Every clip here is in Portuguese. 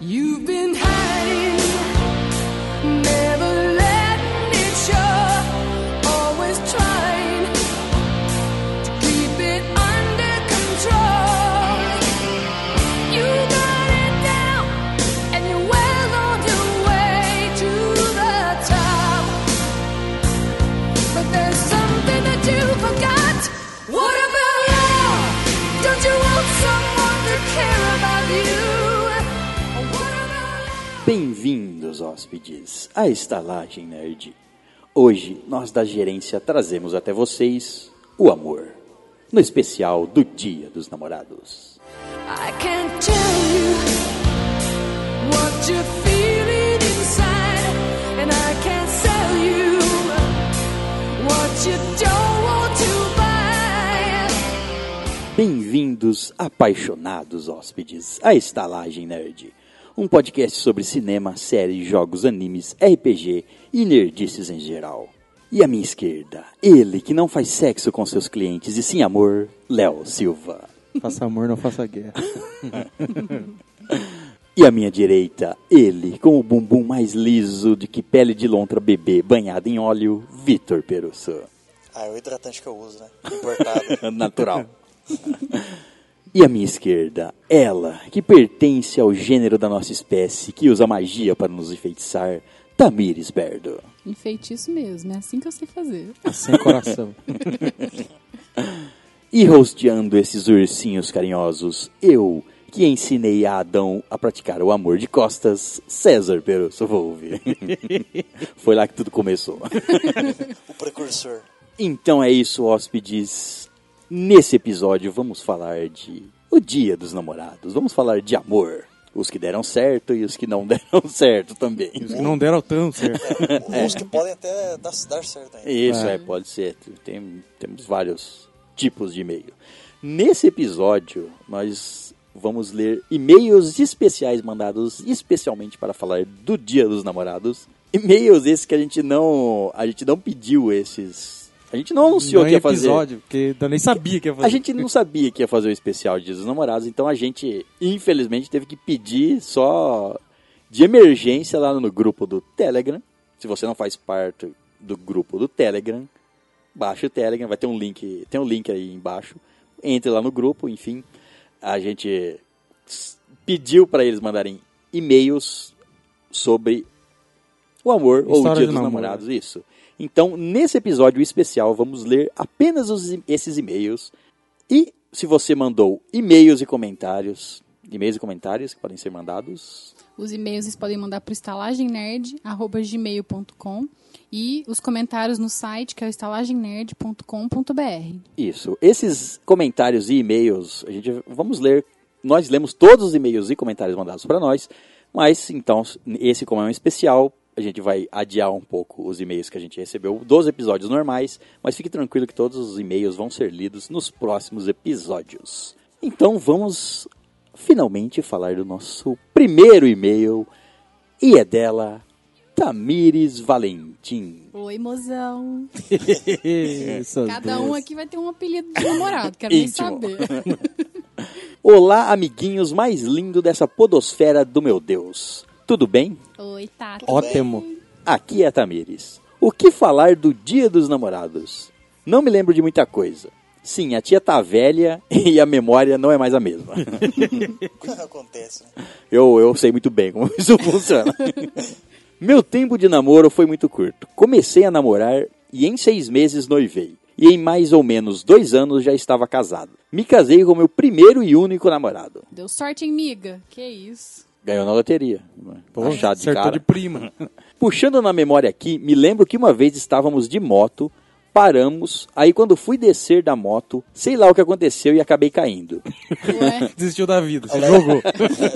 You've been À Estalagem Nerd. Hoje, nós da gerência trazemos até vocês o amor, no especial do Dia dos Namorados. I can't tell you what you're feeling inside, and I can't sell you what you don't want to buy. Bem-vindos, apaixonados hóspedes, à Estalagem Nerd. Um podcast sobre cinema, séries, jogos, animes, RPG e nerdices em geral. E à minha esquerda, ele que não faz sexo com seus clientes e sim amor, Léo Silva. Faça amor, não faça guerra. E à minha direita, ele com o bumbum mais liso de que pele de lontra bebê banhada em óleo, Vitor Perusso. Ah, é o hidratante que eu uso, né? Importado. Natural. E à minha esquerda, ela, que pertence ao gênero da nossa espécie, que usa magia para nos enfeitiçar, Tamires Berdo. Enfeitiço mesmo, é assim que eu sei fazer. Sem coração. E rosteando esses ursinhos carinhosos, eu, que ensinei a Adão a praticar o amor de costas, César Perusso Volve. Foi lá que tudo começou. o precursor. Então é isso, hóspedes. Nesse episódio vamos falar de o Dia dos Namorados. Vamos falar de amor. Os que deram certo e os que não deram certo também. Os que não deram tão certo. É, Uns que podem até dar, dar certo ainda. Isso, é, pode ser. Tem, temos vários tipos de e-mail. Nesse episódio, nós vamos ler e-mails especiais mandados especialmente para falar do Dia dos Namorados. E-mails esses que a gente não, a gente não pediu esses. A gente não anunciou Não que é ia fazer. episódio, porque eu nem sabia que ia fazer. A gente não sabia que ia fazer o especial de Dia dos Namorados, então a gente, infelizmente, teve que pedir só de emergência lá no grupo do Telegram. Se você não faz parte do grupo do Telegram, baixe o Telegram, vai ter um link, tem um link aí embaixo. Entre lá no grupo, enfim. A gente pediu para eles mandarem e-mails sobre o amor ou o História Dia dos namoro. Namorados, isso. Então, nesse episódio especial, vamos ler apenas os esses e-mails. E se você mandou e-mails e comentários, e-mails e comentários que podem ser mandados, Os e-mails vocês podem mandar para estalagemnerd.gmail.com e os comentários no site que é o estalagemnerd.com.br. isso. Esses comentários e e-mails, a gente vamos ler, nós lemos todos os e-mails e comentários mandados para nós, mas então, esse como é um especial, a gente vai adiar um pouco os e-mails que a gente recebeu dos episódios normais, mas fique tranquilo que todos os e-mails vão ser lidos nos próximos episódios. Então vamos finalmente falar do nosso primeiro e-mail e é dela Tamires Valentim. Oi, mozão. Cada um aqui vai ter um apelido de namorado, quero nem saber. Olá, amiguinhos mais lindo dessa podosfera do meu Deus. Tudo bem? Oi, Tati. Ótimo. Aqui é a Tamires. O que falar do Dia dos Namorados? Não me lembro de muita coisa. Sim, a tia tá velha e a memória não é mais a mesma. Acontece, né? Eu, eu sei muito bem como isso funciona. Meu tempo de namoro foi muito curto. Comecei a namorar e em seis meses noivei. E em mais ou menos dois anos já estava casado. Me casei com meu primeiro e único namorado. Deu sorte em miga. Que isso. Ganhou na loteria. Pô, Achado de acertou cara. de prima. Puxando na memória aqui, me lembro que uma vez estávamos de moto, paramos, aí quando fui descer da moto, sei lá o que aconteceu e acabei caindo. Ué, Desistiu da vida. Você jogou.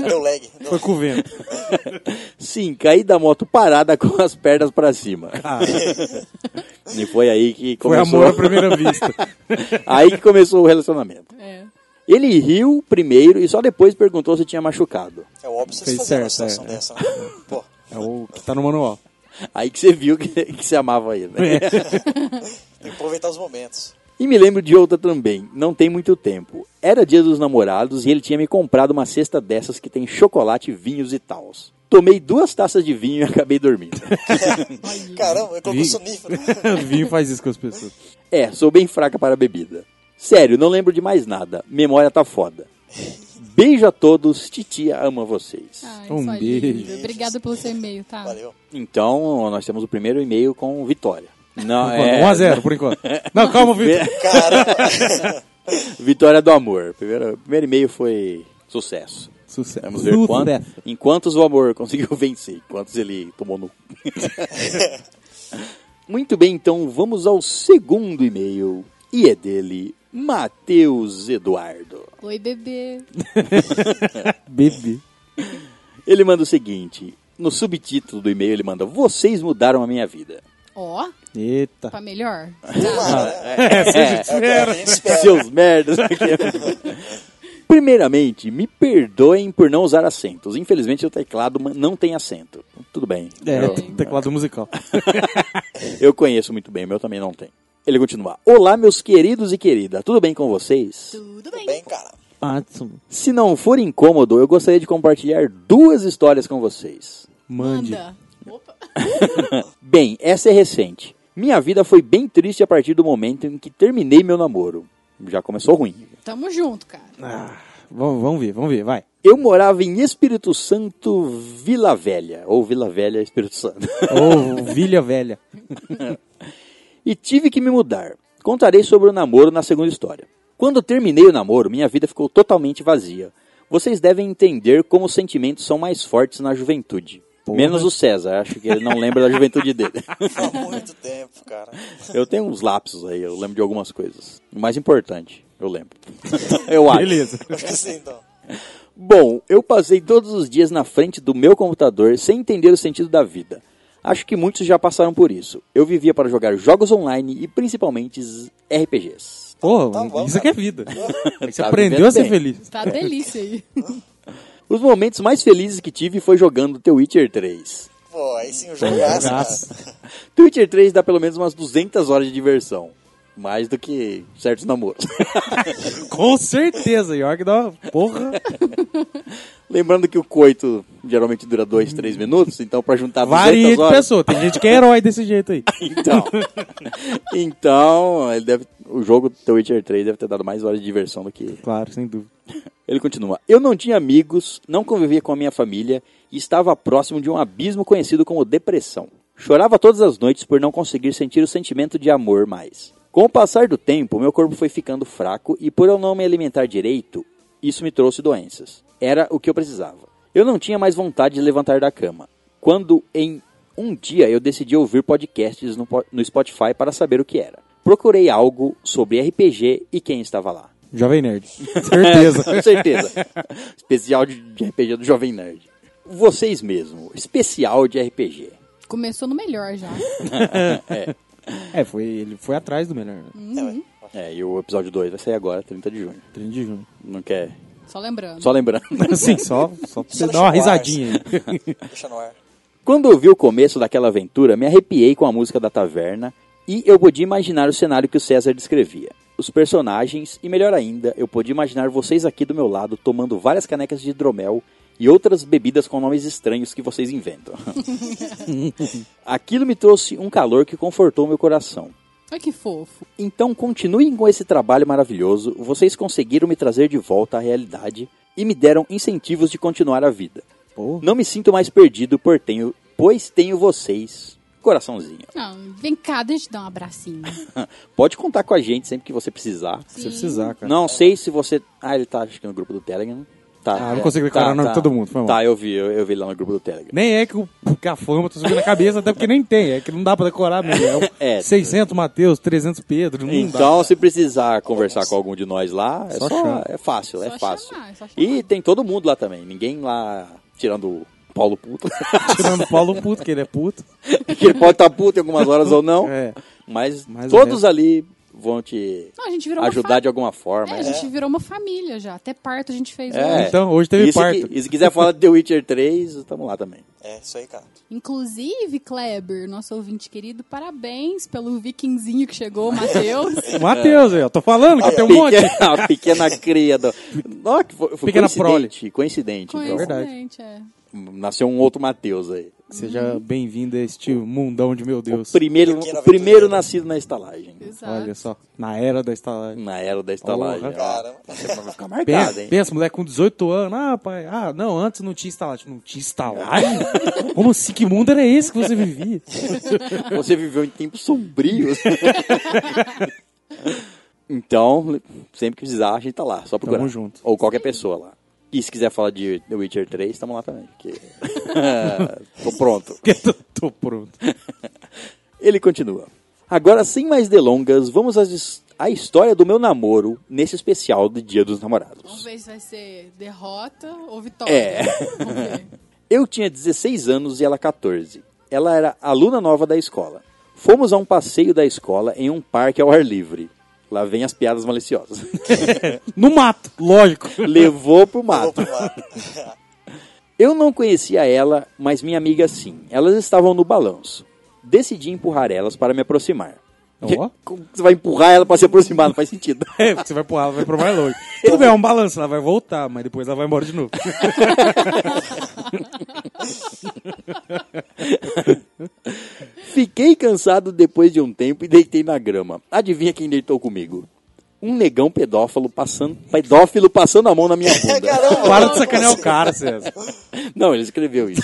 Deu lag. Deu Foi com o vento. Sim, caí da moto parada com as pernas pra cima. Ah, E foi aí que foi começou. amor à primeira vista. aí que começou o relacionamento. é. Ele riu primeiro e só depois perguntou se tinha machucado. É óbvio você Fez uma certo, situação é. dessa, né? Pô, É o que tá no manual. Aí que você viu que, que você amava ele. Né? tem que aproveitar os momentos. E me lembro de outra também, não tem muito tempo. Era dia dos namorados e ele tinha me comprado uma cesta dessas que tem chocolate, vinhos e tals. Tomei duas taças de vinho e acabei dormindo. Caramba, eu coloquei sonífero. Vinho faz isso com as pessoas. É, sou bem fraca para a bebida. Sério, não lembro de mais nada. Memória tá foda. Beijo a todos, titia ama vocês. Ai, Um sua beijo. linda. Obrigada pelo seu e-mail, tá? Valeu. Então, nós temos o primeiro e-mail com Vitória. Não, é, enquanto, 1x0, por enquanto. Não, calma, Vitor. Vitória do amor. Primeiro, primeiro e-mail foi sucesso. Sucesso. Vamos ver quanto, em quantos o amor conseguiu vencer, em quantos ele tomou no. Muito bem, então vamos ao segundo e-mail. E é dele, Matheus Eduardo. Oi, bebê. Bebê. Ele manda o seguinte: no subtítulo do e-mail ele manda: Vocês mudaram a minha vida. Ó, Eita. pra melhor. Né? É, É espera. Seus merdas. Primeiramente, me perdoem por não usar acentos. Infelizmente, o teclado não tem acento. Tudo bem. É, Eu- teclado musical. Eu conheço muito bem, o meu também não tem. Ele continua. Olá, meus queridos e querida. Tudo bem com vocês? Tudo bem. Bem, cara. Watson, Se não for incômodo, eu gostaria de compartilhar duas histórias com vocês. mande. Manda. Opa. Bem, essa é recente. Minha vida foi bem triste a partir do momento em que terminei meu namoro. Já começou ruim. Tamo junto, cara. Ah, vamos, vamos ver, vamos ver, vai. Eu morava em Espírito Santo, Vila Velha. Ou Vila Velha, Espírito Santo. Ô, Vilha Velha. e tive que me mudar. Contarei sobre o namoro na segunda história. Quando terminei o namoro, minha vida ficou totalmente vazia. Vocês devem entender como os sentimentos são mais fortes na juventude. Porra. Menos o César, acho que ele não lembra da juventude dele. Há muito tempo, cara. Eu tenho uns lapsos aí, eu lembro de algumas coisas. O mais importante, eu lembro. eu acho. Beleza. Acho que sim, então. Bom, eu passei todos os dias na frente do meu computador sem entender o sentido da vida. Acho que muitos já passaram por isso. Eu vivia para jogar jogos online e principalmente RPGs. Pô, Tá bom, isso aqui cara. é vida. Você Tá aprendeu a ser bem. feliz. Tá delícia aí. Os momentos mais felizes que tive foi jogando The Witcher 3. Pô, aí sim o cara. Graças. The Witcher 3 dá pelo menos umas 200 horas de diversão. Mais do que certos namoros. Com certeza, York dá uma porra. Lembrando que o coito geralmente dura 2, 3 minutos, então para juntar 200 Varia de horas... pessoa. Tem gente que é herói desse jeito aí. Então, então ele deve, o jogo The Witcher 3 deve ter dado mais horas de diversão do que Claro, sem dúvida. Ele continua. Eu não tinha amigos, não convivia com a minha família e estava próximo de um abismo conhecido como depressão. Chorava todas as noites por não conseguir sentir o sentimento de amor mais. Com o passar do tempo, meu corpo foi ficando fraco e por eu não me alimentar direito, isso me trouxe doenças. Era o que eu precisava. Eu não tinha mais vontade de levantar da cama. Quando em um dia eu decidi ouvir podcasts no, no Spotify para saber o que era. Procurei algo sobre RPG e quem estava lá. Jovem Nerd. Certeza. Com certeza. especial de, de RPG do Jovem Nerd. Vocês mesmo, especial de RPG. Começou no melhor já. É, foi, ele foi atrás do melhor. É, ué. É, e o episódio 2 vai sair agora, 30 de junho. 30 de junho. Não quer? Só lembrando. Só lembrando. Assim, só, só pra você dar uma risadinha aí. Deixa no ar. Quando ouvi o começo daquela aventura, me arrepiei com a música da taverna e eu podia imaginar o cenário que o César descrevia. Os personagens e, melhor ainda, eu podia imaginar vocês aqui do meu lado tomando várias canecas de hidromel e outras bebidas com nomes estranhos que vocês inventam. Aquilo me trouxe um calor que confortou meu coração. Olha que fofo. Então continuem com esse trabalho maravilhoso, vocês conseguiram me trazer de volta à realidade e me deram incentivos de continuar a vida. Pô, Não me sinto mais perdido por tenho, pois tenho vocês. Coraçãozinho. Não, vem cá, deixa eu te dar um abracinho. Pode contar com a gente sempre que você precisar. se precisar, cara. Não sei se você. Ah, ele tá acho que no grupo do Telegram. Tá. Ah, não consigo decorar o nome de todo mundo, foi mal. Tá, eu vi, eu, eu vi lá no grupo do Telegram. Nem é que, o, que a fama tá subindo na cabeça, até porque nem tem. É que não dá pra decorar mesmo. É, o É. 600 Mateus, 300 Pedro, não dá. Então, se precisar conversar com algum de nós lá, é Só só, é fácil, é Só fácil. chamar, é. E tem todo mundo lá também. Ninguém lá tirando o Paulo puto. Tirando o Paulo puto, que ele é puto. que ele pode estar puto em algumas horas ou não. É. Mas, Mas todos ali vão te Não, a gente virou uma ajudar fa- de alguma forma. É, a é. gente virou uma família já. Até parto a gente fez É. hoje. Então, hoje teve e, se, parto. qui- e se quiser falar de The Witcher 3, estamos lá também. É, isso aí, cara. Inclusive, Kleber, nosso ouvinte querido, parabéns pelo vikingzinho que chegou, Matheus. Matheus, eu tô falando que tem um monte. Pequena, a pequena cria do... Que foi, foi Pequena coincidente. Coincidente. então. Coincidente, é. Nasceu um outro Matheus aí. Seja bem-vindo a este mundão de meu Deus. Primeiro, Pequeno o primeiro nascido na estalagem. Exato. Olha só, na era da estalagem. Na era da estalagem. Caramba. Você vai ficar marcado, Pensa, hein? pensa, moleque com 18 anos. Ah, pai, ah, não, antes não tinha estalagem. Não tinha estalagem? Como assim? Que mundo era esse que você vivia? Você viveu em tempos sombrios. então, sempre que precisar, a gente tá lá, só procurar. Tamo junto. Ou qualquer pessoa lá. E se quiser falar de The Witcher 3, estamos lá também. porque- Tô pronto. tô, tô pronto. Ele continua. Agora, sem mais delongas, vamos às à história do meu namoro nesse especial do Dia dos Vamos Namorados. ver se vai ser derrota ou vitória. É. Vamos. Eu tinha 16 anos e ela 14. Ela era aluna nova da escola. Fomos a um passeio da escola em um parque ao ar livre. Lá vem as piadas maliciosas. No mato, lógico. Levou pro mato. Eu não conhecia ela, mas minha amiga sim. Elas estavam no balanço. Decidi empurrar elas para me aproximar. Você vai empurrar ela para se aproximar? Não faz sentido. É, você vai pular, ela vai pro mais longe. Tudo bem, é um balanço, ela vai voltar, mas depois ela vai embora de novo. Fiquei cansado depois de um tempo e deitei na grama. Adivinha quem deitou comigo? Um negão pedófilo passando, pedófilo passando a mão na minha bunda. Caramba. Para de sacanear o cara, César. Não, ele escreveu isso.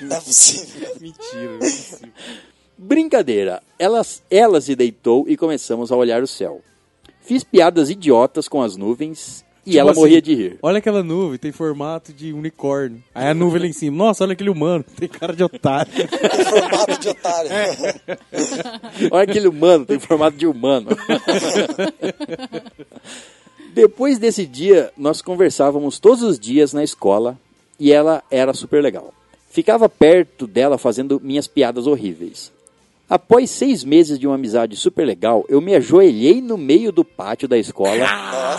Não é possível. Mentira. Brincadeira. Ela, ela se deitou e começamos a olhar o céu. Fiz piadas idiotas com as nuvens e Tipo ela assim, morria de rir. Olha aquela nuvem, tem formato de unicórnio. Aí a nuvem lá em cima. Nossa, olha aquele humano, tem cara de otário. Em formato de otário. Olha aquele humano, tem formato de humano. Depois desse dia, nós conversávamos todos os dias na escola e ela era super legal. Ficava perto dela fazendo minhas piadas horríveis. Após seis meses de uma amizade super legal, eu me ajoelhei no meio do pátio da escola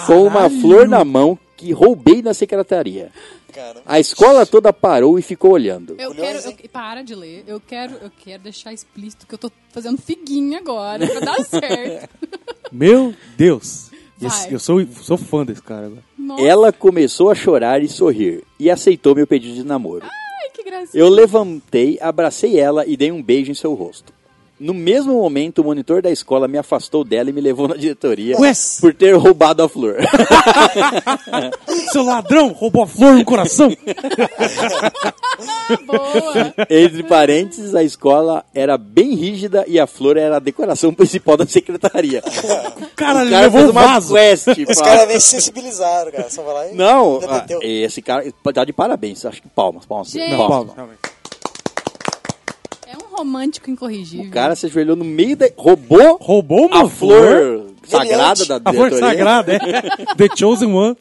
com uma flor na mão que roubei na secretaria. Caramba. A escola toda parou e ficou olhando. Eu quero. hein? eu- para de ler. Eu quero, eu quero deixar explícito que eu tô fazendo figuinha agora pra dar certo. Meu Deus. Esse- eu sou, sou fã desse cara agora. Nossa, Ela começou a chorar e sorrir e aceitou meu pedido de namoro. ai, que gracinha. Eu levantei, abracei ela e dei um beijo em seu rosto. No mesmo momento, o monitor da escola me afastou dela e me levou na diretoria Ué? por ter roubado a flor. Seu ladrão roubou a flor no coração. Boa. Entre parênteses, a escola era bem rígida e a flor era a decoração principal da secretaria. Cara, O ele cara levou uma vaso. quest. Os caras nem se sensibilizaram, cara. Só vai lá e. Não, ah, esse cara tá de parabéns. Acho que palmas, palmas. Gente. Não, palmas. É romântico incorrigível. O cara se ajoelhou no meio da... Roubou Roubou uma a flor sagrada da A flor sagrada, é. The Chosen One.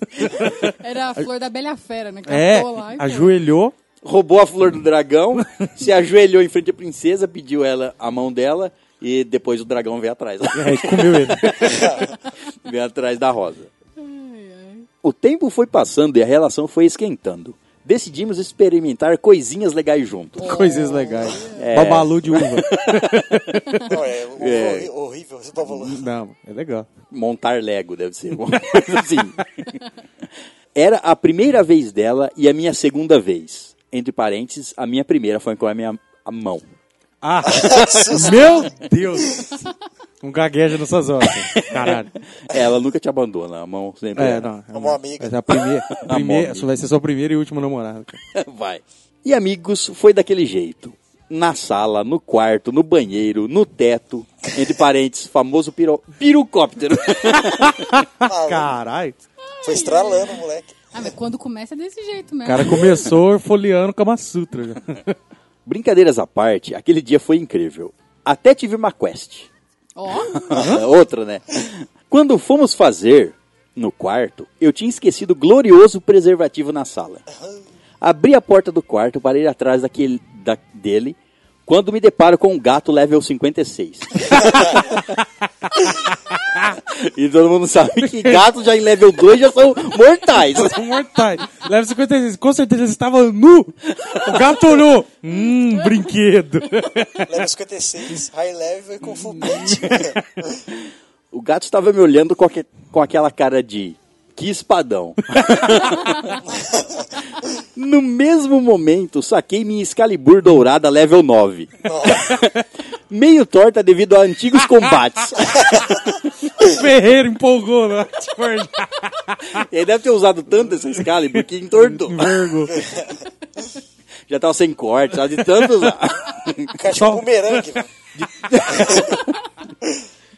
Era a flor da Bela Fera, né? É, Captou lá ajoelhou. roubou a flor do dragão, se ajoelhou em frente à princesa, pediu ela a mão dela e depois o dragão veio atrás. É, comeu ele. veio atrás da rosa. O tempo foi passando e a relação foi esquentando. Decidimos experimentar coisinhas legais juntos. Coisas legais. É. Babalu de uva. Não, é, o- É. horri- horrível esse babalu. Não, é legal. Montar Lego, deve ser. Alguma coisa assim. Era a primeira vez dela e a minha segunda vez. Entre parênteses, a minha primeira foi com a minha a mão. Ah, meu Deus. Um gagueja nessas horas. Caralho. Ela nunca te abandona, a mão sempre. É, era. não. É Uma amiga. Essa é a primeira. A primeira vai ser sua primeira e última namorada. Vai. E amigos, foi daquele jeito. Na sala, no quarto, no banheiro, no teto, entre parênteses, famoso piro... pirocóptero. Maluco. Caralho. Foi estralando, moleque. Ah, mas quando começa é desse jeito mesmo. O cara começou folheando Kama Sutra. já. Brincadeiras à parte, aquele dia foi incrível. Até tive uma quest. Ó, Outra, né? Quando fomos fazer no quarto, eu tinha esquecido o glorioso preservativo na sala. Abri a porta do quarto para ir atrás daquele, da- dele Quando me deparo com um gato level 56. e todo mundo sabe que gatos já em level 2 já são mortais. São mortais. Leva 56. Com certeza você estava nu. O gato olhou. Hum, brinquedo. Level 56, high level e com full. O gato estava me olhando com, aque- com aquela cara de que espadão. no mesmo momento, saquei minha Excalibur dourada level 9. Meio torta devido a antigos combates. O Ferreiro empolgou, né? Ele deve ter usado tanto essa Excalibur que entortou. Já tava sem corte, sabe? De tanto usar. Tipo bumerangue, velho.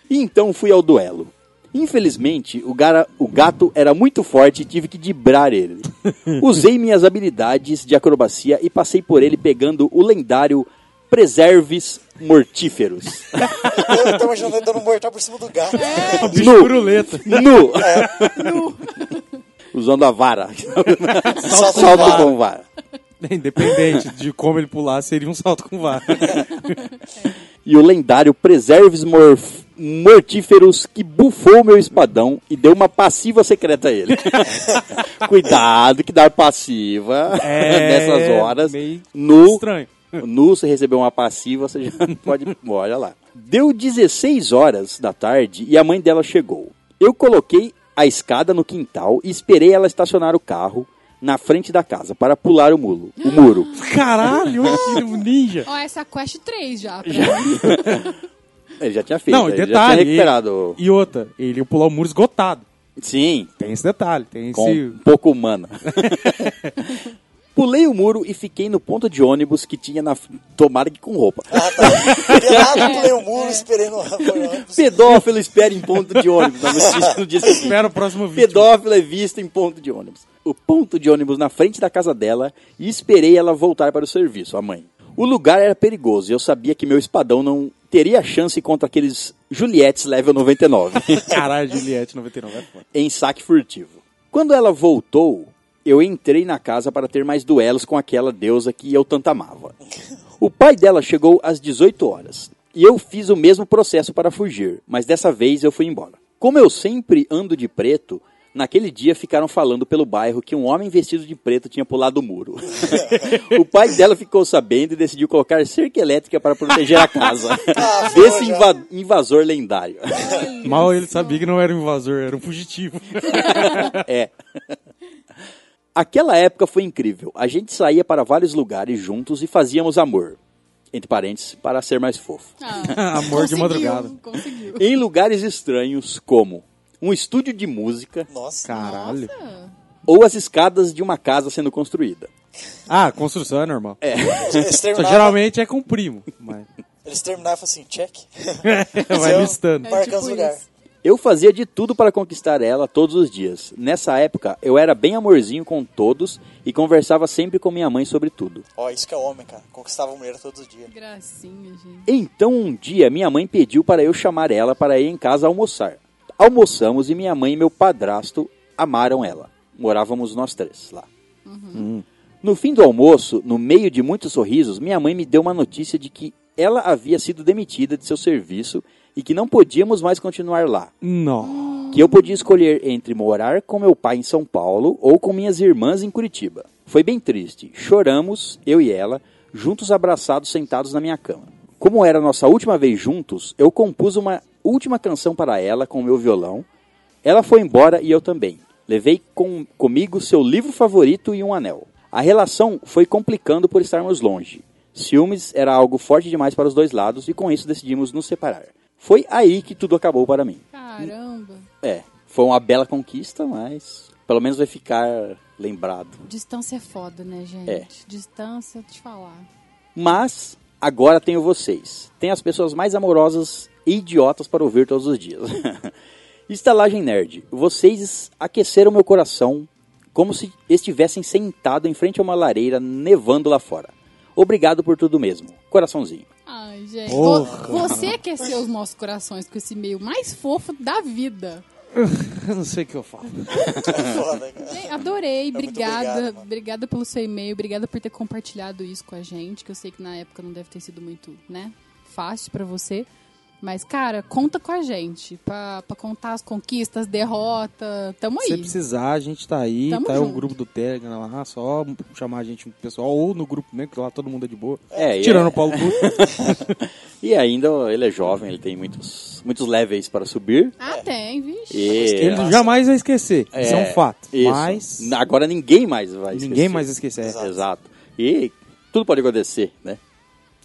E então fui ao duelo. Infelizmente, o, gara- o gato era muito forte e tive que dibrar ele. Usei minhas habilidades de acrobacia e passei por ele pegando o lendário Preserves Mortíferos. Eu tô imaginando ele dando um mortal por cima do gato. Bicho Nu. piruleta. Nu! Usando a vara. Salto Salto vara. com vara. Independente de como ele pular, seria um salto com vara. E o lendário Preserves Mortíferos que bufou meu espadão e deu uma passiva secreta a ele. Cuidado que dar passiva É, nessas horas. meio No, Estranho. no você recebeu uma passiva, você já pode. Olha lá. Deu 16 horas da tarde e a mãe dela chegou. Eu coloquei a escada no quintal e esperei ela estacionar o carro na frente da casa para pular o muro. O muro. Caralho, olha que ninja. Ó, essa é a Quest 3 já. mim. Ele já tinha feito, Não, e ele já detalhe. tinha recuperado. E, e outra, ele ia pular o muro esgotado. Sim, Tem esse detalhe, tem com esse. um pouco humana. Pulei o muro e fiquei no ponto de ônibus que tinha na. Tomara que com roupa. Ah, tá. Pelado, pulei o muro, esperei no ônibus. Pedófilo espera em ponto de ônibus. No dia seguinte. Espera o próximo vídeo. Pedófilo é visto em ponto de ônibus. O ponto de ônibus na frente da casa dela e esperei ela voltar para o serviço, a mãe. O lugar era perigoso e eu sabia que meu espadão não teria chance contra aqueles Juliettes level 99 Caralho, Juliette 99 é foda. em saque furtivo. Quando ela voltou, eu entrei na casa para ter mais duelos com aquela deusa que eu tanto amava. O pai dela chegou às 18 horas e eu fiz o mesmo processo para fugir, mas dessa vez eu fui embora. Como eu sempre ando de preto, naquele dia ficaram falando pelo bairro que um homem vestido de preto tinha pulado o muro. o pai dela ficou sabendo e decidiu colocar cerca elétrica para proteger a casa Ah, desse inva- invasor lendário. Mal ele sabia que não era um invasor, era um fugitivo. É. Aquela época foi incrível. A gente saía para vários lugares juntos e fazíamos amor. Entre parênteses, para ser mais fofo. Ah, Amor de madrugada. Conseguiu. Em lugares estranhos, como um estúdio de música Nossa. Caralho. Nossa. ou as escadas de uma casa sendo construída. Ah, construção é normal. Só terminavam, geralmente é com primo. Mas eles terminavam e falavam assim, check. vai listando. É Marca tipo os lugares. isso. Eu fazia de tudo para conquistar ela todos os dias. Nessa época, eu era bem amorzinho com todos e conversava sempre com minha mãe sobre tudo. Ó, isso que é homem, cara. Conquistava a mulher todos os dias. Gracinha, gente. Então um dia minha mãe pediu para eu chamar ela para ir em casa almoçar. Almoçamos e minha mãe e meu padrasto amaram ela. Morávamos nós três lá. Hum. No fim do almoço, no meio de muitos sorrisos, minha mãe me deu uma notícia de que ela havia sido demitida de seu serviço e que não podíamos mais continuar lá. Não. Que eu podia escolher entre morar com meu pai em São Paulo ou com minhas irmãs em Curitiba. Foi bem triste. Choramos, eu e ela, juntos abraçados, sentados na minha cama. Como era nossa última vez juntos, eu compus uma última canção para ela com o meu violão. Ela foi embora e eu também. Levei com, comigo seu livro favorito e um anel. A relação foi complicando por estarmos longe. Ciúmes era algo forte demais para os dois lados e com isso decidimos nos separar. Foi aí que tudo acabou para mim. Caramba. É, foi uma bela conquista, mas pelo menos vai ficar lembrado. Distância é foda, né, gente? É. Distância, te falar. Mas agora tenho vocês. Tenho as pessoas mais amorosas e idiotas para ouvir todos os dias. Estalagem Nerd, vocês aqueceram meu coração como se estivessem sentado em frente a uma lareira nevando lá fora. Obrigado por tudo mesmo. Coraçãozinho. Ai, gente. Porra. vo- Você aqueceu os nossos corações com esse meio mais fofo da vida. Eu não sei o que eu falo. Foda, Adorei, muito obrigada. obrigado, obrigada pelo seu e-mail, obrigada por ter compartilhado isso com a gente, que eu sei que na época não deve ter sido muito, né, fácil pra você. Mas, cara, conta com a gente pra, pra contar as conquistas, derrota. Tamo Se aí. precisar, a gente tá aí, Tamo tá aí o junto. grupo do Telegram lá, só chamar a gente pessoal, ou no grupo mesmo, que lá todo mundo é de boa. É, Tirando é- o Paulo Couto. E ainda ele é jovem, ele tem muitos, muitos levels para subir. Ah, tem, vixe. E, Ele jamais vai esquecer, isso é um fato. isso. Mas Agora ninguém mais vai esquecer. ninguém mais esquecer. Exato. Exato. E tudo pode acontecer, né?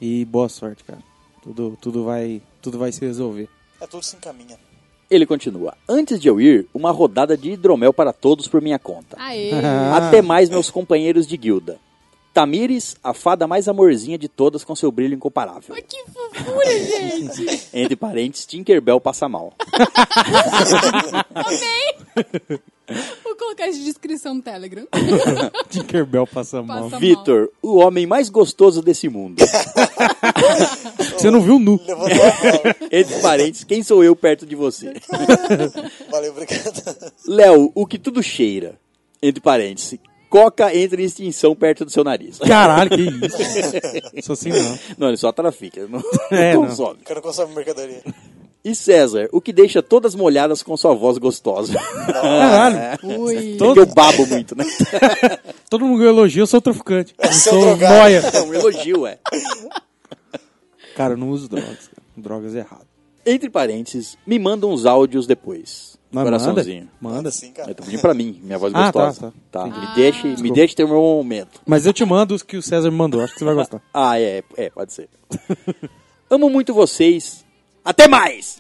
E boa sorte, cara. Tudo, tudo, vai, tudo vai se resolver. É tudo se encaminha. Ele continua. Antes de eu ir, uma rodada de hidromel para todos por minha conta. Aê. Até mais meus companheiros de guilda. Tamires, a fada mais amorzinha de todas com seu brilho incomparável. Ai, que fofura, gente. Entre parênteses, Tinkerbell passa mal. Vou colocar de descrição no Telegram. Tinkerbell passa mal. Passa mal. Vitor, o homem mais gostoso desse mundo. Você não viu nu. Entre parênteses, quem sou eu perto de você? Valeu, obrigado. Léo, o que tudo cheira. Entre parênteses, coca entra em extinção perto do seu nariz. Caralho, que isso. Sou assim não. Não, ele só trafica, não, É, não não. consome. O cara consome mercadoria. E César, o que deixa todas molhadas com sua voz gostosa. Caralho. Ui. Porque eu babo muito, né? Todo mundo elogia, eu sou traficante. Eu Seu sou drogado. noia. É um elogio, é. Cara, eu não uso drogas. cara. Drogas é errado. Entre parênteses, me manda uns áudios depois. Mas Coraçãozinho. Manda. Manda. Sim, cara. Eu tô pedindo pra mim, minha voz Ah, tá, gostosa. tá. Tá, Me, deixe, me deixe ter o meu momento. Mas eu te mando os que o César me mandou. Acho que você vai gostar. Ah, é, é, pode ser. Amo muito vocês. Até mais!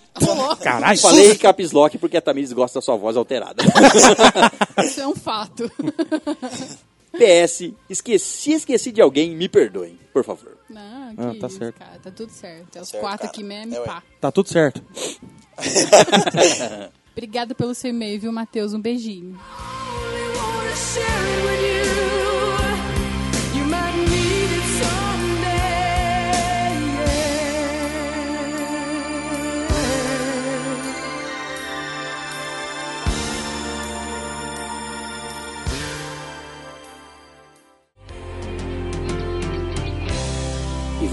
Caralho. Falei caps lock porque a Tamires gosta da sua voz alterada. Isso é um fato. PS, esqueci, esqueci de alguém, me perdoem, por favor. Não, que Ah, tá isso, certo. cara. Tá tudo certo. É os Certo, quatro cara. aqui mesmo É, pá. Tá tudo certo. Obrigada pelo seu e-mail, viu, Matheus? Um beijinho.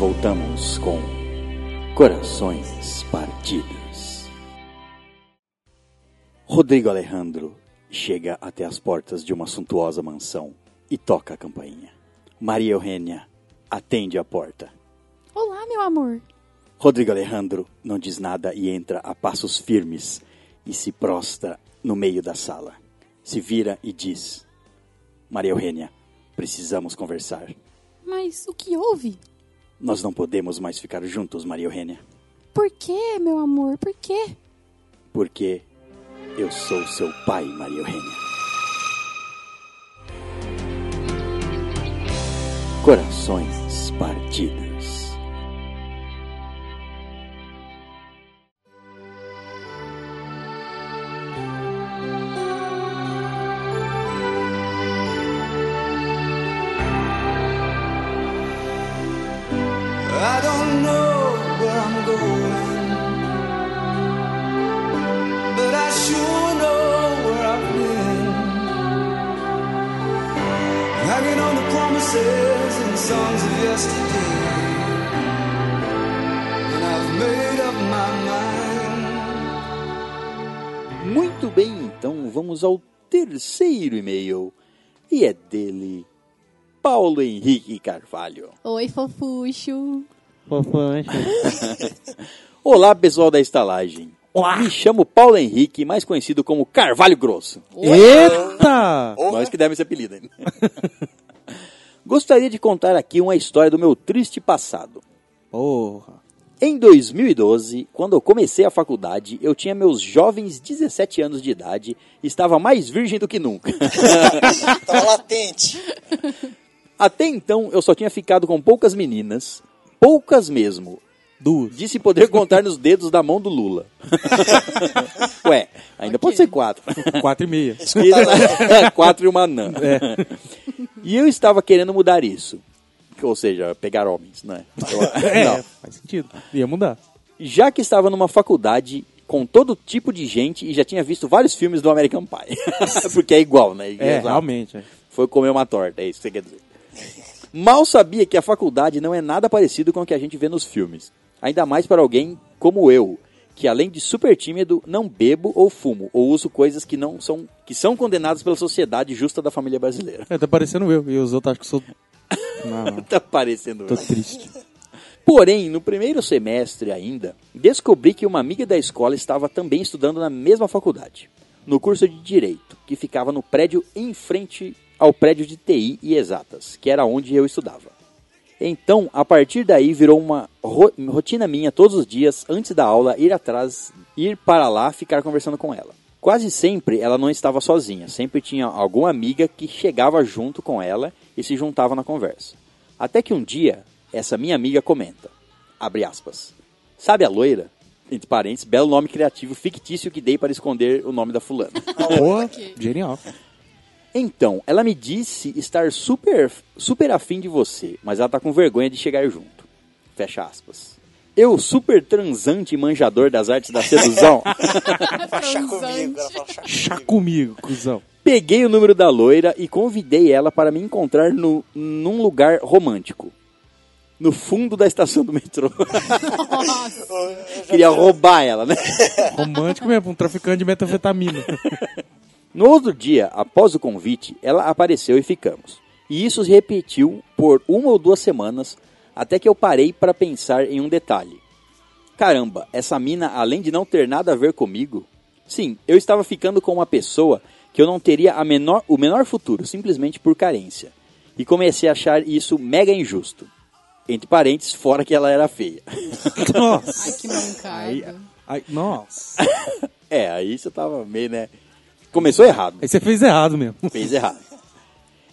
voltamos com Corações Partidos. Rodrigo Alejandro chega até as portas de uma suntuosa mansão e toca a campainha. Maria Eugênia atende a porta. Olá, meu amor. Rodrigo Alejandro não diz nada e entra a passos firmes e se prostra no meio da sala. Se vira e diz: Maria Eugênia, precisamos conversar. Mas o que houve? Nós não podemos mais ficar juntos, Maria Eugênia, Por quê, meu amor? Por quê? porque eu sou seu pai, Maria Eugênia. Corações partidos. E é dele, Paulo Henrique Carvalho. Oi, fofucho. Olá, pessoal da estalagem. Me chamo Paulo Henrique, mais conhecido como Carvalho Grosso. Eita! Nós que demos esse apelido. hein? Gostaria de contar aqui uma história do meu triste passado. Porra. Em 2012, quando eu comecei a faculdade, eu tinha meus jovens 17 anos de idade e estava mais virgem do que nunca. Tava latente. Até então, eu só tinha ficado com poucas meninas, poucas mesmo, Duas. de se poder contar nos dedos da mão do Lula. Ué, ainda pode ser quatro. Quatro e meia. E- quatro e uma anã. E eu estava querendo mudar isso. Ou seja, pegar homens, né? Eu- É, Não. faz sentido. Ia mudar. Já que estava numa faculdade com todo tipo de gente e já tinha visto vários filmes do American Pie. Porque é igual, né? É, Exato. realmente. é. Foi comer uma torta, é isso que você quer dizer. Mal sabia que a faculdade não é nada parecido com o que a gente vê nos filmes. Ainda mais para alguém como eu, que além de super tímido, não bebo ou fumo, ou uso coisas que não são que são condenadas pela sociedade justa da família brasileira. É, tá parecendo eu. E os outros acham que sou. Não. Tá parecendo. Tô triste. Porém, no primeiro semestre ainda, descobri que uma amiga da escola estava também estudando na mesma faculdade, no curso de Direito, que ficava no prédio em frente ao prédio de TI e Exatas, que era onde eu estudava. Então, a partir daí virou uma ro- rotina minha todos os dias, antes da aula, ir atrás, ir para lá, ficar conversando com ela. Quase sempre ela não estava sozinha, sempre tinha alguma amiga que chegava junto com ela e se juntava na conversa. Até que um dia, essa minha amiga comenta, abre aspas, sabe a loira? Entre parênteses, belo nome criativo fictício que dei para esconder o nome da fulana. Porra, genial. Então, ela me disse estar super, super afim de você, mas ela tá com vergonha de chegar junto. Fecha aspas. Eu, super transante e manjador das artes da sedução, Fala chá comigo, ela fala chá Chá comigo. comigo, cuzão. Peguei o número da loira e convidei ela para me encontrar no, num lugar romântico. No fundo da estação do metrô. Queria roubar ela, né? Romântico mesmo, um traficante de metanfetamina. No outro dia, após o convite, ela apareceu e ficamos. E isso se repetiu por uma ou duas semanas, até que eu parei para pensar em um detalhe. Caramba, essa mina, além de não ter nada a ver comigo, sim, eu estava ficando com uma pessoa que eu não teria a menor, o menor futuro, simplesmente por carência. E comecei a achar isso mega injusto. Entre parênteses, fora que ela era feia. Nossa. Ai, que mancada. Ai, nossa. É, aí você tava meio, né? Começou errado. Aí você fez errado mesmo. Fez errado.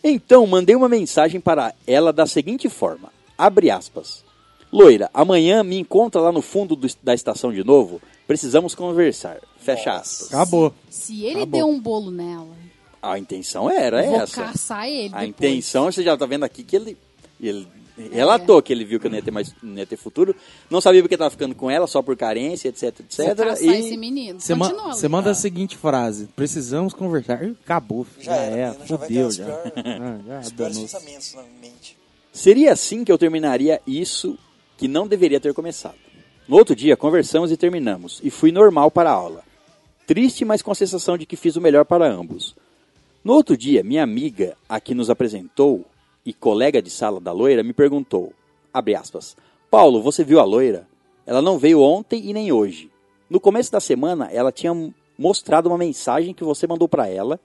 Então, mandei uma mensagem para ela da seguinte forma: abre aspas. Loira, amanhã me encontra lá no fundo do- da estação de novo. Precisamos conversar. Fecha aspas. Acabou. Se ele Acabou. deu um bolo nela, A intenção era vou essa. caçar ele A depois. intenção, você já tá vendo aqui que ele, ele relatou que ele viu que eu não ia ter mais não ia ter futuro. Não sabia porque tava ficando com ela, só por carência, etc, etc. Vou caçar e esse menino. Você, ma- você manda a seguinte frase: precisamos conversar. Acabou. Já já, era, é, menina, já fudeu já. pior- Ah, já Os piores danou-se. pensamentos na mente. Seria assim que eu terminaria isso que não deveria ter começado. No outro dia, conversamos e terminamos, e fui normal para a aula. Triste, mas com a sensação de que fiz o melhor para ambos. No outro dia, minha amiga, a que nos apresentou, e colega de sala da loira, me perguntou, abre aspas, Paulo, você viu a loira? Ela não veio ontem e nem hoje. No começo da semana, ela tinha mostrado uma mensagem que você mandou para ela.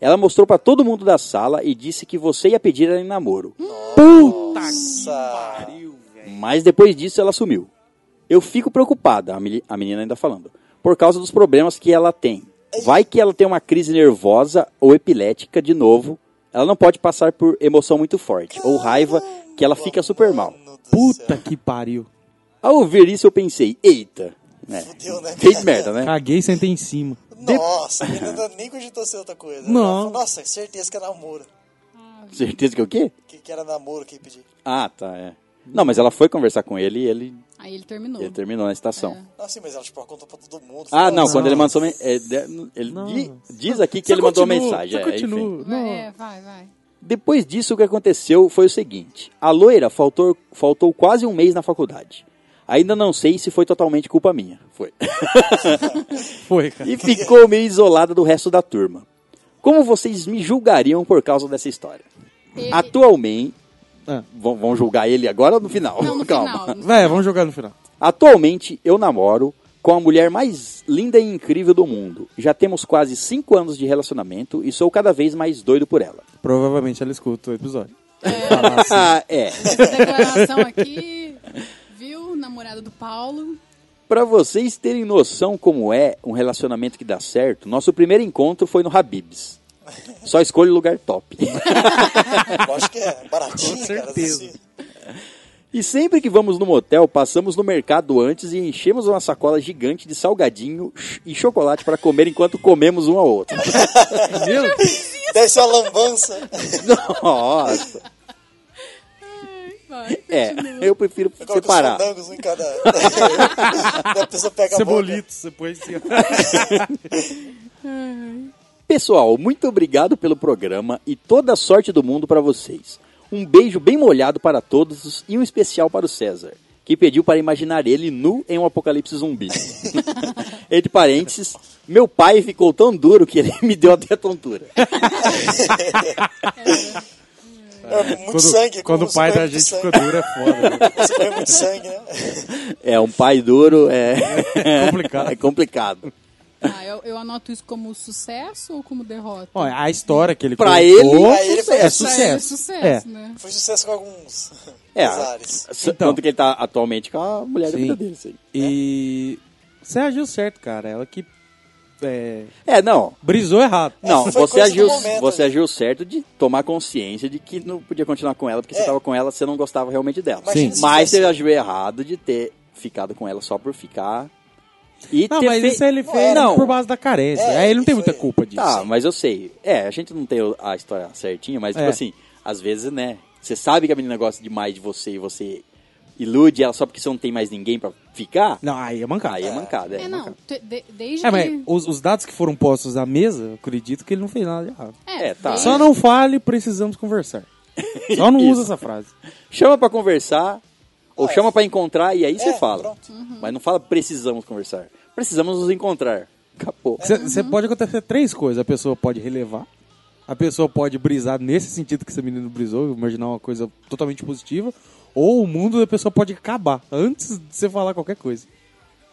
Ela mostrou para todo mundo da sala e disse que você ia pedir ela em namoro. Nossa. Mas depois disso ela sumiu. Eu fico preocupada, a meni- a menina ainda falando, por causa dos problemas que ela tem. Vai que ela tem uma crise nervosa ou epilética de novo. Ela não pode passar por emoção muito forte ou raiva que ela fica super mal. Puta que pariu. Ao ouvir isso eu pensei, eita, né? Fudeu, né? Fez merda, né? Caguei e sentei em cima. Nossa, a menina nem cogitou ser outra coisa. Não. Nossa, certeza que é namoro. Certeza que é o quê? Que, que era namoro que ia pedir. Ah, tá, é. Não, mas ela foi conversar com ele e ele, Aí ele terminou. ele terminou na estação. Não, sim, mas ela tipo, ela contou pra todo mundo. Ah, não, quando ele mandou. é, ele Não. diz aqui que Só ele mandou continua, mensagem. só é, enfim. continua. Não. é, vai, vai. Depois disso, o que aconteceu foi o seguinte: a loira faltou, faltou quase um mês na faculdade. Ainda não sei se foi totalmente culpa minha. Foi. Foi, cara. e ficou meio isolada do resto da turma. Como vocês me julgariam por causa dessa história? Ele- Atualmente. Ah. Vão, vão julgar ele agora ou no final? Não, no Calma. final. no Vai, vamos jogar no final. Atualmente eu namoro com a mulher mais linda e incrível do mundo. Já temos quase cinco anos de relacionamento e sou cada vez mais doido por ela. Provavelmente ela escuta o episódio. Ah, é. Essa declaração aqui, viu? Namorada do Paulo. Pra vocês terem noção como é um relacionamento que dá certo, nosso primeiro encontro foi no Habib's. Só escolhe lugar top. Lógico que é baratinho, Com cara. certeza. assim. E sempre que vamos no motel, passamos no mercado antes e enchemos uma sacola gigante de salgadinho e chocolate para comer enquanto comemos um ao outro. Meu, Deve ser uma lambança. Nossa! Vai. É, eu prefiro Eu os separar. um em cada. Daí a pessoa pega a boca. Cebolitos, você põe assim. Pessoal, muito obrigado pelo programa e toda a sorte do mundo para vocês. Um beijo bem molhado para todos e um especial para o César, que pediu para imaginar ele nu em um apocalipse zumbi. Entre parênteses, meu pai ficou tão duro que ele me deu até tontura. É, muito Quando, sangue. quando o pai da gente sangue. ficou duro é foda. né? Muito sangue, né? É, um pai duro é, complicado. é complicado. Ah, eu, eu anoto isso como sucesso ou como derrota? Olha, a história que ele Pra colocou ele, pra ele foi é é sucesso. sucesso, É. né? Foi sucesso com alguns É, Então. tanto que ele tá atualmente com a mulher da Sim. vida dele. sim. E você agiu certo, cara. Ela que é, É, não, brisou errado. Não, você agiu, momento você ali. agiu certo de tomar consciência de que não podia continuar com ela, porque você É. estava com ela, você não gostava realmente dela. Se Mas você agiu errado de ter ficado com ela só por ficar. E Não, ter mas fe- isso ele Não fez era. por base da carência. É, ele não tem muita culpa disso. Tá, mas eu sei. É, a gente não tem a história certinha, mas tipo É. assim, às vezes, né? Você sabe que a menina gosta demais de você e você ilude ela só porque você não tem mais ninguém pra ficar. Não, aí é mancada. Aí é mancada, é, É, não. de- desde É, mas que... os, os dados que foram postos à mesa, eu acredito que ele não fez nada de errado. É, tá. desde- Só não fale, precisamos conversar. Só não usa essa frase. Chama pra conversar, ou chama pra encontrar e aí você É, fala. pronto. Mas não fala precisamos conversar. Precisamos nos encontrar. Acabou. Você pode acontecer três coisas. A pessoa pode relevar, a pessoa pode brisar nesse sentido que esse menino brisou, imaginar uma coisa totalmente positiva, ou o mundo da pessoa pode acabar antes de você falar qualquer coisa.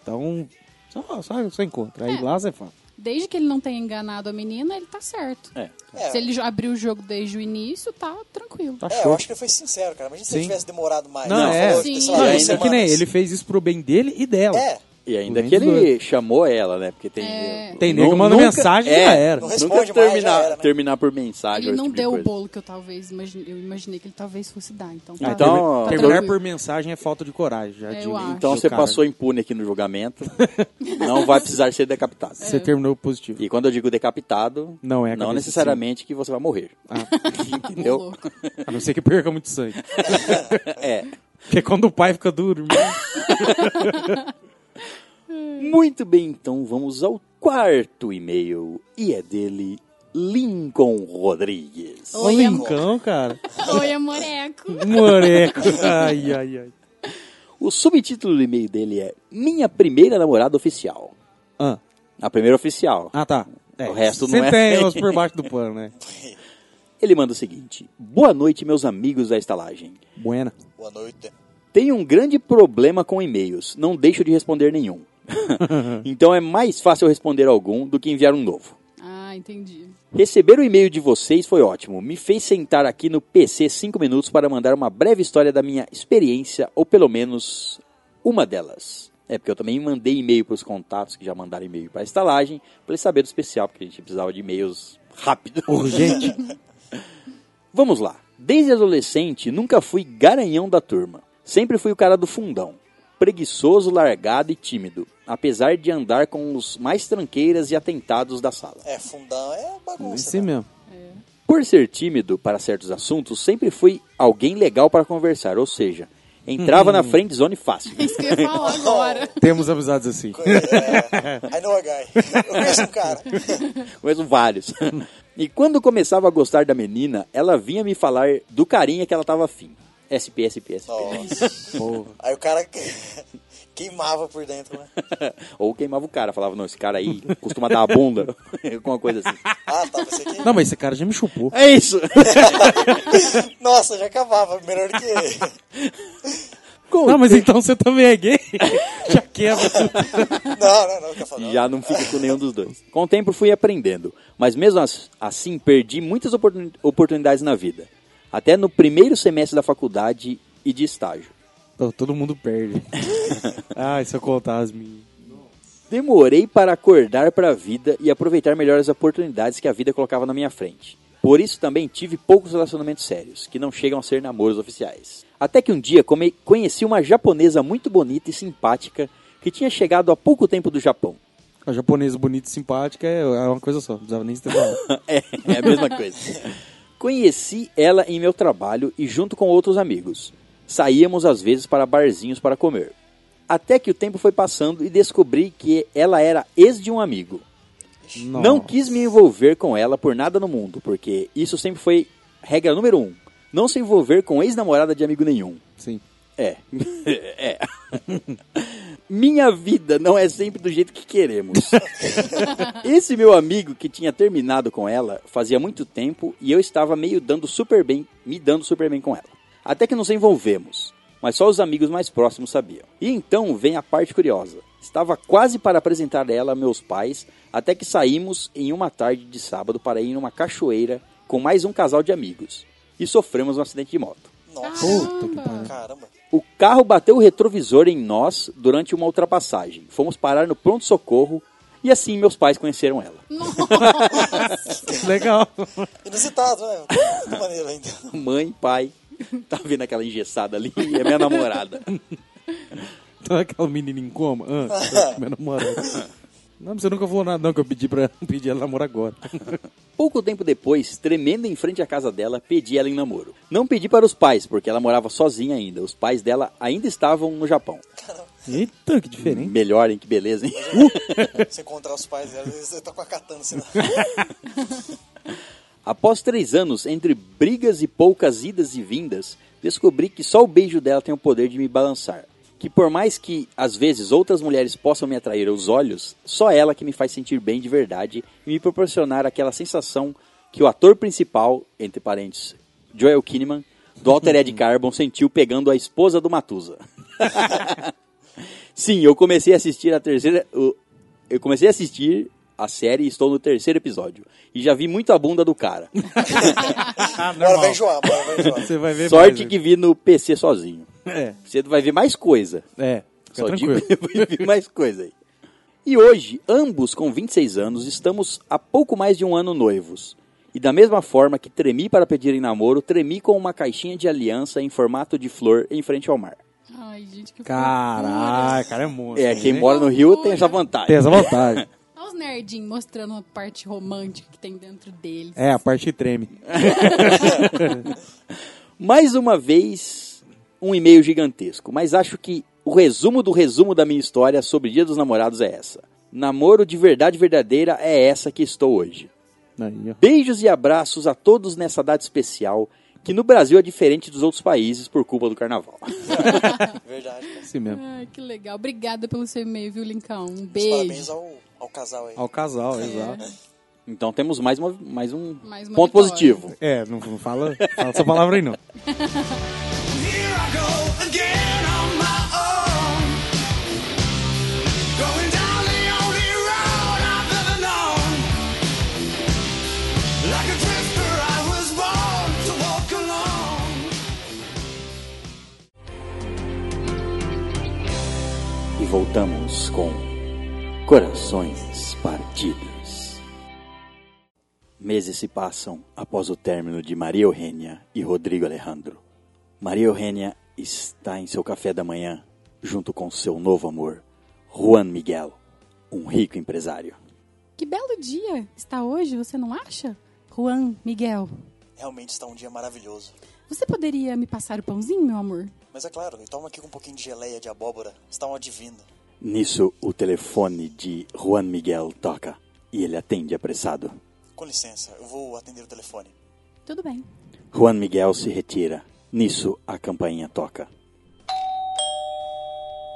Então, só, só, só encontra. Aí É. lá você fala. Desde que ele não tenha enganado a menina, ele tá certo. É. É. Se ele abriu o jogo desde o início, tá tranquilo. Tá É, eu acho que ele foi sincero, cara. Imagina se Sim. ele tivesse demorado mais. Não, Ele é. falou, Sim. Não, ainda que nem ele fez isso pro bem dele e dela. É, E ainda que ele chamou ela, né? Porque tem. É. Tem nego manda mensagem e é, já era. Não Nunca responde mais, terminar, já era, né? terminar por mensagem. Ele não tipo de deu o bolo que eu talvez imagine, eu imaginei que ele talvez fosse dar. Então, tá, Então, tá Terminar tranquilo. por mensagem é falta de coragem. Já É. Então você cara. passou impune aqui no julgamento. não vai precisar ser decapitado. Você terminou positivo. E quando eu digo decapitado, Não é não necessariamente que você vai morrer. Ô, Entendeu? A não ser que perca muito sangue. É. Porque quando o pai fica duro, Muito bem, então vamos ao quarto e-mail. E é dele, Lincoln Rodrigues. Oi, Lincão, cara. Oi, amoreco. Moreco. Ai, ai, ai. O subtítulo do e-mail dele é Minha Primeira Namorada Oficial. Ah, A primeira oficial. ah tá. É, O resto não é. tem os por baixo do pano, né? Ele manda o seguinte: Boa noite, meus amigos da estalagem. Buena. Boa noite. Tenho um grande problema com e-mails. Não deixo de responder nenhum. então é mais fácil responder algum do que enviar um novo. Ah, entendi. Receber o e-mail de vocês foi ótimo. Me fez sentar aqui no PC cinco minutos para mandar uma breve história da minha experiência, ou pelo menos uma delas. É, porque eu também mandei e-mail para os contatos que já mandaram e-mail para a estalagem, para eles saberem do especial, porque a gente precisava de e-mails rápido. Urgente. Vamos lá. Desde adolescente, nunca fui garanhão da turma. Sempre fui o cara do fundão. Preguiçoso, largado e tímido. Apesar de andar com os mais tranqueiras e atentados da sala. É, fundão é bagunça. Assim né? mesmo. Por ser tímido para certos assuntos, sempre fui alguém legal para conversar. Ou seja, entrava na friend zone fácil. Isso que eu ia falar agora. Temos amizades assim. É, I know a guy. Eu conheço um cara. Conheço vários. E quando começava a gostar da menina, ela vinha me falar do carinha que ela tava afim. SP, SP, SP. Nossa. Porra. Aí o cara queimava por dentro, né? Ou queimava o cara, falava, não, esse cara aí costuma dar a bunda. Alguma coisa assim. Ah, tá, pensei que... Não, mas esse cara já me chupou. É isso! Nossa, já acabava. Melhor do que ele. Com Não, mas então você também é gay? Já quebra tudo. Não, não, não. Não. Já não fica com nenhum dos dois. Com o tempo fui aprendendo, mas mesmo as- assim perdi muitas oportun- oportunidades na vida. Até no primeiro semestre da faculdade e de estágio. Todo mundo perde. Ai, se eu contar as minhas. Demorei para acordar para a vida e aproveitar melhor as oportunidades que a vida colocava na minha frente. Por isso também tive poucos relacionamentos sérios, que não chegam a ser namoros oficiais. Até que um dia conheci uma japonesa muito bonita e simpática que tinha chegado há pouco tempo do Japão. A japonesa bonita e simpática é é uma coisa só. Não precisava nem se. É, é a mesma coisa. Conheci ela em meu trabalho e junto com outros amigos. Saíamos às vezes para barzinhos para comer. Até que o tempo foi passando e descobri que ela era ex de um amigo. Não quis me envolver com ela por nada no mundo, porque isso sempre foi regra número um. Não se envolver com ex-namorada de amigo nenhum. Sim. É. é. Minha vida não é sempre do jeito que queremos. Esse meu amigo que tinha terminado com ela fazia muito tempo e eu estava meio dando super bem, me dando super bem com ela. Até que nos envolvemos, mas só os amigos mais próximos sabiam. E então vem a parte curiosa. Estava quase para apresentar ela a meus pais, até que saímos em uma tarde de sábado para ir numa cachoeira com mais um casal de amigos. E sofremos um acidente de moto. Nossa, Puta que pariu. caramba. O carro bateu o retrovisor em nós durante uma ultrapassagem. Fomos parar no pronto-socorro e assim meus pais conheceram ela. Legal. Inusitado, né? De maneira ainda. Mãe, pai, tá vendo aquela engessada ali? É minha namorada. Então é aquela menina em coma. Ah, minha namorada. Não, você nunca falou nada não, que eu pedi pra pedir ela namoro agora. Pouco tempo depois, tremendo em frente à casa dela, pedi ela em namoro. Não pedi para os pais, porque ela morava sozinha ainda. Os pais dela ainda estavam no Japão. Eita, que diferente. Melhor, hein? Que beleza, hein? Você encontrar os pais dela, às vezes você tá com a katana assim. Após três anos, entre brigas e poucas idas e vindas, descobri que só o beijo dela tem o poder de me balançar. Que por mais que, às vezes, outras mulheres possam me atrair aos olhos, só ela que me faz sentir bem de verdade e me proporcionar aquela sensação que o ator principal, entre parênteses, Joel Kinnaman, do Altered Carbon, sentiu pegando a esposa do Matusa. Sim, eu comecei a assistir a terceira... Eu comecei a assistir a série e estou no terceiro episódio. E já vi muito a bunda do cara. Ah, Agora vai enjoar, agora vai enjoar. Você vai ver Sorte mais, que vi no PC sozinho. É, Você vai ver mais coisa. é. Só digo tranquilo. que vai ver mais coisa aí. E hoje, ambos com 26 anos, estamos há pouco mais de um ano noivos. E da mesma forma que tremi para pedir em namoro, tremi com uma caixinha de aliança em formato de flor em frente ao mar. Ai, gente, que Caralho, cara é monstro. É, quem né? mora no Rio tem essa vantagem. Tem essa vantagem. Olha os nerdinhos mostrando a parte romântica que tem dentro deles. É, a parte treme. Mais uma vez, um e-mail gigantesco, mas acho que o resumo do resumo da minha história sobre Dia dos Namorados é essa. Namoro de verdade verdadeira é essa que estou hoje. Aí. Beijos e abraços a todos nessa data especial, que no Brasil é diferente dos outros países por culpa do carnaval. Verdade. cara. Assim mesmo. Ai, que legal. Obrigada pelo seu e-mail, viu, Lincão? Um Parabéns beijo. ao, ao casal aí. Ao casal, exato. Então temos mais, uma, mais um Mais uma ponto vitória. positivo. É, não, não fala, fala essa palavra aí não. voltamos com Corações Partidos. Meses se passam após o término de Maria Eugênia e Rodrigo Alejandro. Maria Eugênia está em seu café da manhã, junto com seu novo amor, Juan Miguel, um rico empresário. Que belo dia está hoje, você não acha? Juan, Miguel. Realmente está um dia maravilhoso. Você poderia me passar o pãozinho, meu amor? Mas é claro, toma aqui com um pouquinho de geleia de abóbora. Está uma divina. Nisso, o telefone de Juan Miguel toca e ele atende apressado. Com licença, eu vou atender o telefone. Tudo bem. Juan Miguel se retira. Nisso, a campainha toca.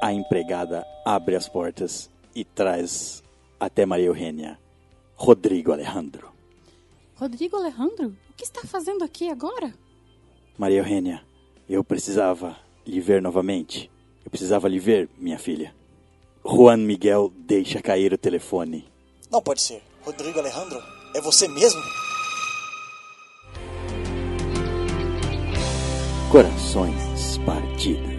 A empregada abre as portas e traz até Maria Eugênia Rodrigo Alejandro. Rodrigo Alejandro, o que está fazendo aqui agora? Maria Eugênia, eu precisava lhe ver novamente. Eu precisava lhe ver, minha filha. Juan Miguel deixa cair o telefone. Não pode ser. Rodrigo Alejandro? É você mesmo? Corações partidos.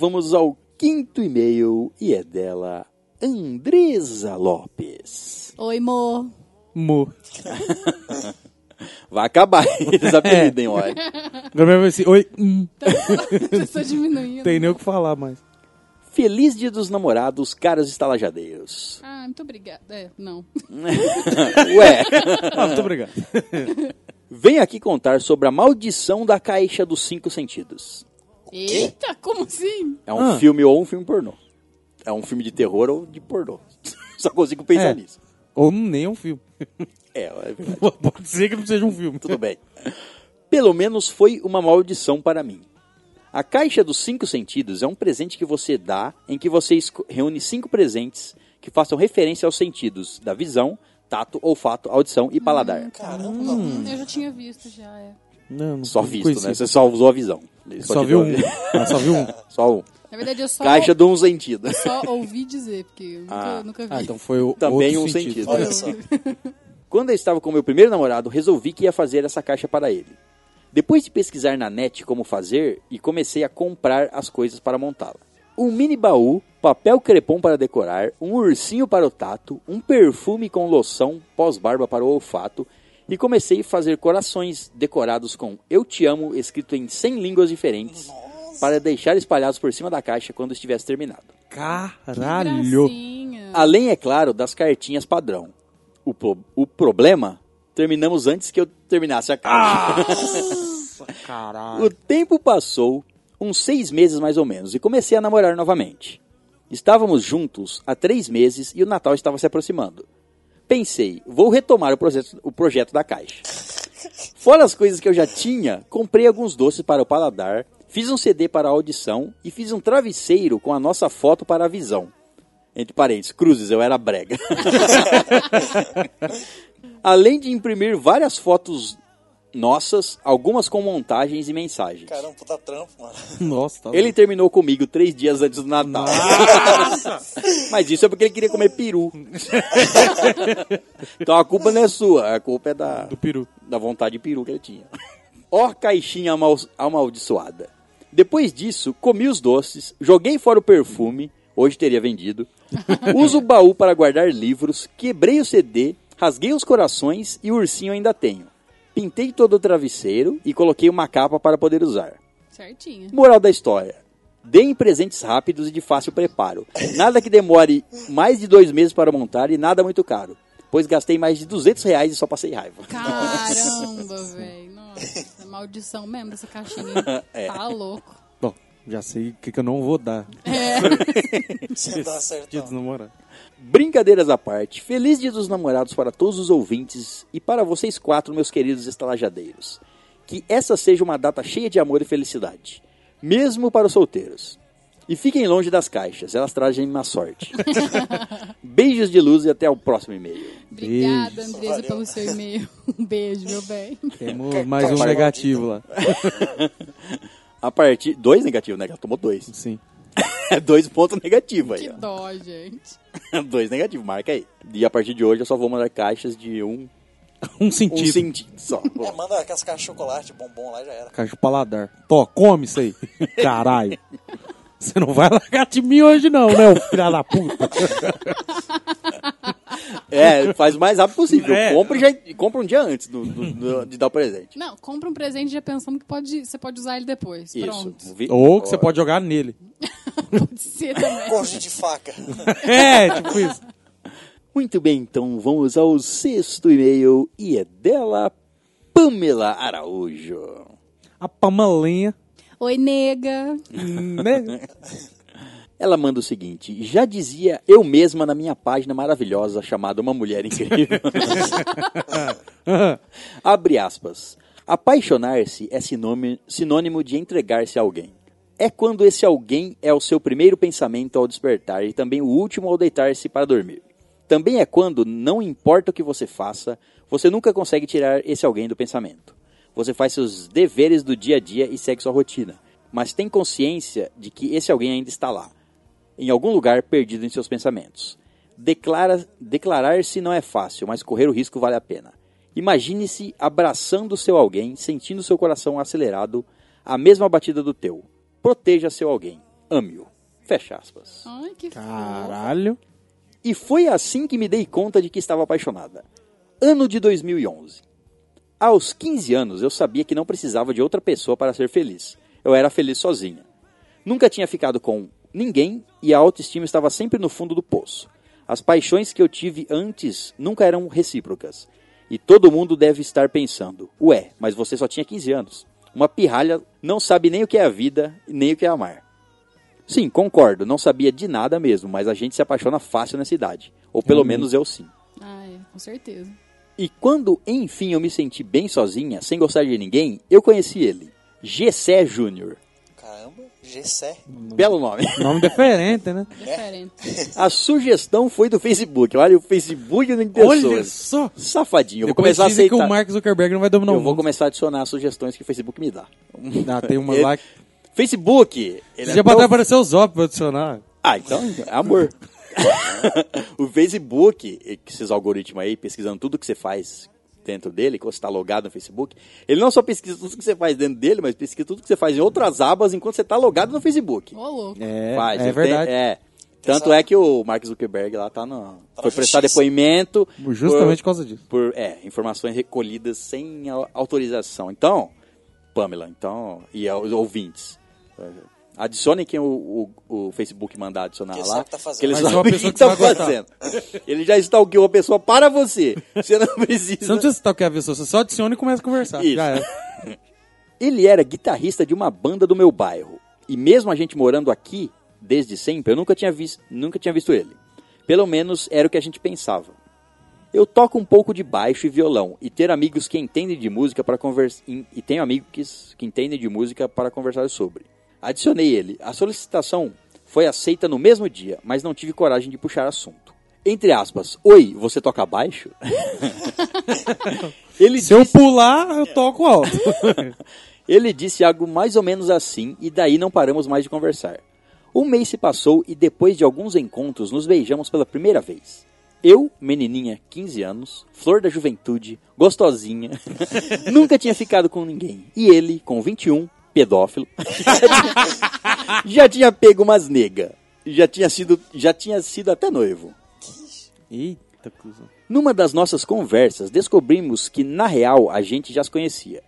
Vamos ao quinto e-mail e é dela Andresa Lopes. Oi, Mo. Mo. Vai acabar eles apelidem, olha. Agora vai assim, oi, hum, Já estou diminuindo. tem nem o que falar mais. Feliz dia dos namorados, caros estalajadeiros. Ah, muito obrigada. É, não. Ué, Ah, muito obrigado. venho aqui contar sobre a maldição da caixa dos cinco sentidos. Eita, como assim? É um Ah. filme ou um filme pornô. É um filme de terror ou de pornô. Só consigo pensar É. nisso. Ou nem um filme. É, é verdade. Pode ser que não seja um filme. Tudo bem. Pelo menos foi uma maldição para mim. A caixa dos cinco sentidos é um presente que você dá em que você reúne cinco presentes que façam referência aos sentidos da visão, tato, olfato, audição e paladar. Caramba, Hum, eu já tinha visto, já, é. Não, não Só não visto, né? Você só usou a visão. Ele Só te viu um. Ah, só viu um. Só um. Na verdade, eu só, Caixa de um sentido. só ouvi dizer, porque eu nunca, Ah. nunca vi. Ah, então foi o Também outro um sentido. olha só. Quando eu estava com meu primeiro namorado, resolvi que ia fazer essa caixa para ele. Depois de pesquisar na net como fazer, e comecei a comprar as coisas para montá-la. Um mini baú, papel crepom para decorar, um ursinho para o tato, um perfume com loção pós-barba para o olfato, e comecei a fazer corações decorados com Eu Te Amo escrito em 100 línguas diferentes, para deixar espalhados por cima da caixa quando estivesse terminado. Caralho. Além, é claro, das cartinhas padrão. O, pro- o problema, terminamos antes que eu terminasse a caixa. Caralho. O tempo passou, uns seis meses mais ou menos, e comecei a namorar novamente. Estávamos juntos há três meses e o Natal estava se aproximando. Pensei, vou retomar o projeto, o projeto da caixa. Fora as coisas que eu já tinha, comprei alguns doces para o paladar, fiz um CD para a audição e fiz um travesseiro com a nossa foto para a visão. Entre parênteses, cruzes, eu era brega. Além de imprimir várias fotos nossas, algumas com montagens e mensagens. Caramba, puta trampo, mano. Nossa, tá Ele terminou comigo três dias antes do Natal. Mas isso é porque ele queria comer peru. então a culpa não é sua, a culpa é da, do peru. da vontade de peru que ele tinha. Ó caixinha amal amaldiçoada. Depois disso, comi os doces, joguei fora o perfume, hoje teria vendido. Uso o baú para guardar livros, quebrei o CD, rasguei os corações e o ursinho ainda tenho. Pintei todo o travesseiro e coloquei uma capa para poder usar. Certinho. Moral da história. Deem presentes rápidos e de fácil preparo. Nada que demore mais de dois meses para montar e nada muito caro. Pois gastei mais de 200 reais e só passei raiva. Caramba, velho. Nossa, maldição mesmo dessa caixinha. É. Tá louco. Já sei o que, que eu não vou dar. Você tá certo. Dia dos namorados. Brincadeiras à parte, feliz dia dos namorados para todos os ouvintes e para vocês quatro, meus queridos estalajadeiros. Que essa seja uma data cheia de amor e felicidade, mesmo para os solteiros. E fiquem longe das caixas, elas trazem má sorte. Beijos de luz e até o próximo e-mail. Obrigada. Andresa, Valeu. pelo seu e-mail. Um beijo, meu bem. Temos mais um negativo lá. A partir. Dois negativos, né? Ela tomou dois. Sim. dois pontos negativos aí. Que ó. dó, gente. dois negativos, marca aí. E a partir de hoje eu só vou mandar caixas de um, Um um sentido. sentido só. É, manda aquelas caixas de chocolate, bombom lá já era. Caixa de paladar. Tó, come isso aí. Caralho. Você não vai largar de mim hoje não, né, filha da puta? É, faz o mais rápido possível. É. Compra, já, compra um dia antes do- do- do- de dar o presente. Não, compra um presente já pensando que pode, você pode usar ele depois. Isso. Pronto. Vi- Ou que você pode jogar nele. Pode ser também. Corte de faca. É, tipo isso. Muito bem, então vamos ao sexto e-mail e é dela, Pamela Araújo. A pamalenha, Oi, nega. né? Ela manda o seguinte: já dizia eu mesma na minha página maravilhosa chamada Uma Mulher Incrível. Abre aspas. Apaixonar-se é sinônimo, sinônimo de entregar-se a alguém. É quando esse alguém é o seu primeiro pensamento ao despertar e também o último ao deitar-se para dormir. Também é quando, não importa o que você faça, você nunca consegue tirar esse alguém do pensamento. Você faz seus deveres do dia a dia e segue sua rotina, mas tem consciência de que esse alguém ainda está lá, em algum lugar perdido em seus pensamentos. Declara, declarar-se não é fácil, mas correr o risco vale a pena. Imagine-se abraçando seu alguém, sentindo seu coração acelerado, a mesma batida do teu. Proteja seu alguém. ame-o. Fecha aspas. Ai, que. Caralho. E foi assim que me dei conta de que estava apaixonada. Ano de 2011. Aos 15 anos eu sabia que não precisava de outra pessoa para ser feliz. Eu era feliz sozinha. Nunca tinha ficado com ninguém e a autoestima estava sempre no fundo do poço. As paixões que eu tive antes nunca eram recíprocas. E todo mundo deve estar pensando: ué, mas você só tinha 15 anos. Uma pirralha não sabe nem o que é a vida e nem o que é amar. Sim, concordo, não sabia de nada mesmo, mas a gente se apaixona fácil nessa idade. Ou pelo menos eu sim. Ah, é, com certeza. E quando, enfim, eu me senti bem sozinha, sem gostar de ninguém, eu conheci ele. Gessé Júnior. Gessé. Belo nome. Nome diferente, né? Diferente. A sugestão foi do Facebook. Olha, o Facebook não interessou. Olha só. Safadinho. Eu vou começar a dizem que aceitar. o Mark Zuckerberg não vai dominar Eu o vou mundo. começar a adicionar as sugestões que o Facebook me dá. Ah, tem uma Ele- lá. Facebook. Ele Você é já pode tão- aparecer o Zop pra adicionar. Ah, então, é amor. o Facebook, que esses algoritmos aí, pesquisando tudo que você faz dentro dele, quando você está logado no Facebook, ele não só pesquisa tudo que você faz dentro dele, mas pesquisa tudo que você faz em outras abas enquanto você está logado no Facebook. Ô, louco. É, Faz, é verdade. tem- é. Tanto Essa- é que o Mark Zuckerberg lá tá no. Tá foi prestar justiça. depoimento. Justamente por por, causa disso. por é, informações recolhidas sem au- autorização. Então, Pamela, então, e aos ouvintes, adicionem quem o, o, o Facebook mandar adicionar Que lá. sabe o que tá fazendo. que uma sabem o pessoa que tá gostar. fazendo. Ele já stalkeou a pessoa para você. Você não precisa. Você não precisa stalkear a pessoa, você só adiciona e começa a conversar. Isso. Já é. Ele era guitarrista de uma banda do meu bairro. E mesmo a gente morando aqui desde sempre, eu nunca tinha, vis nunca tinha visto ele. Pelo menos era o que a gente pensava. Eu toco um pouco de baixo e violão e ter amigos que entendem de música para conversar e tenho amigos que, que entendem de música para conversar sobre. Adicionei ele. A solicitação foi aceita no mesmo dia, mas não tive coragem de puxar assunto. Entre aspas, oi, você toca baixo? ele Se eu disse- pular, eu toco alto. ele disse algo mais ou menos assim e daí não paramos mais de conversar. Um mês se passou e depois de alguns encontros nos beijamos pela primeira vez. Eu, menininha, 15 anos, flor da juventude, gostosinha, nunca tinha ficado com ninguém. E ele, com 21, pedófilo, já tinha pego umas nega. Já tinha sido, já tinha sido até noivo. Eita, cuzão. Numa das nossas conversas, descobrimos que, na real, a gente já se conhecia.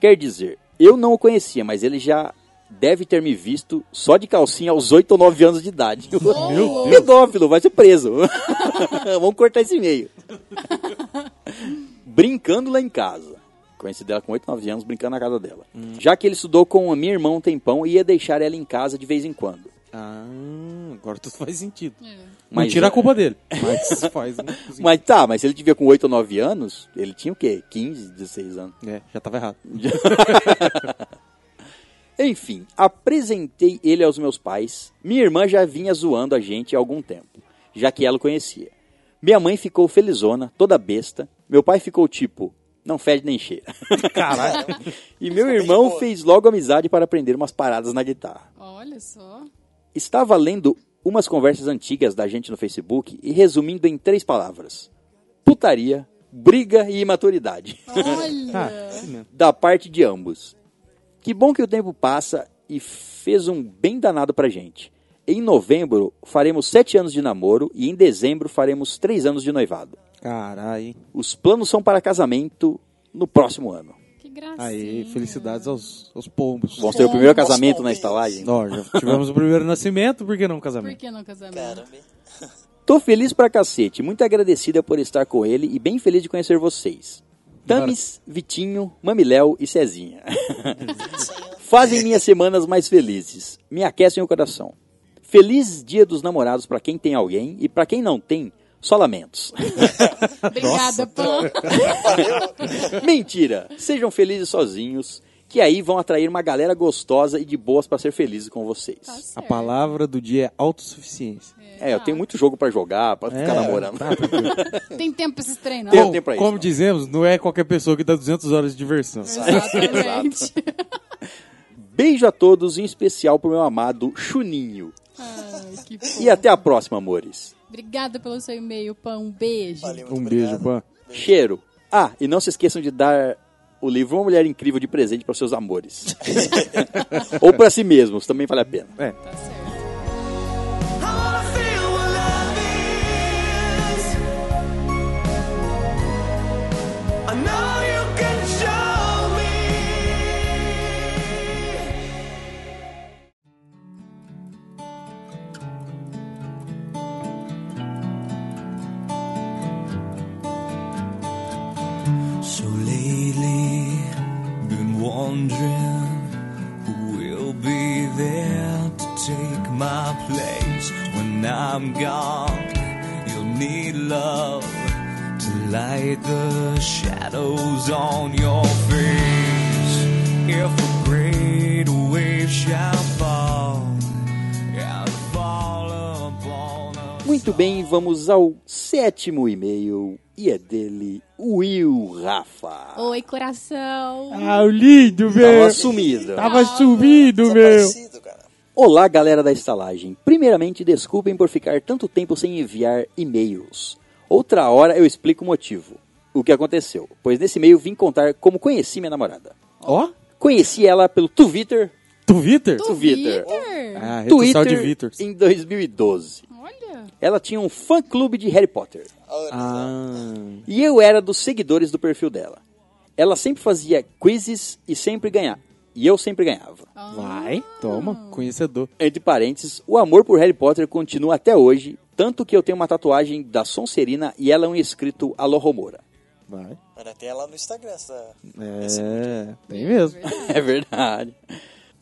Quer dizer, eu não o conhecia, mas ele já deve ter me visto só de calcinha aos 8 ou 9 anos de idade. Meu Pedófilo, vai ser preso. Vamos cortar esse e-mail. Brincando lá em casa. Conheci dela com 8, 9 anos, brincando na casa dela. Já que ele estudou com a minha irmã um tempão e ia deixar ela em casa de vez em quando. Ah, agora tudo faz sentido. É. Não Mas, tira a é- culpa dele. Mas faz. né? Mas tá, mas se ele tiver com 8 ou 9 anos, ele tinha o quê? 15, 16 anos. É, já tava errado. Enfim, apresentei ele aos meus pais. Minha irmã já vinha zoando a gente há algum tempo, já que ela o conhecia. Minha mãe ficou felizona, toda besta. Meu pai ficou tipo, não fede nem cheira. Caralho. E meu irmão fez logo amizade para aprender umas paradas na guitarra. Olha só. Estava lendo umas conversas antigas da gente no Facebook e resumindo em três palavras: putaria, briga e imaturidade. Olha. Ah, sim mesmo. da parte de ambos. Que bom que o tempo passa e fez um bem danado pra gente. Em novembro faremos sete anos de namoro e em dezembro faremos três anos de noivado. Caralho. hein? Os planos são para casamento no próximo ano. Que gracinha. Aí, felicidades aos, aos pombos. Vamos ter o primeiro casamento na estalagem. Ó, já tivemos o primeiro nascimento, por que não Por casamento? que não casamento? Caramba. Tô feliz pra cacete, muito agradecida por estar com ele e bem feliz de conhecer vocês. Tamis, Vitinho, Mamiléu e Cezinha. Fazem minhas semanas mais felizes. Me aquecem o coração. Feliz Dia dos Namorados pra quem tem alguém e pra quem não tem, só lamentos. Obrigada, Pão. Mentira! Sejam felizes sozinhos, que aí vão atrair uma galera gostosa e de boas pra ser felizes com vocês. Tá A palavra do dia é autossuficiência. É, eu tenho muito jogo pra jogar, pra ficar É, namorando. tá, tranquilo. Tem tempo pra esses treinos? Tem tempo pra isso, Como não. dizemos, não é qualquer pessoa que dá 200 horas de diversão. Exatamente. Beijo a todos, em especial pro meu amado Chuninho. Ai. E até a próxima, amores. Obrigada pelo seu e-mail, Pão. Um beijo. Valeu, muito Um obrigado. beijo, Pan. Cheiro. Ah, e não se esqueçam de dar o livro Uma Mulher Incrível de presente para seus amores. Ou para si mesmos, também vale a pena. É. Tá certo. Bem, vamos ao sétimo e-mail e é dele, Will Rafa. Oi, coração. Ah, o lindo, Tava meu. sumido. Tava sumido, meu. Desaparecido, cara. Olá, galera da estalagem. Primeiramente, desculpem por ficar tanto tempo sem enviar e-mails. Outra hora eu explico o motivo. O que aconteceu? Pois nesse e-mail vim contar como conheci minha namorada. Ó, Conheci ela pelo Twitter, Twitter? Twitter. Ah, rede social de Twitter Vitor. em 2012. Olha. Ela tinha um fã-clube de Harry Potter. Ah, E eu era dos seguidores do perfil dela. Ela sempre fazia quizzes e sempre ganhava. E eu sempre ganhava. vai, toma, conhecedor. Entre parênteses, o amor por Harry Potter continua até hoje, tanto que eu tenho uma tatuagem da Sonserina e ela é um escrito Alô Romora. Vai. Ainda tem ela no Instagram, essa... É, tem mesmo. É verdade.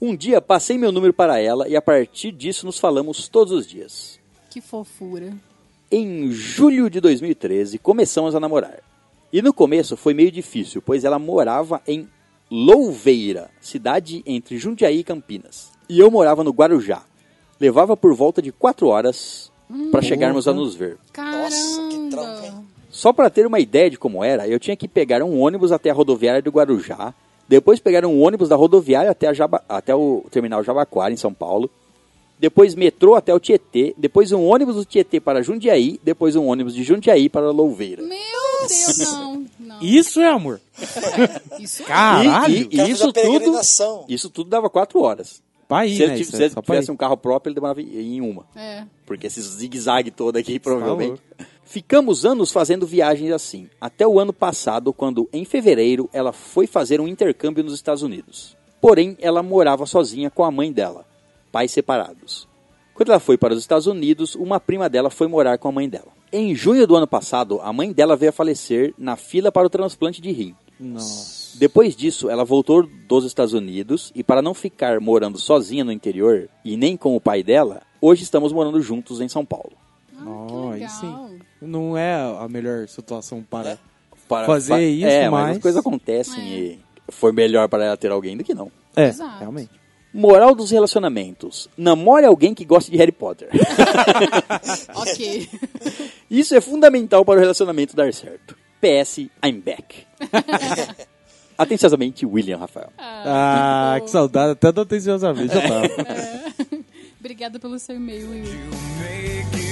Um dia passei meu número para ela e a partir disso nos falamos todos os dias. Que fofura. Em julho de 2013, começamos a namorar. E no começo foi meio difícil, pois ela morava em Louveira, cidade entre Jundiaí e Campinas. E eu morava no Guarujá. Levava por volta de quatro horas para chegarmos a nos ver. Caramba. Nossa, que trampo, hein? Só para ter uma ideia de como era, eu tinha que pegar um ônibus até a rodoviária do Guarujá, depois pegar um ônibus da rodoviária até, a Jaba- até o terminal Jabaquara, em São Paulo, depois metrô até o Tietê, depois um ônibus do Tietê para Jundiaí, depois um ônibus de Jundiaí para Louveira. Meu Deus, não. não. Isso é amor. Isso é. Caralho. E, e isso tudo, isso tudo dava quatro horas. Pra ir, se ele, né? tiv- Isso se é tivesse um carro próprio, ele demorava em uma. É. Porque esse zigue-zague todo aqui, provavelmente. Ficamos anos fazendo viagens assim. Até o ano passado, quando, em fevereiro, ela foi fazer um intercâmbio nos Estados Unidos. Porém, ela morava sozinha com a mãe dela, pais separados. Quando ela foi para os Estados Unidos, uma prima dela foi morar com a mãe dela. Em junho do ano passado, a mãe dela veio a falecer na fila para o transplante de rim. Nossa. Depois disso, ela voltou dos Estados Unidos e para não ficar morando sozinha no interior e nem com o pai dela, hoje estamos morando juntos em São Paulo. Ah, aí sim. Não é a melhor situação para. É. Para Fazer fa- isso, é, mas mas- as coisas acontecem e foi melhor para ela ter alguém do que não. É, Exato. realmente. Moral dos relacionamentos: namore alguém que goste de Harry Potter. Ok. Isso é fundamental para o relacionamento dar certo. PS, I'm back. Atenciosamente, William Rafael. Ah, que saudade, até do atenciosamente já tava. Obrigada pelo seu e-mail, Will.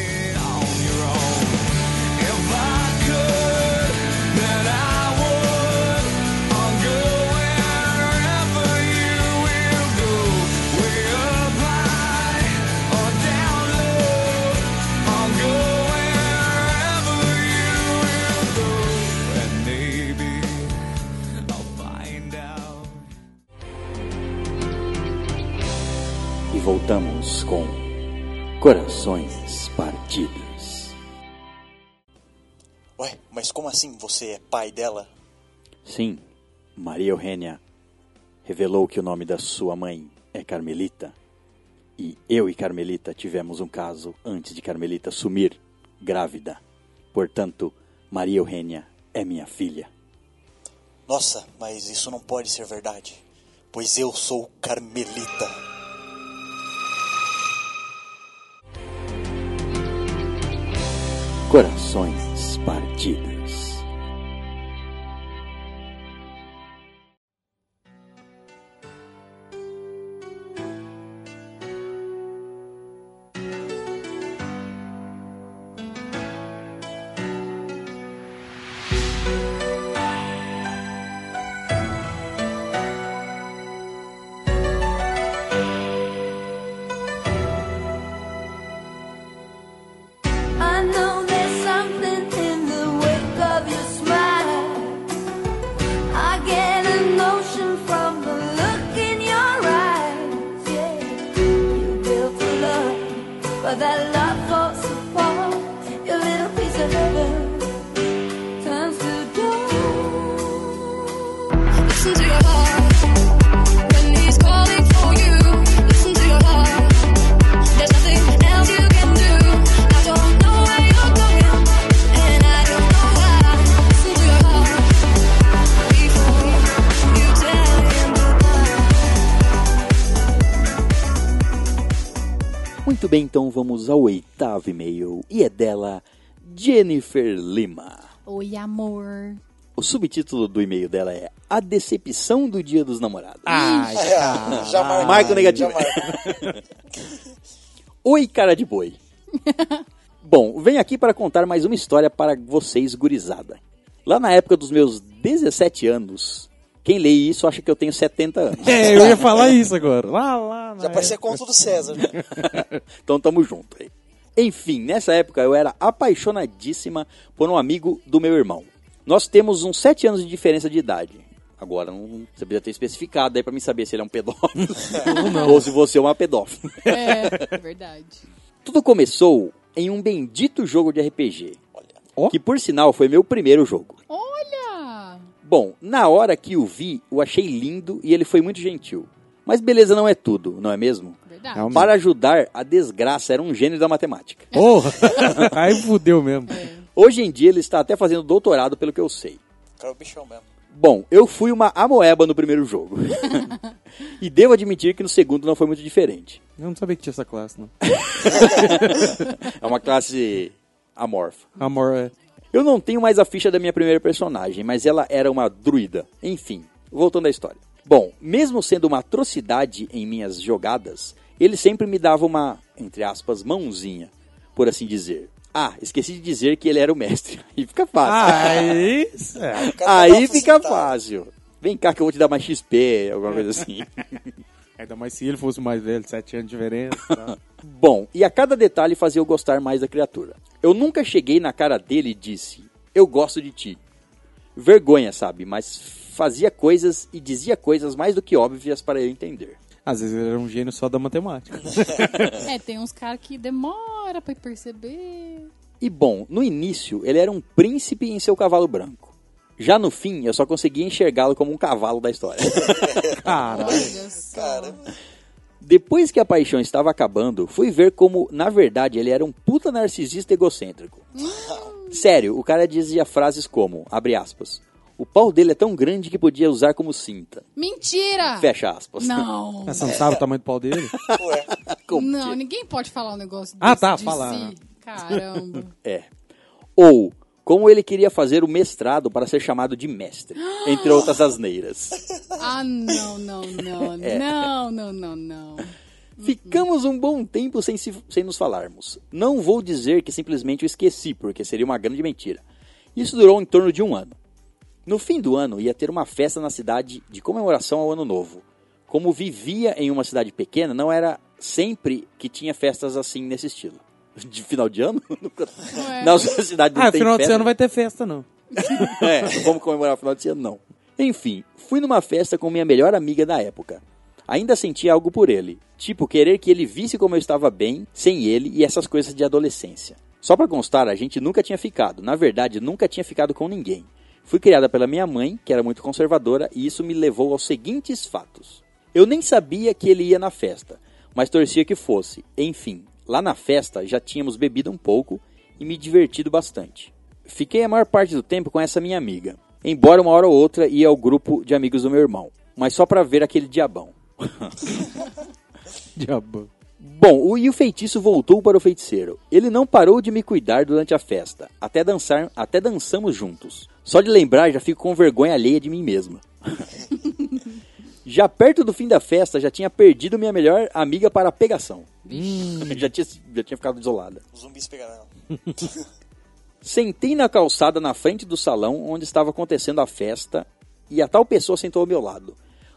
Corações Partidos. Ué, mas como assim você é pai dela? Sim, Maria Eugênia revelou que o nome da sua mãe é Carmelita. E eu e Carmelita tivemos um caso antes de Carmelita sumir, grávida. Portanto, Maria Eugênia é minha filha. Nossa, mas isso não pode ser verdade. Pois eu sou Carmelita. Corações Partidos. Vamos ao oitavo e-mail. E é dela, Jennifer Lima. Oi, amor. O subtítulo do e-mail dela é A Decepção do Dia dos Namorados. Ai, É, já marca. Marco negativo. Já marca. Oi, cara de boi. Bom, venho aqui para contar mais uma história para vocês, gurizada. Lá na época dos meus 17 anos, quem lê isso acha que eu tenho 70 anos. É, eu ia falar isso agora. Lá, lá, Já parecia conto do César. né? então tamo junto aí. Enfim, nessa época eu era apaixonadíssima por um amigo do meu irmão. Nós temos uns 7 anos de diferença de idade. Agora, não, você precisa ter especificado aí pra mim saber se ele é um pedófilo ou se você é uma pedófila. É, verdade. Tudo começou em um bendito jogo de RPG. Ó. Que por sinal foi meu primeiro jogo. Olha! Bom, na hora que o vi, eu achei lindo e ele foi muito gentil. Mas beleza não é tudo, não é mesmo? Verdade. Realmente. Para ajudar, a desgraça era um gênio da matemática. Porra! Aí fudeu mesmo. Hoje em dia ele está até fazendo doutorado, pelo que eu sei. Cara, o bichão mesmo. Bom, eu fui uma amoeba no primeiro jogo. e devo admitir que no segundo não foi muito diferente. Eu não sabia que tinha essa classe, não. É uma classe amorfa. Amor, é. Eu não tenho mais a ficha da minha primeira personagem, mas ela era uma druida. Enfim, voltando à história. Bom, mesmo sendo uma atrocidade em minhas jogadas, ele sempre me dava uma, entre aspas, mãozinha, por assim dizer. Ah, esqueci de dizer que ele era o mestre. Aí fica fácil. Aí, é. Aí fica fácil. Vem cá que eu vou te dar mais XP, alguma coisa assim. Ainda mais se ele fosse mais velho, sete anos de diferença. Tá? Bom, e a cada detalhe fazia eu gostar mais da criatura. Eu nunca cheguei na cara dele e disse: Eu gosto de ti. Vergonha, sabe? Mas fazia coisas e dizia coisas mais do que óbvias para eu entender. Às vezes ele era um gênio só da matemática. É, tem uns caras que demora pra perceber. E bom, no início ele era um príncipe em seu cavalo branco. Já no fim, eu só conseguia enxergá-lo como um cavalo da história. Cara, Olha só. Cara, Depois que a paixão estava acabando, fui ver como, na verdade, ele era um puta narcisista egocêntrico. Sério, o cara dizia frases como, abre aspas, o pau dele é tão grande que podia usar como cinta. Mentira! Fecha aspas. Não. você não sabe o tamanho do pau dele? Não, que- ninguém pode falar um negócio desse Ah, tá, de fala. si. Caramba. É. Ou, como ele queria fazer o mestrado para ser chamado de mestre, entre outras asneiras. Ah, não, não, não. É. Não, não, não, não. Ficamos um bom tempo sem, se- sem nos falarmos. Não vou dizer que simplesmente o esqueci, porque seria uma grande mentira. Isso durou em torno de um ano. No fim do ano, ia ter uma festa na cidade de comemoração ao Ano Novo. Como vivia em uma cidade pequena, não era sempre que tinha festas assim nesse estilo. De final de ano? Ué. Na sua cidade não Ah, tem final de festa? ano não vai ter festa, não. É, vamos comemorar o final de ano, não. Enfim, fui numa festa com minha melhor amiga da época. Ainda sentia algo por ele, tipo querer que ele visse como eu estava bem, sem ele e essas coisas de adolescência. Só pra constar, a gente nunca tinha ficado, na verdade, nunca tinha ficado com ninguém. Fui criada pela minha mãe, que era muito conservadora, e isso me levou aos seguintes fatos. Eu nem sabia que ele ia na festa, mas torcia que fosse. Enfim, lá na festa já tínhamos bebido um pouco e me divertido bastante. Fiquei a maior parte do tempo com essa minha amiga, embora uma hora ou outra ia ao grupo de amigos do meu irmão, mas só pra ver aquele diabão. Diabo. Bom, o, e o feitiço voltou para o feiticeiro. Ele não parou de me cuidar durante a festa, até dançar, até dançamos juntos. Só de lembrar já fico com vergonha alheia de mim mesma. já perto do fim da festa, já tinha perdido minha melhor amiga para a pegação. já, tinha, já tinha ficado isolada. Os zumbis pegaram ela. Sentei na calçada na frente do salão onde estava acontecendo a festa e a tal pessoa sentou ao meu lado.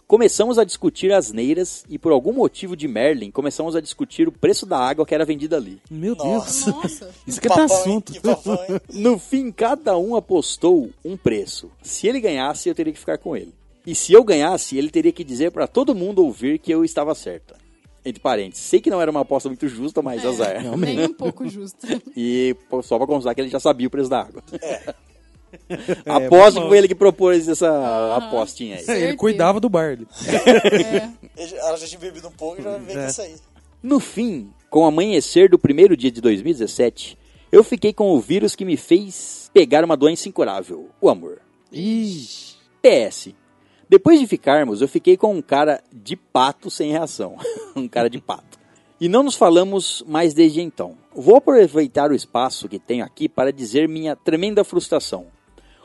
Começamos a discutir asneiras e por algum motivo de Merlin começamos a discutir o preço da água que era vendida ali. Meu Nossa. Deus. Nossa. Isso que é assunto. Que? No fim, cada um apostou um preço. Se ele ganhasse, eu teria que ficar com ele. E se eu ganhasse, ele teria que dizer para todo mundo ouvir que eu estava certa. Entre parênteses, sei que não era uma aposta muito justa, mas azar. É, nem um pouco justo. E pô, só pra constar que ele já sabia o preço da água. É, Aposto que foi ele que propôs essa apostinha aí. Ele Certeza. cuidava do. Ele já- Ela já tinha bebido um pouco e já veio com isso aí. No fim, com o amanhecer do primeiro dia de 2017, eu fiquei com o vírus que me fez pegar uma doença incurável, o amor. Ixi. PS. Depois de ficarmos, eu fiquei com um cara de pato sem reação. um cara de pato. E não nos falamos mais desde então. Vou aproveitar o espaço que tenho aqui para dizer minha tremenda frustração.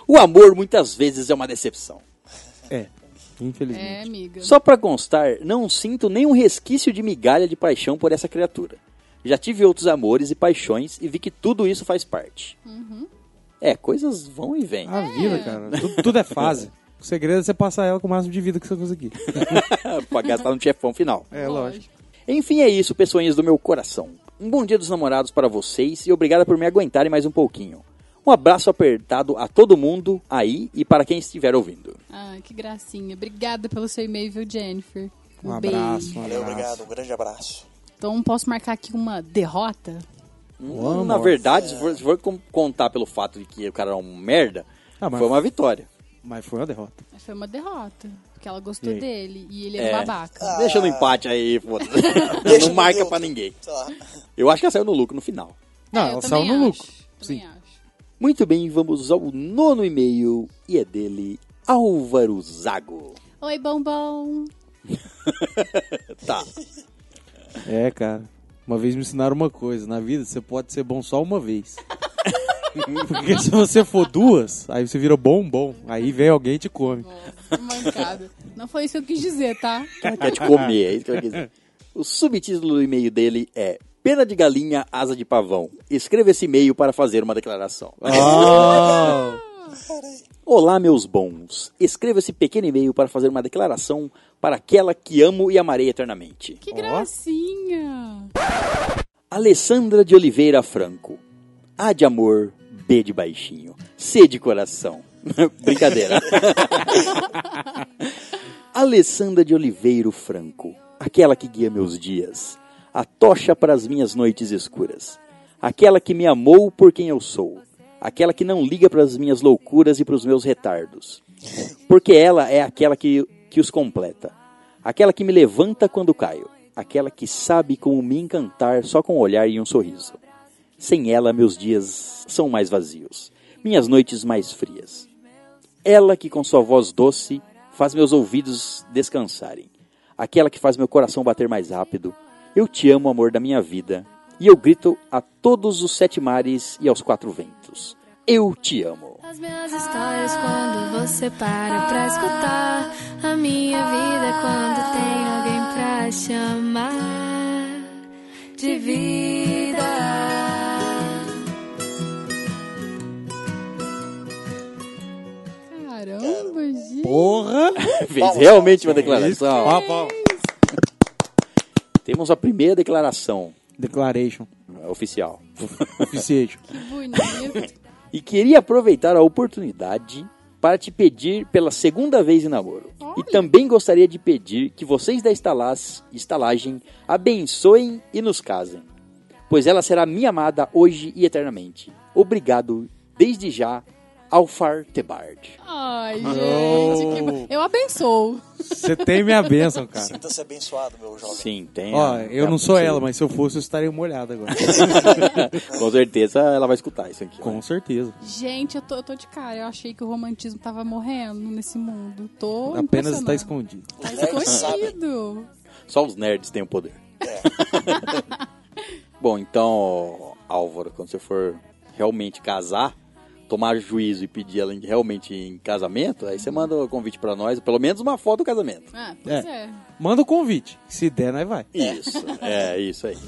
O amor muitas vezes é uma decepção. É, infelizmente. É, amiga. Só pra constar, não sinto nenhum resquício de migalha de paixão por essa criatura. Já tive outros amores e paixões e vi que tudo isso faz parte. É, coisas vão e vêm. A vida, cara. Tudo, tudo é fase. O segredo é você passar ela com o máximo de vida que você conseguir. pra gastar no chefão final. É, lógico. Enfim, é isso, pessoinhas do meu coração. Um bom dia dos namorados para vocês e obrigada por me aguentarem mais um pouquinho. Um abraço apertado a todo mundo aí e para quem estiver ouvindo. Ah, que gracinha. Obrigada pelo seu e-mail, viu, Jennifer? Um beijo. abraço, um Valeu, obrigado. Um grande abraço. Então, posso marcar aqui uma derrota? Vamos. Na verdade, se for, se for contar pelo fato de que o cara é um merda, Ah, mas- foi uma vitória. Mas foi uma derrota. Mas Foi uma derrota. Porque ela gostou E dele e ele É. era babaca. Deixa no empate aí, foda-se. Deixa Não marca pra ninguém. Tá. Eu acho que ela saiu no lucro no final. Não, É, ela saiu no acho. lucro. Também Sim. acho. Muito bem, vamos ao nono e-mail e é dele, Álvaro Zago. Oi, bombom. Tá. É, cara. Uma vez me ensinaram uma coisa. Na vida, você pode ser bom só uma vez. Porque se você for duas, aí você vira bom, bom. Aí vem alguém e te come. Nossa, mancada. Não foi isso que eu quis dizer, tá? Ela quer te comer, é isso que ela quer dizer. O subtítulo do e-mail dele é Pena de galinha, asa de pavão. Escreva esse e-mail para fazer uma declaração. Ah, Olá, meus bons. Escreva esse pequeno e-mail para fazer uma declaração para aquela que amo e amarei eternamente. Que gracinha. Alessandra de Oliveira Franco. A de amor, B de baixinho. C de coração. Brincadeira. Alessandra de Oliveira Franco. Aquela que guia meus dias. A tocha para as minhas noites escuras. Aquela que me amou por quem eu sou. Aquela que não liga para as minhas loucuras e para os meus retardos. Porque ela é aquela que, que os completa. Aquela que me levanta quando caio. Aquela que sabe como me encantar só com um olhar e um sorriso. Sem ela, meus dias são mais vazios, minhas noites mais frias. Ela que com sua voz doce faz meus ouvidos descansarem. Aquela que faz meu coração bater mais rápido. Eu te amo, amor da minha vida. E eu grito a todos os sete mares e aos quatro ventos. Eu te amo. As minhas histórias quando você para pra escutar. A minha vida quando tem alguém pra chamar de vida. Porra! Fez realmente uma declaração. Temos a primeira declaração Declaration. eh, oficial. Oficiate. Que bonito. E queria aproveitar a oportunidade para te pedir pela segunda vez em namoro. E também gostaria de pedir que vocês da estalagem abençoem e nos casem. Pois ela será minha amada hoje e eternamente. Obrigado, desde já, Alfar Tebard. Ai, gente. que Eu abençoo. Você tem minha bênção, cara. Sinta-se abençoado, meu jovem. Sim, tem. Ó, a- eu não sou ela, mas se eu fosse, eu estaria molhado agora. Com certeza ela vai escutar isso aqui. Com né? certeza. Gente, eu tô, eu tô de cara. Eu achei que o romantismo tava morrendo nesse mundo. Tô Apenas está escondido. Tá escondido. Só os nerds têm o poder. Bom, então, Álvaro, quando você for realmente casar, tomar juízo e pedir ela realmente em casamento, aí você manda o convite pra nós, pelo menos uma foto do casamento. Ah, pois É. é. Manda o convite. Se der, nós vai. Isso, é isso aí.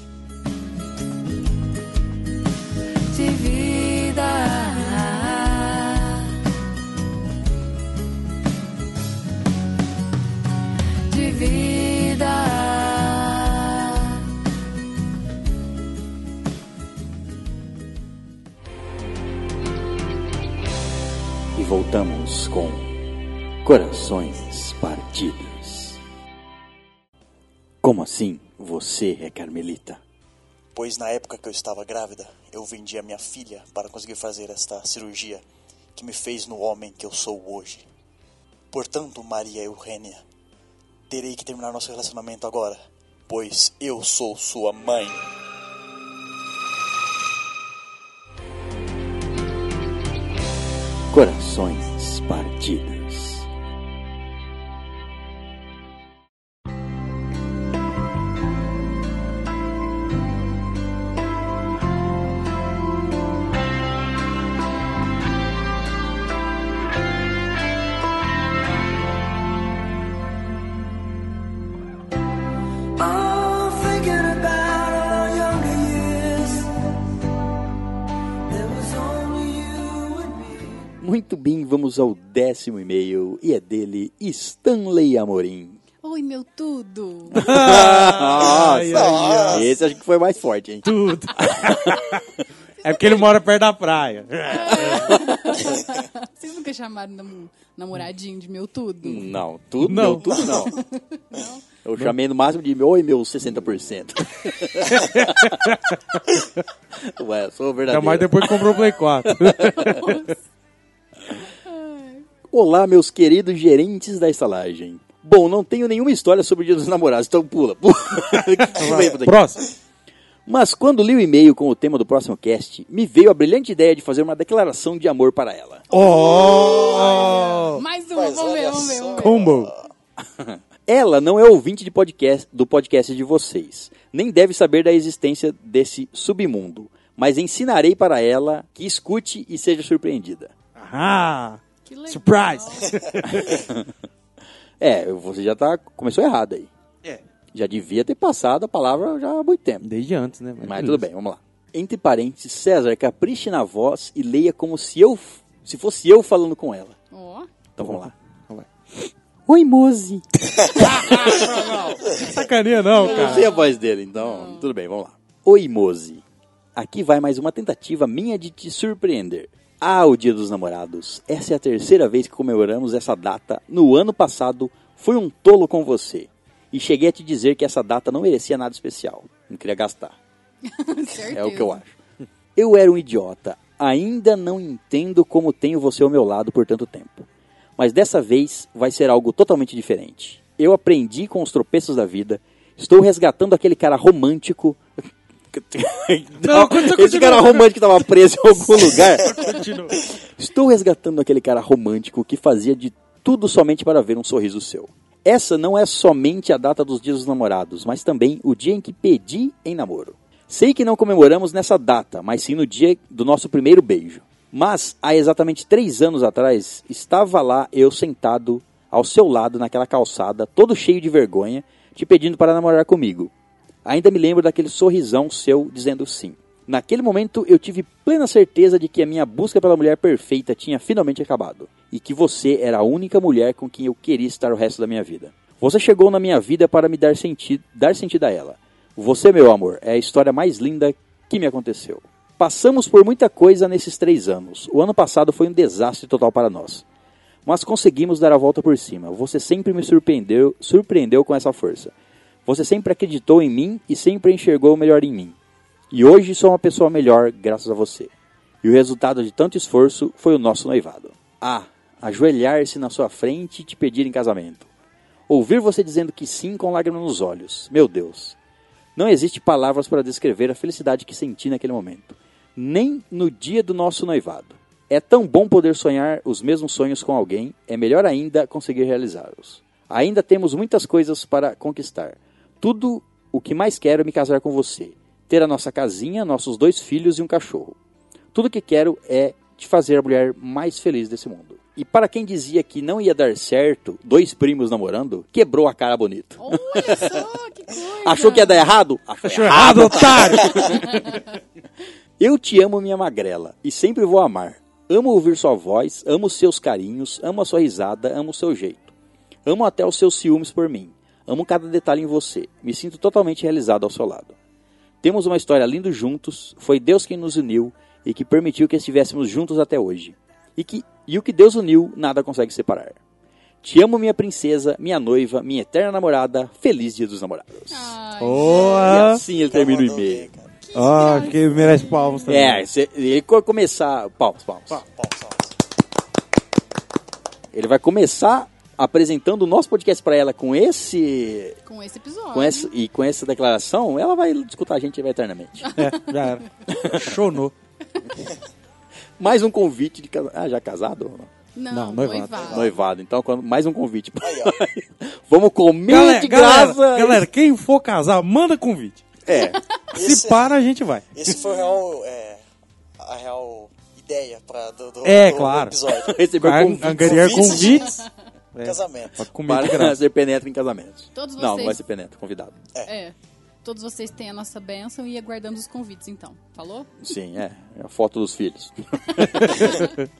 Corações Partidos. Como assim você é Carmelita? Pois na época que eu estava grávida, eu vendi a minha filha para conseguir fazer esta cirurgia que me fez no homem que eu sou hoje. Portanto, Maria Eugênia, terei que terminar nosso relacionamento agora, pois eu sou sua mãe. Corações Partidos. Bem, vamos ao décimo e-mail e é dele Stanley Amorim. Oi, meu tudo. Ai, ai, ai. Esse acho que foi mais forte, hein? Tudo. é porque ele mora perto da praia. Vocês nunca chamaram nam- namoradinho de meu tudo? Não, tudo Não. não, tudo não. Eu chamei no máximo de oi, meu 60%. Ué, eu sou Ainda verdadeiro. mais depois que comprou o Play 4. Olá, meus queridos gerentes da estalagem. Bom, não tenho nenhuma história sobre o Dia dos Namorados, então pula. pula. Próximo. Mas quando li o e-mail com o tema do próximo cast, me veio a brilhante ideia de fazer uma declaração de amor para ela. Oh! Mais uma, vamos ver, vamos ver, vamos ver. Combo. Ela não é ouvinte de podcast, do podcast de vocês, nem deve saber da existência desse submundo, mas ensinarei para ela que escute e seja surpreendida. Ah! Que legal. Surprise! É, você já tá começou errado aí. É. Já devia ter passado a palavra já há muito tempo. Desde antes, né? Mas tudo bem, vamos lá. Entre parênteses, César, capriche na voz e leia como se eu se fosse eu falando com ela. Ó, Então vamos lá. Vai. Oi, Mozi. Sacaneia não, Eu não sei cara. a voz dele, então tudo bem, vamos lá. Oi, Mozi. Aqui vai mais uma tentativa minha de te surpreender. Ah, o Dia dos Namorados. Essa é a terceira vez que comemoramos essa data. No ano passado, fui um tolo com você. E cheguei a te dizer que essa data não merecia nada especial. Não queria gastar. É o que eu acho. Eu era um idiota. Ainda não entendo como tenho você ao meu lado por tanto tempo. Mas dessa vez vai ser algo totalmente diferente. Eu aprendi com os tropeços da vida. Estou resgatando aquele cara romântico. Não, continua, Esse cara romântico estava preso em algum lugar. Estou resgatando aquele cara romântico que fazia de tudo somente para ver um sorriso seu. Essa não é somente a data dos dias dos namorados, mas também o dia em que pedi em namoro. Sei que não comemoramos nessa data, mas sim no dia do nosso primeiro beijo. Mas, há exatamente três anos atrás, estava lá eu sentado ao seu lado naquela calçada, todo cheio de vergonha, te pedindo para namorar comigo. Ainda me lembro daquele sorrisão seu dizendo sim. Naquele momento eu tive plena certeza de que a minha busca pela mulher perfeita tinha finalmente acabado e que você era a única mulher com quem eu queria estar o resto da minha vida. Você chegou na minha vida para me dar sentido, dar sentido a ela. Você, meu amor, é a história mais linda que me aconteceu. Passamos por muita coisa nesses três anos. O ano passado foi um desastre total para nós. Mas conseguimos dar a volta por cima. Você sempre me surpreendeu, surpreendeu com essa força. Você sempre acreditou em mim e sempre enxergou o melhor em mim. E hoje sou uma pessoa melhor graças a você. E o resultado de tanto esforço foi o nosso noivado. Ah, ajoelhar-se na sua frente e te pedir em casamento. Ouvir você dizendo que sim com lágrimas nos olhos. Meu Deus. Não existe palavras para descrever a felicidade que senti naquele momento. Nem no dia do nosso noivado. É tão bom poder sonhar os mesmos sonhos com alguém, é melhor ainda conseguir realizá-los. Ainda temos muitas coisas para conquistar. Tudo o que mais quero é me casar com você. Ter a nossa casinha, nossos dois filhos e um cachorro. Tudo que quero é te fazer a mulher mais feliz desse mundo. E para quem dizia que não ia dar certo, dois primos namorando, quebrou a cara bonito. Olha só, que coisa. Achou que ia dar errado? Achou Achou errado, otário! Eu te amo, minha magrela, e sempre vou amar. Amo ouvir sua voz, amo seus carinhos, amo a sua risada, amo o seu jeito. Amo até os seus ciúmes por mim. Amo cada detalhe em você. Me sinto totalmente realizado ao seu lado. Temos uma história linda juntos, foi Deus quem nos uniu e que permitiu que estivéssemos juntos até hoje. E, que, e o que Deus uniu, nada consegue separar. Te amo, minha princesa, minha noiva, minha eterna namorada. Feliz Dia dos Namorados. Ai, E assim ele termina o e-mail. Ah, que merece palmas também. É, se- ele vai começar. Palmas, palmas. Bom, só- Ele vai começar apresentando o nosso podcast para ela com esse, com esse episódio. com essa e com essa declaração, ela vai escutar a gente eternamente. É, já era. Chonou. mais um convite de casa... Ah, já casado? Não, Não, noivado. noivado. Noivado. Então, quando... mais um convite. Vamos comer Galera, de galera, graça. galera, quem for casar, manda convite. É. Se Esse- para, a gente vai. Esse foi o real, é, a real ideia pra, do, do, É, do claro. episódio. Receber Angariar Convites. Convites Casamento. pra comer de para graça. ser penetra em casamentos. Todos Não, não vocês- vai ser penetra, convidado. É. todos vocês têm a nossa bênção e aguardamos os convites, então. Falou? Sim, é. É a foto dos filhos.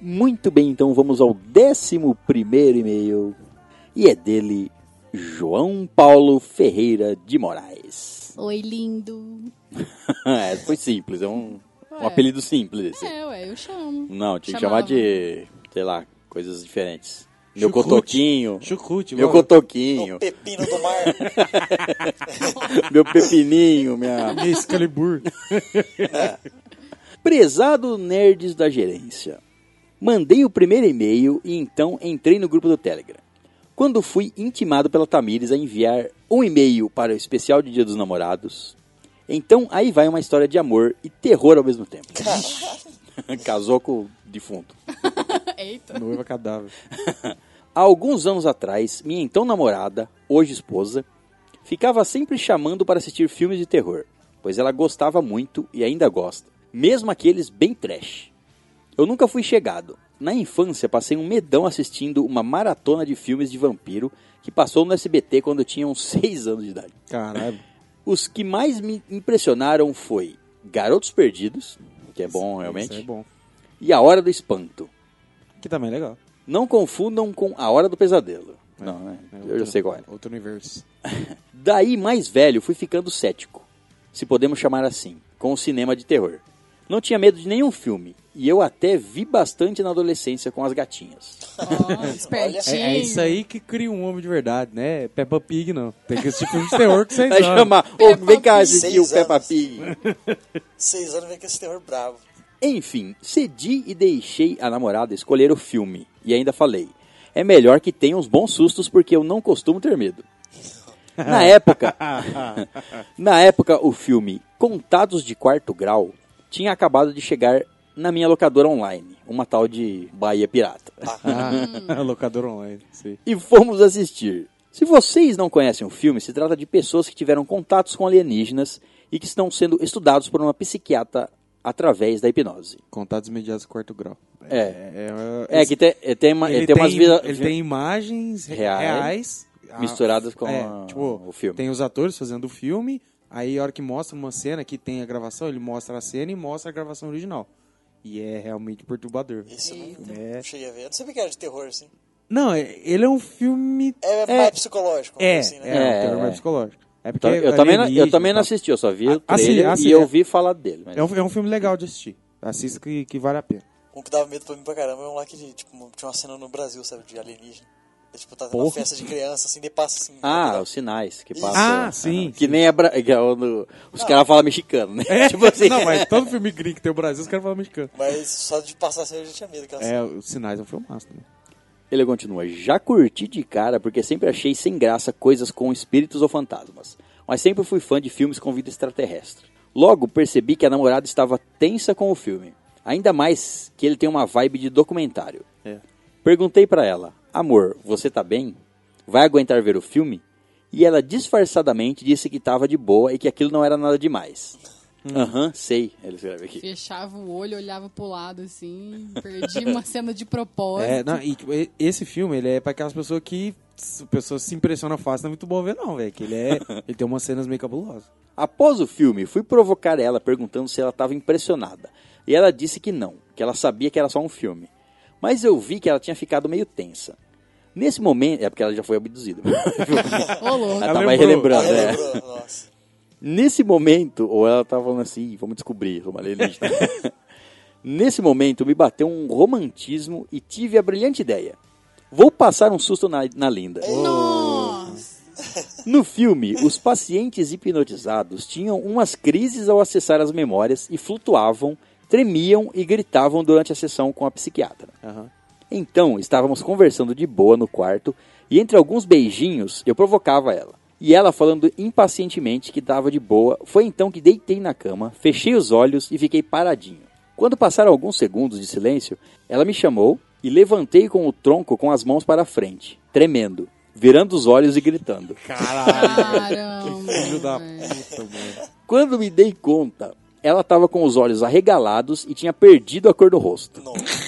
Muito bem, então vamos ao décimo primeiro e-mail. E é dele, João Paulo Ferreira de Moraes. Oi, lindo. é, foi simples, é um, um Ué. apelido simples esse. É, ué, eu chamo. Não, tinha que Chamava. chamar de, sei lá, coisas diferentes. Meu Chucrute. cotoquinho. Chucrute, Meu igual- O cotoquinho, pepino do mar. meu pepininho, minha... Minha Excalibur. Prezado nerds da gerência. Mandei o primeiro e-mail e então entrei no grupo do Telegram. Quando fui intimado pela Tamires a enviar um e-mail para o especial de Dia dos Namorados, então aí vai uma história de amor e terror ao mesmo tempo. Casou com o defunto. Eita. Noiva cadáver. Há alguns anos atrás, minha então namorada, hoje esposa, ficava sempre chamando para assistir filmes de terror, pois ela gostava muito e ainda gosta, mesmo aqueles bem trash. Eu nunca fui chegado. Na infância, passei um medão assistindo uma maratona de filmes de vampiro que passou no SBT quando eu tinha uns 6 anos de idade. Caralho. Os que mais me impressionaram foi Garotos Perdidos, que é bom realmente, Isso é bom. e A Hora do Espanto. Que também é legal. Não confundam com A Hora do Pesadelo. Não, né? É Eu outro- já sei qual é. Outro universo. Daí, mais velho, fui ficando cético, se podemos chamar assim, com o cinema de terror. Não tinha medo de nenhum filme, e eu até vi bastante na adolescência com as gatinhas. Espertinho. É, é isso aí que cria um homem de verdade, né? Peppa Pig, não. Tem que assistir filme de terror que vocês Vai amam. chamar, ô, vem cá assistir o Peppa. Pig. Seis anos vem com esse terror bravo. Enfim, cedi e deixei a namorada escolher o filme, e ainda falei, é melhor que tenha uns bons sustos porque eu não costumo ter medo. Na época, na época o filme Contados de Quarto Grau tinha acabado de chegar na minha locadora online, uma tal de Bahia Pirata. Ah, locador online, sim. E fomos assistir. Se vocês não conhecem o filme, se trata de pessoas que tiveram contatos com alienígenas e que estão sendo estudados por uma psiquiatra através da hipnose. Contatos imediatos quarto grau. É. É, É que tem, é, tem, uma, ele, tem umas tem, vira- ele tem imagens re- Reais, reais, ah, misturadas com é, a- tipo, o filme. Tem os atores fazendo o filme, aí a hora que mostra uma cena que tem a gravação, ele mostra a cena e mostra a gravação original. E é realmente perturbador. Isso É. cheguei a ver. Eu não sabia que era de terror, assim. Não, é- ele é um filme. É, mais psicológico, É, assim, né? é, É, um terror é. mais psicológico. É porque eu, também, não- eu também não tal. assisti, eu só vi o Ah, assim, trailer assim, e é. ouvi falar dele. mas- É um, é um filme legal de assistir. Assista que, que vale a pena. Um que dava medo pra mim pra caramba é um lá que, tipo, tinha uma cena no Brasil, sabe, de alienígena. É, tipo, tá tendo uma festa de criança, assim, de passa assim. Ah, né? os sinais que passam. Ah, sim, Que nem é, bra... que é o no- Os caras falam mexicano, né? tipo assim. Não, mas todo filme gringo que tem o Brasil, os caras falam mexicano. Mas só de passar assim eu já tinha medo. Aquela É, os sinais é um filmaço também. Ele continua. Já curti de cara porque sempre achei sem graça coisas com espíritos ou fantasmas. Mas sempre fui fã de filmes com vida extraterrestre. Logo percebi que a namorada estava tensa com o filme. Ainda mais que ele tem uma vibe de documentário. É. Perguntei pra ela: Amor, você tá bem? Vai aguentar ver o filme? E ela disfarçadamente disse que estava de boa e que aquilo não era nada demais. Aham, sei, ele escreve aqui. Fechava o olho, olhava pro lado, assim, perdi uma cena de propósito. É, não, e, esse filme, ele é pra aquelas pessoas que pessoas se impressionam fácil, não é muito bom ver não, velho. Que ele é, ele tem umas cenas meio cabulosas. Após o filme, fui provocar ela perguntando se ela estava impressionada. E ela disse que não, que ela sabia que era só um filme. Mas eu vi que ela tinha ficado meio tensa. Nesse momento, é porque ela já foi abduzida. Ô, louco. ela Ela tava lembrou. relembrando, Ela é. lembrou, nossa. Nesse momento, ou ela tava falando assim, vamos descobrir, como alienígena. Nesse momento, me bateu um romantismo e tive a brilhante ideia. Vou passar um susto na, na linda. Nossa! No filme, os pacientes hipnotizados tinham umas crises ao acessar as memórias e flutuavam, tremiam e gritavam durante a sessão com a psiquiatra. Aham. Então, estávamos conversando de boa no quarto e entre alguns beijinhos eu provocava ela. E ela falando impacientemente que estava de boa, foi então que deitei na cama, fechei os olhos e fiquei paradinho. Quando passaram alguns segundos de silêncio, ela me chamou e levantei com o tronco com as mãos para a frente, tremendo, virando os olhos e gritando. Caramba! Filho da puta, mano. Quando me dei conta, ela estava com os olhos arregalados e tinha perdido a cor do rosto. Nossa.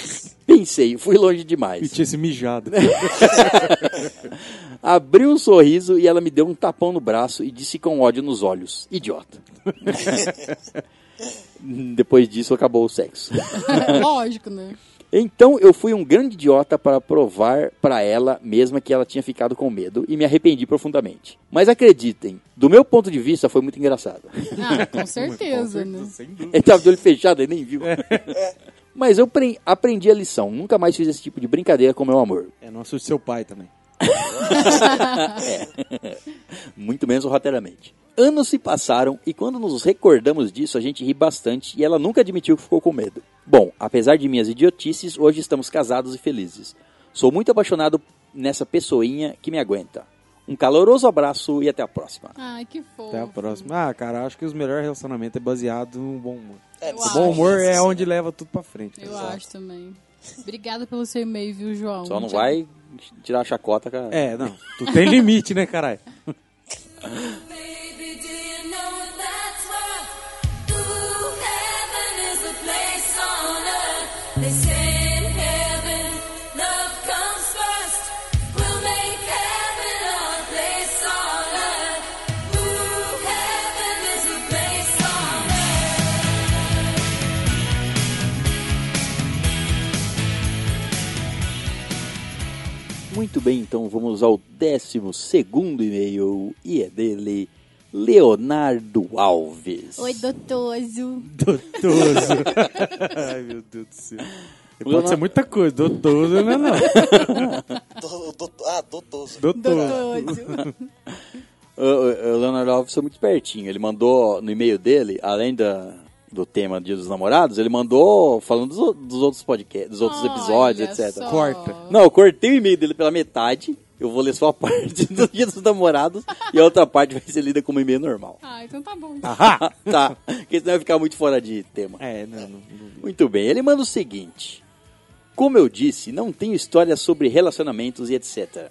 Pensei, fui longe E demais. tinha esse mijado. Abriu um sorriso e ela me deu um tapão no braço e disse com ódio nos olhos: Idiota. Depois disso acabou o sexo. Lógico, né? Então eu fui um grande idiota para provar para ela mesma que ela tinha ficado com medo e me arrependi profundamente. Mas acreditem, do meu ponto de vista foi muito engraçado. Ah, com certeza, né? Sem dúvida. Ele tava de olho fechado e nem viu. Mas eu pre- aprendi a lição. Nunca mais fiz esse tipo de brincadeira com meu amor. É, não assuste seu pai também. Muito menos roteiramente. Anos se passaram e quando nos recordamos disso, a gente ri bastante e ela nunca admitiu que ficou com medo. Bom, apesar de minhas idiotices, hoje estamos casados e felizes. Sou muito apaixonado nessa pessoinha que me aguenta. Um caloroso abraço e até a próxima. Ai, que fofo. Até a próxima. Ah, cara, acho que os melhores relacionamentos é baseado no bom humor. É, Eu O acho. bom humor é Sim. onde leva tudo pra frente. Eu cara. acho também. Obrigada pelo seu e-mail, viu, João? Só não vai tirar a chacota, cara. É, não. Tu tem limite, né, caralho? Baby, do Muito bem, então vamos ao décimo segundo e-mail e é dele, Leonardo Alves. Oi, doutoso. Doutoso. Ai, meu Deus do céu. Pode Leonardo- ser muita coisa. Doutoso não é não. Do, do, ah, doutoso. Doutoso. Doutoso. O, o- o Leonardo Alves foi muito espertinho. Ele mandou no e-mail dele, além da, do tema Dia dos Namorados, ele mandou falando dos, dos outros podcasts, dos outros episódios, Olha etc. só. Corta. Não, eu cortei o e-mail dele pela metade. Eu vou ler só a parte do Dia dos Namorados e a outra parte vai ser lida como e-mail normal. Ah, então tá bom. Ahá. tá, porque senão vai ficar muito fora de tema. É, não, não, não. Muito bem, ele manda o seguinte: Como eu disse, não tenho história sobre relacionamentos e etc.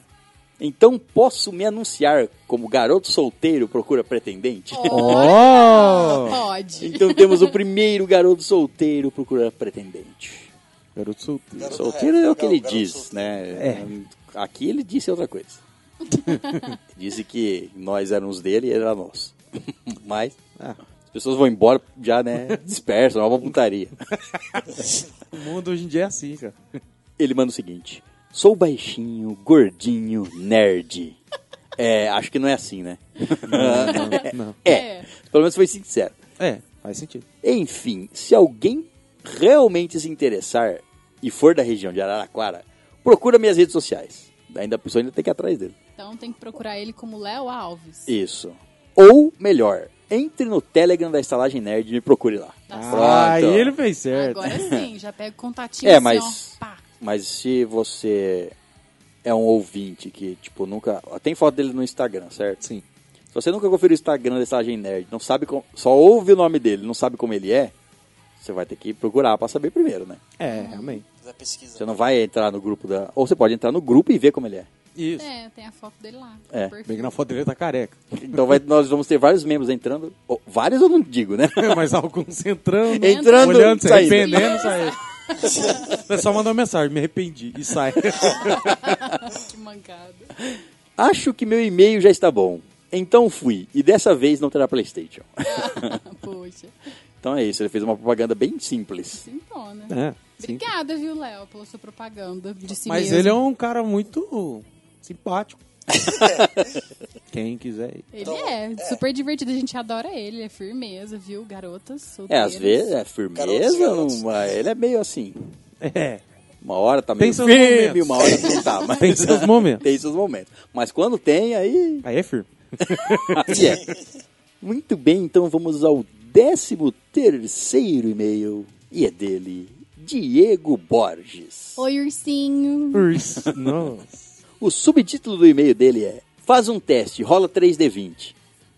Então posso me anunciar como garoto solteiro procura pretendente? Oh! Pode. então temos o primeiro garoto solteiro procura pretendente. Garoto solteiro. Garoto- Solteiro é o que ele diz, solteiro. né? É. Aqui ele disse outra coisa. disse que nós éramos dele e ele era nosso. Mas Ah, as pessoas vão embora já, né? Dispersam, é uma putaria. o mundo hoje em dia é assim, cara. Ele manda o seguinte: Sou baixinho, gordinho, nerd. É, acho que não é assim, né? Não. É, pelo menos foi sincero. É, faz sentido. Enfim, se alguém realmente se interessar e for da região de Araraquara, procura minhas redes sociais. Ainda a pessoa ainda tem que ir atrás dele. Então tem que procurar ele como Léo Alves. Isso. Ou melhor, entre no Telegram da Estalagem Nerd e me procure lá. Tá Ah, aí ele fez certo. Agora sim, já pega o contatinho É, assim, mas- ó, pá. Mas se você é um ouvinte que, tipo, nunca. Tem foto dele no Instagram, certo? Sim. Se você nunca conferiu o Instagram da Estalagem Nerd, não sabe como, só ouve o nome dele, não sabe como ele é, você vai ter que procurar pra saber primeiro, né? É, realmente. Fazer a pesquisa. Você não vai entrar no grupo da. Ou você pode entrar no grupo e ver como ele é. Isso. É, tem a foto dele lá. É. Bem que na foto dele tá careca. Então vai- nós vamos ter vários membros entrando. Ou, vários eu não digo, né? Mas alguns entrando, Entrando, olhando, se arrependendo, saindo. É só mandar uma mensagem, me arrependi, e sai. Que mancada. Acho que meu e-mail já está bom. Então fui. E dessa vez não terá Playstation. Poxa. Então é isso, ele fez uma propaganda bem simples. Sintona. É, sim. Obrigada, viu, Léo, pela sua propaganda de si Mas mesmo. ele é um cara muito simpático. Quem quiser ir. Ele é, super divertido, a gente adora ele, é firmeza, viu, garotas É, solteiras. às vezes é Garotos, firmeza, garotos. mas ele é meio assim. É, Uma hora tá Tem meio seus firme, momentos. uma hora não tá. Mas tem seus momentos. tem seus momentos. Mas quando tem, aí, Aí é firme. aí é. Muito bem, então vamos ao décimo terceiro e-mail. E é dele, Diego Borges. Oi, ursinho. Urs. Nossa. O subtítulo do e-mail dele é Faz um teste, rola 3D20.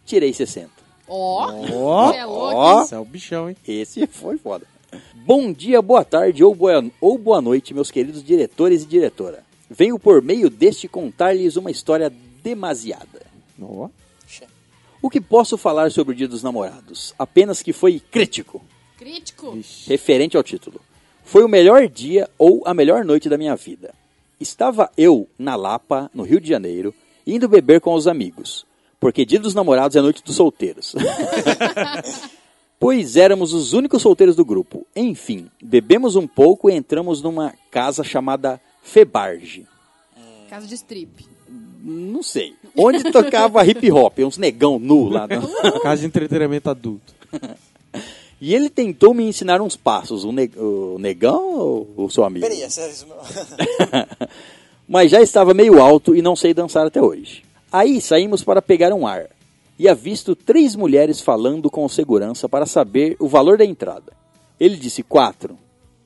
Tirei 60. Ó, Ó, Você é louco, ó. Esse é o bichão, hein? Esse foi foda. Bom dia, boa tarde ou boa, ou boa noite, meus queridos diretores e diretora. Venho por meio deste contar-lhes uma história demasiada. Ó. O que posso falar sobre o Dia dos Namorados? Apenas que foi crítico, crítico. Vixe. referente ao título. Foi o melhor dia ou a melhor noite da minha vida. Estava eu na Lapa, no Rio de Janeiro, indo beber com os amigos, porque dia dos namorados é noite dos solteiros. pois éramos os únicos solteiros do grupo. Enfim, bebemos um pouco e entramos numa casa chamada Febarge. Casa de strip. Não sei. Onde tocava hip hop, uns negão nu lá. no- Casa de entretenimento adulto. E ele tentou me ensinar uns passos. O, ne- o negão ou o seu amigo? Peraí, é sério isso? Mas já estava meio alto e não sei dançar até hoje. Aí saímos para pegar um ar. E avisto três mulheres falando com o segurança para saber o valor da entrada. Ele disse quatro.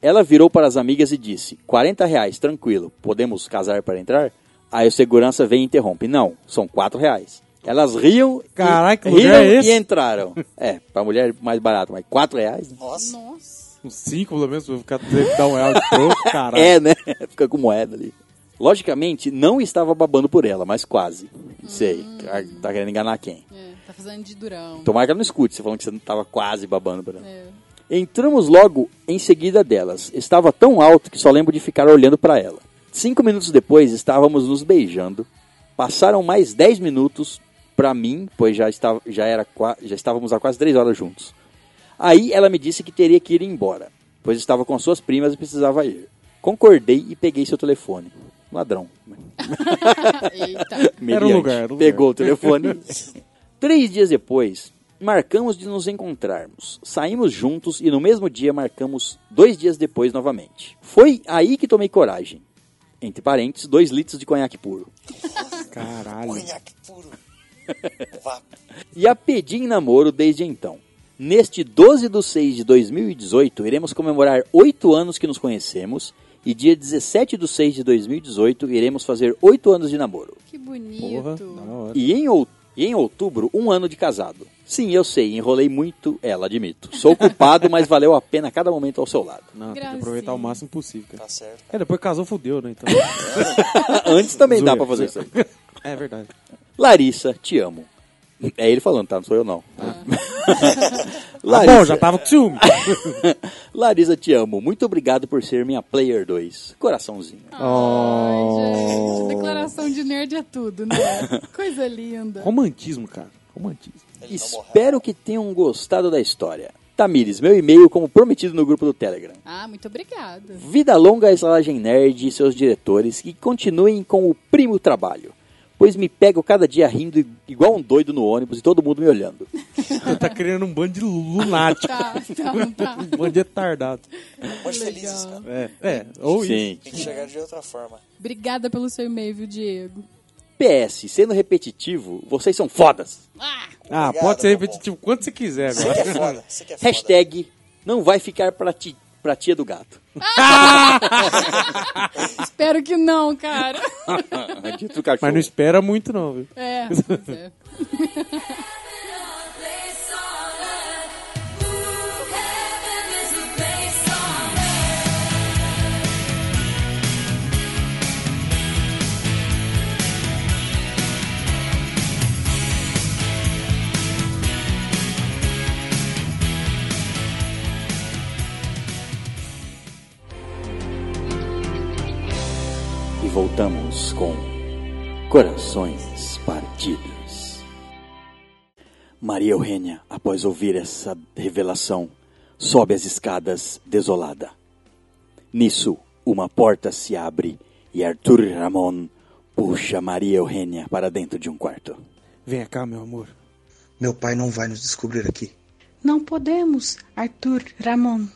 Ela virou para as amigas e disse: 40 reais, tranquilo, podemos casar para entrar? Aí o segurança vem e interrompe: Não, são quatro reais. Elas riam, Caralho, que e, é esse? e entraram. É, para mulher mais barato, mas quatro reais? né? Nossa. Nossa. Uns cinco, pelo menos, pra ficar dar um real de troco, caralho. É, né? Fica com moeda ali. Logicamente, não estava babando por ela, mas quase. Não sei. Tá- Tá querendo enganar quem? É, tá fazendo de durão. Tomara que ela não escute, você falando que você não estava quase babando por ela. É. Entramos logo em seguida delas. Estava tão alto que só lembro de ficar olhando para ela. Cinco minutos depois, estávamos nos beijando. Passaram mais dez minutos para mim, pois já, estava, já, era, já estávamos há quase três horas juntos. Aí ela me disse que teria que ir embora, pois estava com suas primas e precisava ir. Concordei e peguei seu telefone. Ladrão. Eita. Meliante. lugar, lugar. Pegou o telefone. Três dias depois, marcamos de nos encontrarmos. Saímos juntos e no mesmo dia marcamos dois dias depois novamente. Foi aí que tomei coragem. Entre parênteses, dois litros de conhaque puro. Caralho. Conhaque puro. E a pedi em namoro desde então. Neste 12 de 6 de 2018, iremos comemorar oito anos que nos conhecemos. E dia 17 de 6 de 2018, iremos fazer oito anos de namoro. Que Porra, bonito. hora. E em, ou- e em outubro, um ano de casado. Sim, eu sei, enrolei muito ela, admito. Sou culpado, mas valeu a pena cada momento ao seu lado. Não, tem que aproveitar o máximo possível, cara. Tá certo. É, depois casou, fudeu, né? Então. Antes também dá Zoeira, pra fazer isso aí. É verdade. Larissa, te amo. É ele falando, tá? Não sou eu, não. Ah, Larissa, bom, já tava com ciúme. Larissa, te amo. Muito obrigado por ser minha Player 2. Coraçãozinho. Ai, gente. Declaração de nerd é tudo, né? Coisa linda. Romantismo, cara. Romantismo. Espero que tenham gostado da história. Tamires, meu e-mail como prometido no grupo do Telegram. Ah, muito obrigada. Vida longa à estalagem nerd e seus diretores que continuem com o primo trabalho. Pois me pego cada dia rindo igual um doido no ônibus e todo mundo me olhando. tá criando um bando de lunático. Tá, tá, tá. Um bando de retardado. Muito felizes, cara. É, é. Ou isso. Sim. Tem que chegar de outra forma. Obrigada pelo seu e-mail, viu, Diego? PS, sendo repetitivo, vocês são fodas. Ah, Ah, Obrigado, pode ser repetitivo quanto você quiser Você que é agora. foda. Você que é foda. Hashtag não vai ficar pra, ti, pra tia do gato. espero que não, cara. Dito o cachorro. Mas não espera muito, não, viu? É, pois é. voltamos com Corações Partidos. Maria Eugênia, após ouvir essa revelação, sobe as escadas desolada. Nisso, uma porta se abre e Arthur Ramon puxa Maria Eugênia para dentro de um quarto. Venha cá, meu amor. Meu pai não vai nos descobrir aqui. Não podemos, Arthur Ramon,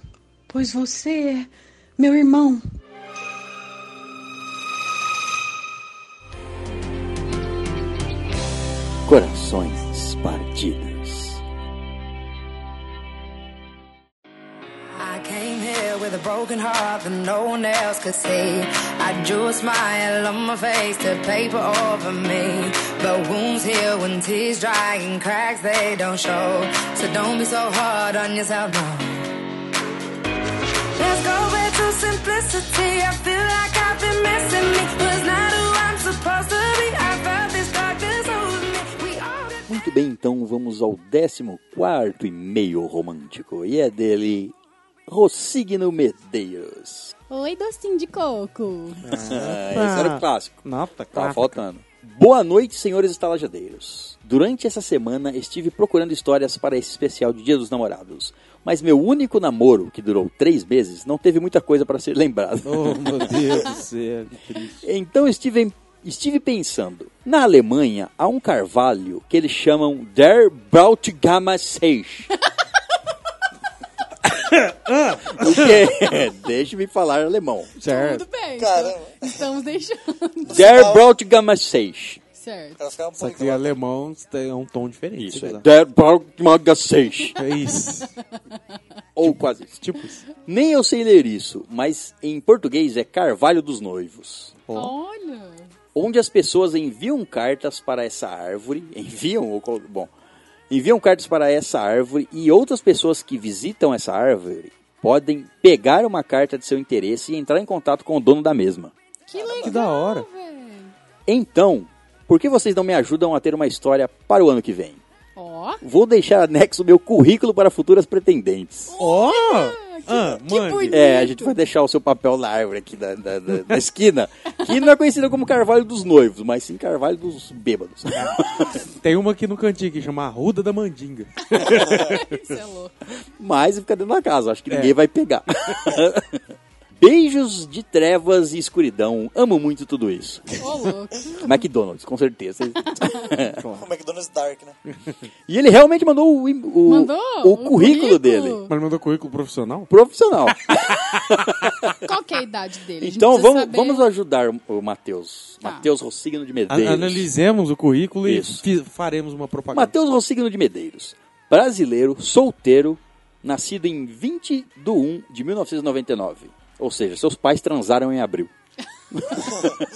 pois você é meu irmão. Corações Partidos. I came here with a broken heart that no one else could see. I drew a smile on my face to paper over me. But wounds heal when tears dry and cracks they don't show. So don't be so hard on yourself, no. Let's go back to simplicity. I feel like I've been missing me. Was not who I'm supposed to be. Muito bem, então vamos ao 14 e-mail romântico. E é dele, Rossigno Medeiros. Oi, docinho de coco. Ah, esse era o clássico. Nota, Tava cara. faltando. Boa noite, senhores estalajadeiros. Durante essa semana estive procurando histórias para esse especial de Dia dos Namorados. Mas meu único namoro, que durou três meses, não teve muita coisa para ser lembrado. Oh, meu Deus do céu, que triste. Então estive, estive pensando. Na Alemanha há um carvalho que eles chamam Der Brautgammerseich. o que? Deixe-me falar alemão. Certo. Tudo bem. Caramba. Estamos deixando. Der Brautgammerseich. Certo. Só que alemão tem um tom diferente. Isso, é lá. Der Brautgammerseich. É isso. Ou quase isso. Tipo isso. Nem eu sei ler isso, mas em português é Carvalho dos Noivos. Olha. Onde as pessoas enviam cartas para essa árvore, enviam ou bom, enviam cartas para essa árvore e outras pessoas que visitam essa árvore podem pegar uma carta de seu interesse e entrar em contato com o dono da mesma. Que legal. Que da hora. Então, por que vocês não me ajudam a ter uma história para o ano que vem? Ó. Vou deixar anexo meu currículo para futuras pretendentes. Ó! Que, Ah, que mande. bonito. É, a gente vai deixar o seu papel na árvore aqui da, da, da- da esquina, que não é conhecida como Carvalho dos Noivos, mas sim Carvalho dos Bêbados. Tem uma aqui no cantinho que chama Arruda da Mandinga. Isso é louco. Mas fica dentro da casa, acho que ninguém É. vai pegar. Beijos de trevas e escuridão. Amo muito tudo isso. Louco. McDonald's, com certeza. O McDonald's Dark, né? e ele realmente mandou o, o, Mandou o currículo dele. Mas ele mandou currículo profissional? Profissional. Qual que é a idade dele? Então vamos, saber. vamos ajudar o Matheus. Tá. Matheus Rossigno de Medeiros. Analisemos o currículo Isso. e faremos uma propaganda. Matheus Rossigno de Medeiros. Brasileiro, solteiro, nascido em 20 de 1 de 1999. Ou seja, seus pais transaram em abril.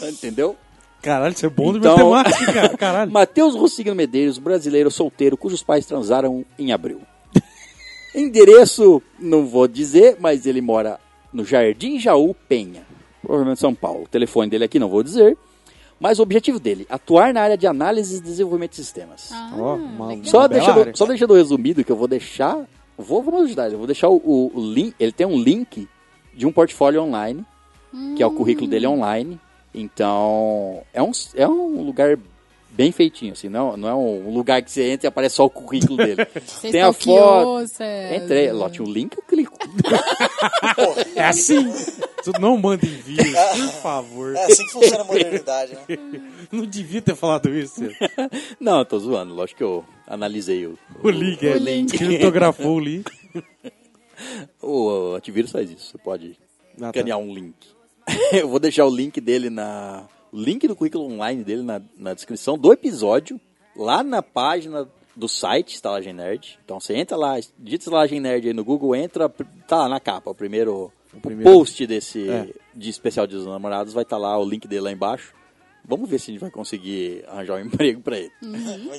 Entendeu? Caralho, você é bom de Então- matemática, cara. Caralho. Matheus Rossigno Medeiros, brasileiro solteiro, cujos pais transaram em abril. Endereço, não vou dizer, mas ele mora no Jardim Jaú Penha, provavelmente São Paulo. O telefone dele aqui não vou dizer. Mas o objetivo dele, atuar na área de análise e desenvolvimento de sistemas. Ah, uma- legal. Só deixando, só deixando resumido que eu vou deixar. Vou, vamos ajudar. Eu vou deixar o, o- o link. Ele tem um link de um portfólio online, que é o currículo dele online. Então, é um, é um lugar bem feitinho, assim. Não, não é um lugar que você entra e aparece só o currículo dele. Você tem a foto. César. Entrei, lá tinha um link, eu clico. É assim. Tu não manda envios, por favor. É assim que funciona a modernidade, né? Não devia ter falado isso. Não, eu tô zoando. Lógico que eu analisei o, O link, é. O link. Criptografou o link. O antivírus faz isso. Você pode Ah, tá. um link. Eu vou deixar o link dele na. O link do currículo online dele na, na descrição do episódio, lá na página do site Estalagem Nerd. Então você entra lá, digita Estalagem Nerd aí no Google, entra, tá lá na capa, o primeiro, o primeiro- post desse É. de especial dos namorados vai estar lá, o link dele lá embaixo. Vamos ver se a gente vai conseguir arranjar um emprego pra ele.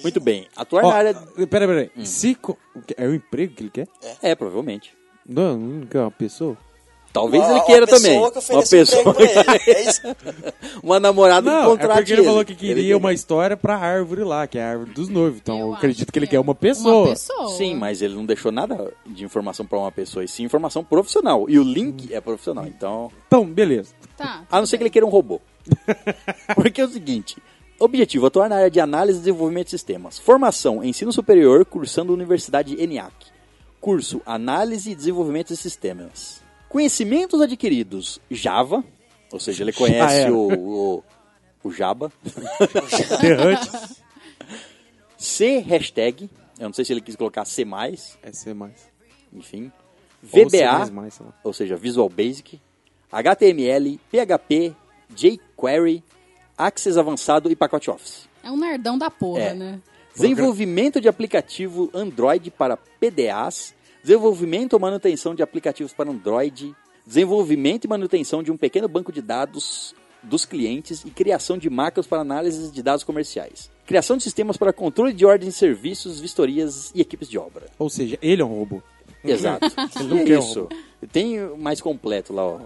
Muito bem. Atuar Ó, na área. Pera, pera aí. Hum. Se É o emprego que ele quer? É, provavelmente. Não, não quer uma pessoa? Talvez Uma- ele uma queira pessoa também. que Uma pessoa. ele. É isso? uma namorada que Não, é contrate porque ele falou que queria quer. uma história pra árvore lá, que é a árvore dos noivos. Então eu, Eu acredito que ele que quer é uma pessoa. Uma pessoa. Sim, mas ele não deixou nada de informação pra uma pessoa, e sim informação profissional. E o link é profissional, então. Então, beleza. Tá. A não ser que ele queira um robô. Porque é o seguinte: objetivo, atuar na área de análise e desenvolvimento de sistemas. Formação, ensino superior, cursando Universidade ENIAC. Curso, análise e desenvolvimento de sistemas. Conhecimentos adquiridos, Java, ou seja, ele conhece era. o, o, o Java. C, hashtag, eu não sei se ele quis colocar C+, É mais. enfim. Ou VBA, mais, lá. ou seja, Visual Basic, HTML, PHP, jQuery, Access avançado e pacote Office. É um nerdão da porra, É. né? Desenvolvimento de aplicativo Android para PDAs, desenvolvimento ou manutenção de aplicativos para Android, desenvolvimento e manutenção de um pequeno banco de dados dos clientes e criação de macros para análise de dados comerciais. Criação de sistemas para controle de ordens de serviços, vistorias e equipes de obra. Ou seja, ele é um robô. Exato. Ele não é isso. Tem mais completo lá ó,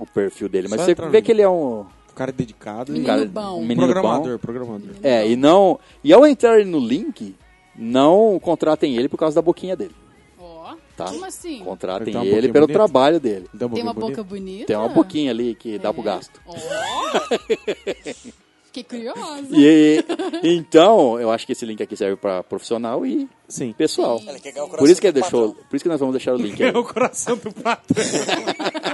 o perfil dele, mas Só você vê no- que ele é um O cara é dedicado. Menino cara, bom. um menino programador, bom. programador. É, e não. E ao entrar no link, não contratem ele por causa da boquinha dele. Ó. Tá. Como assim? Contratem Ele tem uma ele pelo bonita? trabalho dele. Dá Tem uma boca bonita? bonita? Tem uma boquinha ali que dá pro É. gasto. Ó. Fiquei curiosa. E, então, eu acho que esse link aqui serve pra profissional e Sim. pessoal. Ele quer ganhar o Por isso que ele deixou, por isso que nós vamos deixar o link aí. É o coração do patrão.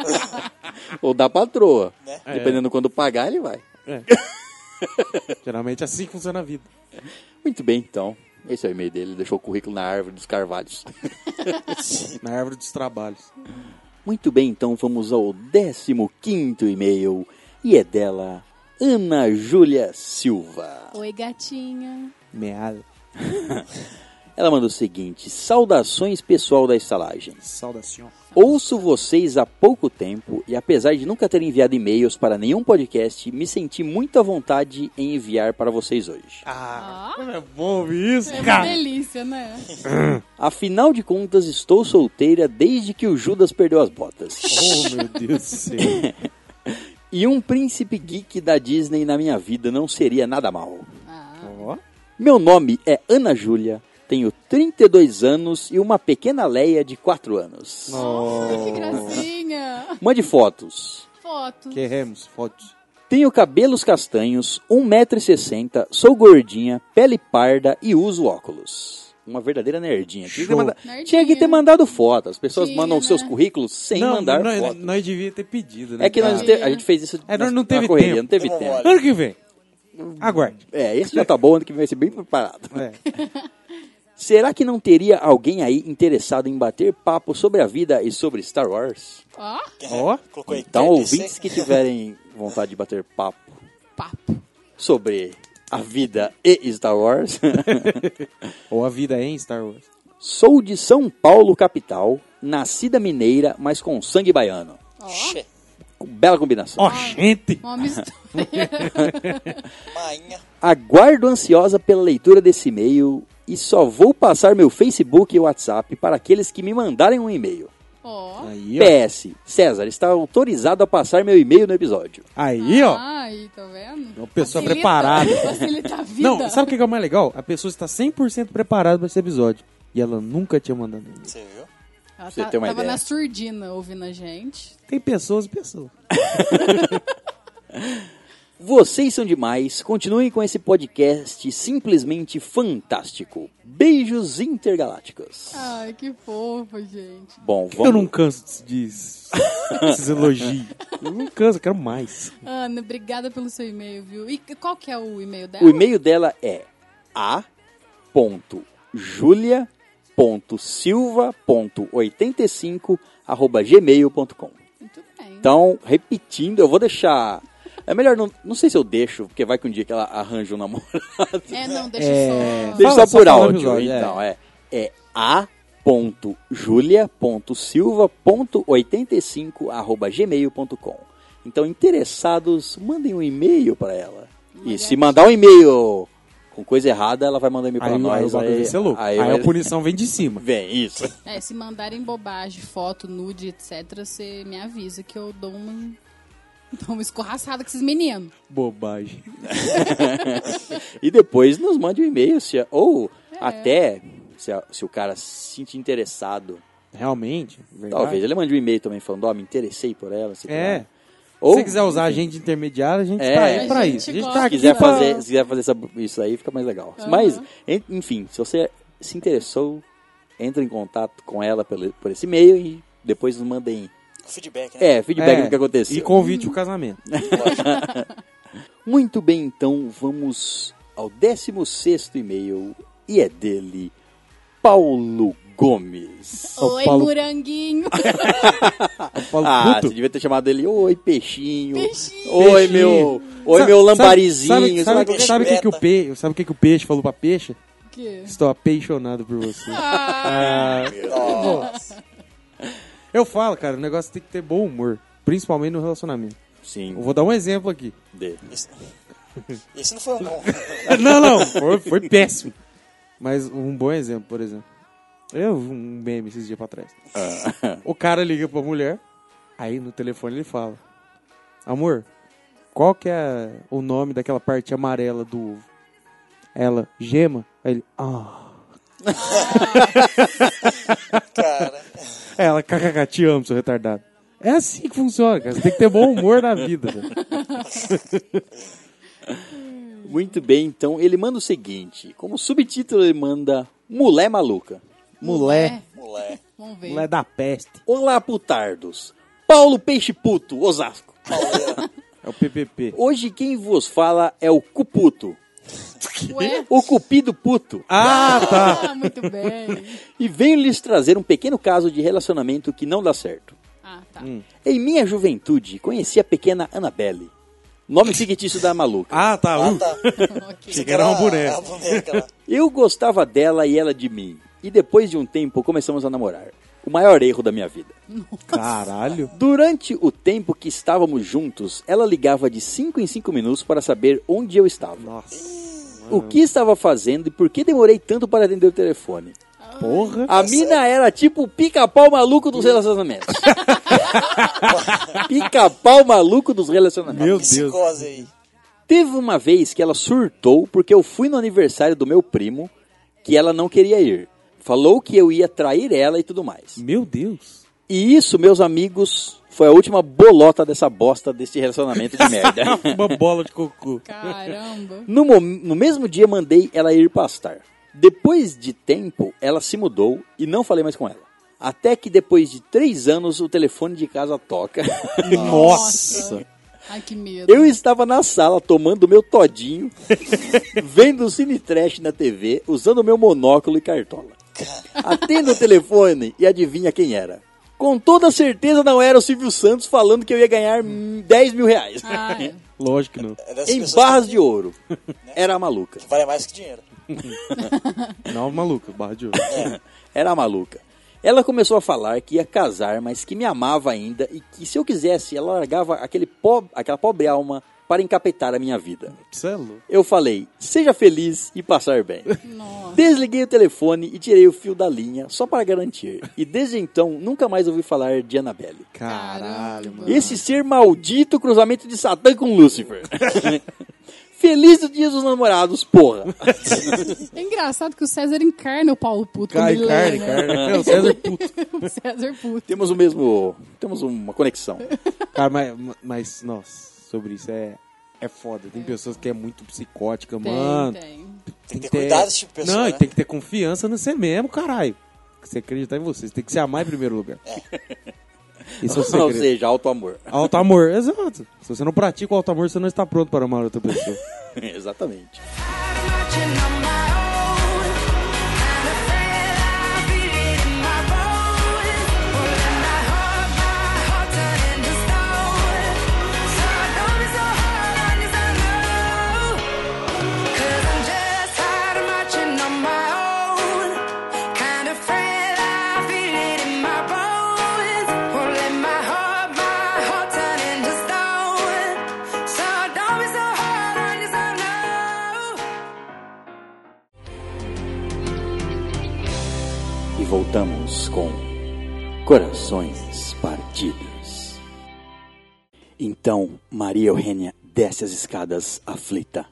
Ou da patroa. Né? Dependendo quando pagar, ele vai. É. Geralmente assim que funciona a vida. Muito bem, então. Esse é o e-mail dele. Ele deixou o currículo na árvore dos carvalhos. Na árvore dos trabalhos. Muito bem, então vamos ao 15 e-mail. E é dela, Ana Júlia Silva. Oi, gatinha. Meada. Ela manda o seguinte: Saudações pessoal da estalagem. Saudação. Ouço vocês há pouco tempo e apesar de nunca ter enviado e-mails para nenhum podcast, me senti muito à vontade em enviar para vocês hoje. Ah, é bom ouvir isso, É uma cara. delícia, né? Afinal de contas, estou solteira desde que o Judas perdeu as botas. Oh, meu Deus do céu. E um príncipe geek da Disney na minha vida não seria nada mal. Ó. Meu nome é Ana Júlia, tenho 32 anos e uma pequena Leia de 4 anos. Que gracinha. Mande fotos. Foto. Queremos fotos. Tenho cabelos castanhos, 1,60m, sou gordinha, pele parda e uso óculos. Uma verdadeira nerdinha. Tinha que, ter manda- Nerdinha. tinha que ter mandado foto. As pessoas Tinha, mandam né? seus currículos sem não, mandar nós, foto. nós devia ter pedido, né? É que nós cara? te- a gente fez isso É, na, nós não na teve correria, tempo. não teve tempo. Ano que vem. Aguarde. É, esse já tá bom, ano que vai ser bem preparado. É. Será que não teria alguém aí interessado em bater papo sobre a vida e sobre Star Wars? Ó. Colocou aí Então, ouvintes que tiverem vontade de bater papo papo. sobre a vida e Star Wars, Ou a vida é em Star Wars. sou de São Paulo, capital, nascida mineira, mas com sangue baiano. Xê, Bela combinação. Ó, gente. Uma mistura. Mainha. Aguardo ansiosa pela leitura desse e-mail e só vou passar meu Facebook e WhatsApp para aqueles que me mandarem um e-mail. Ó. Aí, ó. PS, César está autorizado a passar meu e-mail no episódio. Aí, ó. Ai, tá vendo? Uma pessoa Facilita- preparada. Facilita a vida. Não, sabe o que é o mais legal? A pessoa está 100% preparada para esse episódio. E ela nunca tinha mandado e-mail. Você viu? Ela você tá- tava ideia. na surdina ouvindo a gente. Tem pessoas e pessoas. Vocês são demais. Continuem com esse podcast simplesmente fantástico. Beijos intergalácticos. Ai, que fofo, gente. Bom, Eu vamos. não canso disso. Esses elogios. Eu não canso, eu quero mais. Ana, obrigada pelo seu e-mail, viu? E qual que é o e-mail dela? O e-mail dela é a.julia.silva.85@gmail.com. Muito bem. Então, repetindo, eu vou deixar. É melhor não, não sei se eu deixo, porque vai que um dia que ela arranja um namorado. É, não, deixa É, só. Deixa Fala, só por só áudio, episódio, é. então, é. É a.julia.silva.85@gmail.com. Então, interessados, mandem um e-mail para ela. E se mandar um e-mail com coisa errada, ela vai mandar um e-mail para Aí, aí nós. bagulho vai ser louco. Aí, vai- a punição vem de cima. Vem, isso. É, se mandarem bobagem, foto, nude, etc., você me avisa que eu dou uma, dou uma escorraçada com esses meninos. Bobagem. E depois nos mande um e-mail, se, ou É. até se, se o cara se sentir interessado. Realmente, verdade. Talvez ele mande um e-mail também falando, ó, me interessei por ela. sei É. lá. Se você quiser usar a gente intermediária, a gente É. tá aí pra isso. A gente tá Se aqui quiser pra- fazer, se quiser fazer essa- isso aí, fica mais legal. Mas, en- enfim, se você se interessou, entre em contato com ela pelo, por esse e-mail e depois nos mandem Feedback, né? é, feedback É, do que aconteceu. E convite o casamento. Muito bem, então vamos ao 16 e-mail e é dele, Paulo Gomes. Oi, Paulo- moranguinho. Ah, Puto. você devia ter chamado ele Oi, peixinho. Peixinho. Oi, meu. Oi, Sabe- meu sabe- lamparizinho. Sabe, lá sabe, o que, que o peixe, sabe o que, que o peixe falou pra peixe? Que? Estou apaixonado por você. Ah, Ah, Nossa. Eu falo, cara, o negócio tem que ter bom humor. Principalmente no relacionamento. Sim, Eu vou dar um exemplo aqui. dele. Esse, esse não foi um bom. Não, não, foi, foi péssimo. Mas um bom exemplo, por exemplo. Eu vi um meme esses dias pra trás. O cara liga pra mulher, aí no telefone ele fala: Amor, qual que é o nome daquela parte amarela do ovo? Ela, gema. Aí ele, ah. Cara, Ela, kkk, te amo, seu retardado. É assim que funciona, cara. Você tem que ter bom humor na vida. velho. Muito bem, então ele manda o seguinte: como subtítulo, ele manda Mulher Maluca. Mulher. Mulher. Vamos ver. Mulher da peste. Olá, putardos. Paulo Peixe Puto, Osasco. É o PPP. Hoje quem vos fala é o Cuputo. Ué? O Cupido Puto. Ah, tá. Ah, muito bem. E venho lhes trazer um pequeno caso de relacionamento que não dá certo. Ah, tá. Em minha juventude, conheci a pequena Annabelle. Nome fictício da maluca. Ah, tá. Ah, tá. Achei que era uma boneca. A boneca. Eu gostava dela e ela de mim. E depois de um tempo começamos a namorar. O maior erro da minha vida. Caralho. Durante o tempo que estávamos juntos, ela ligava de 5 em 5 minutos para saber onde eu estava. Nossa. O que estava fazendo e por que demorei tanto para atender o telefone. Porra. A mina era tipo o pica-pau maluco dos relacionamentos. pica-pau maluco dos relacionamentos. Meu Deus. Aí. Teve uma vez que ela surtou porque eu fui no aniversário do meu primo que ela não queria ir. Falou que eu ia trair ela e tudo mais. Meu Deus. E isso, meus amigos, foi a última bolota dessa bosta desse relacionamento de merda. Uma bola de cocô. Caramba. No, no mesmo dia mandei ela ir pastar. Depois de tempo, ela se mudou e não falei mais com ela. Até que depois de três anos o telefone de casa toca. Nossa. Ai, que medo. Eu estava na sala tomando meu todinho, vendo o Cine Trash na TV, usando meu monóculo e cartola. Atendo o telefone e adivinha quem era. Com toda certeza não era o Silvio Santos falando que eu ia ganhar hum, 10 mil reais. Ah, é. Lógico que não. É dessas em pessoas barras que- de ouro. Era a maluca. Vale mais que dinheiro. Não, maluco. Barra de ouro. Era a maluca. Ela começou a falar que ia casar, mas que me amava ainda e que se eu quisesse, ela largava aquele aquela pobre alma para encapetar a minha vida. Isso é. Eu falei, seja feliz e passar bem. Nossa. Desliguei o telefone e tirei o fio da linha só para garantir. E desde então, nunca mais ouvi falar de Annabelle. Caralho, mano. Esse ser maldito cruzamento de Satã com Lúcifer. Feliz o dia dos namorados, porra. É engraçado que o César encarna o Paulo Puto. Cai, ele carne, lê, né? É o César puto. o César Puto. Temos o mesmo. Temos uma conexão. Cara, mas, mas, nossa, sobre isso é, é foda. Tem pessoas que é muito psicótica, Tem, mano. tem. Tem que ter cuidado desse tipo de pessoa, Não, né? e tem que ter confiança no você mesmo, caralho. Você acreditar em você. Você tem que se amar em primeiro lugar. Isso é o Ou segredo. seja, alto amor. Alto amor, exato. Se você não pratica o alto amor, você não está pronto para amar outra pessoa. Exatamente. Corações Partidos. Então, Maria Eugênia desce as escadas aflita,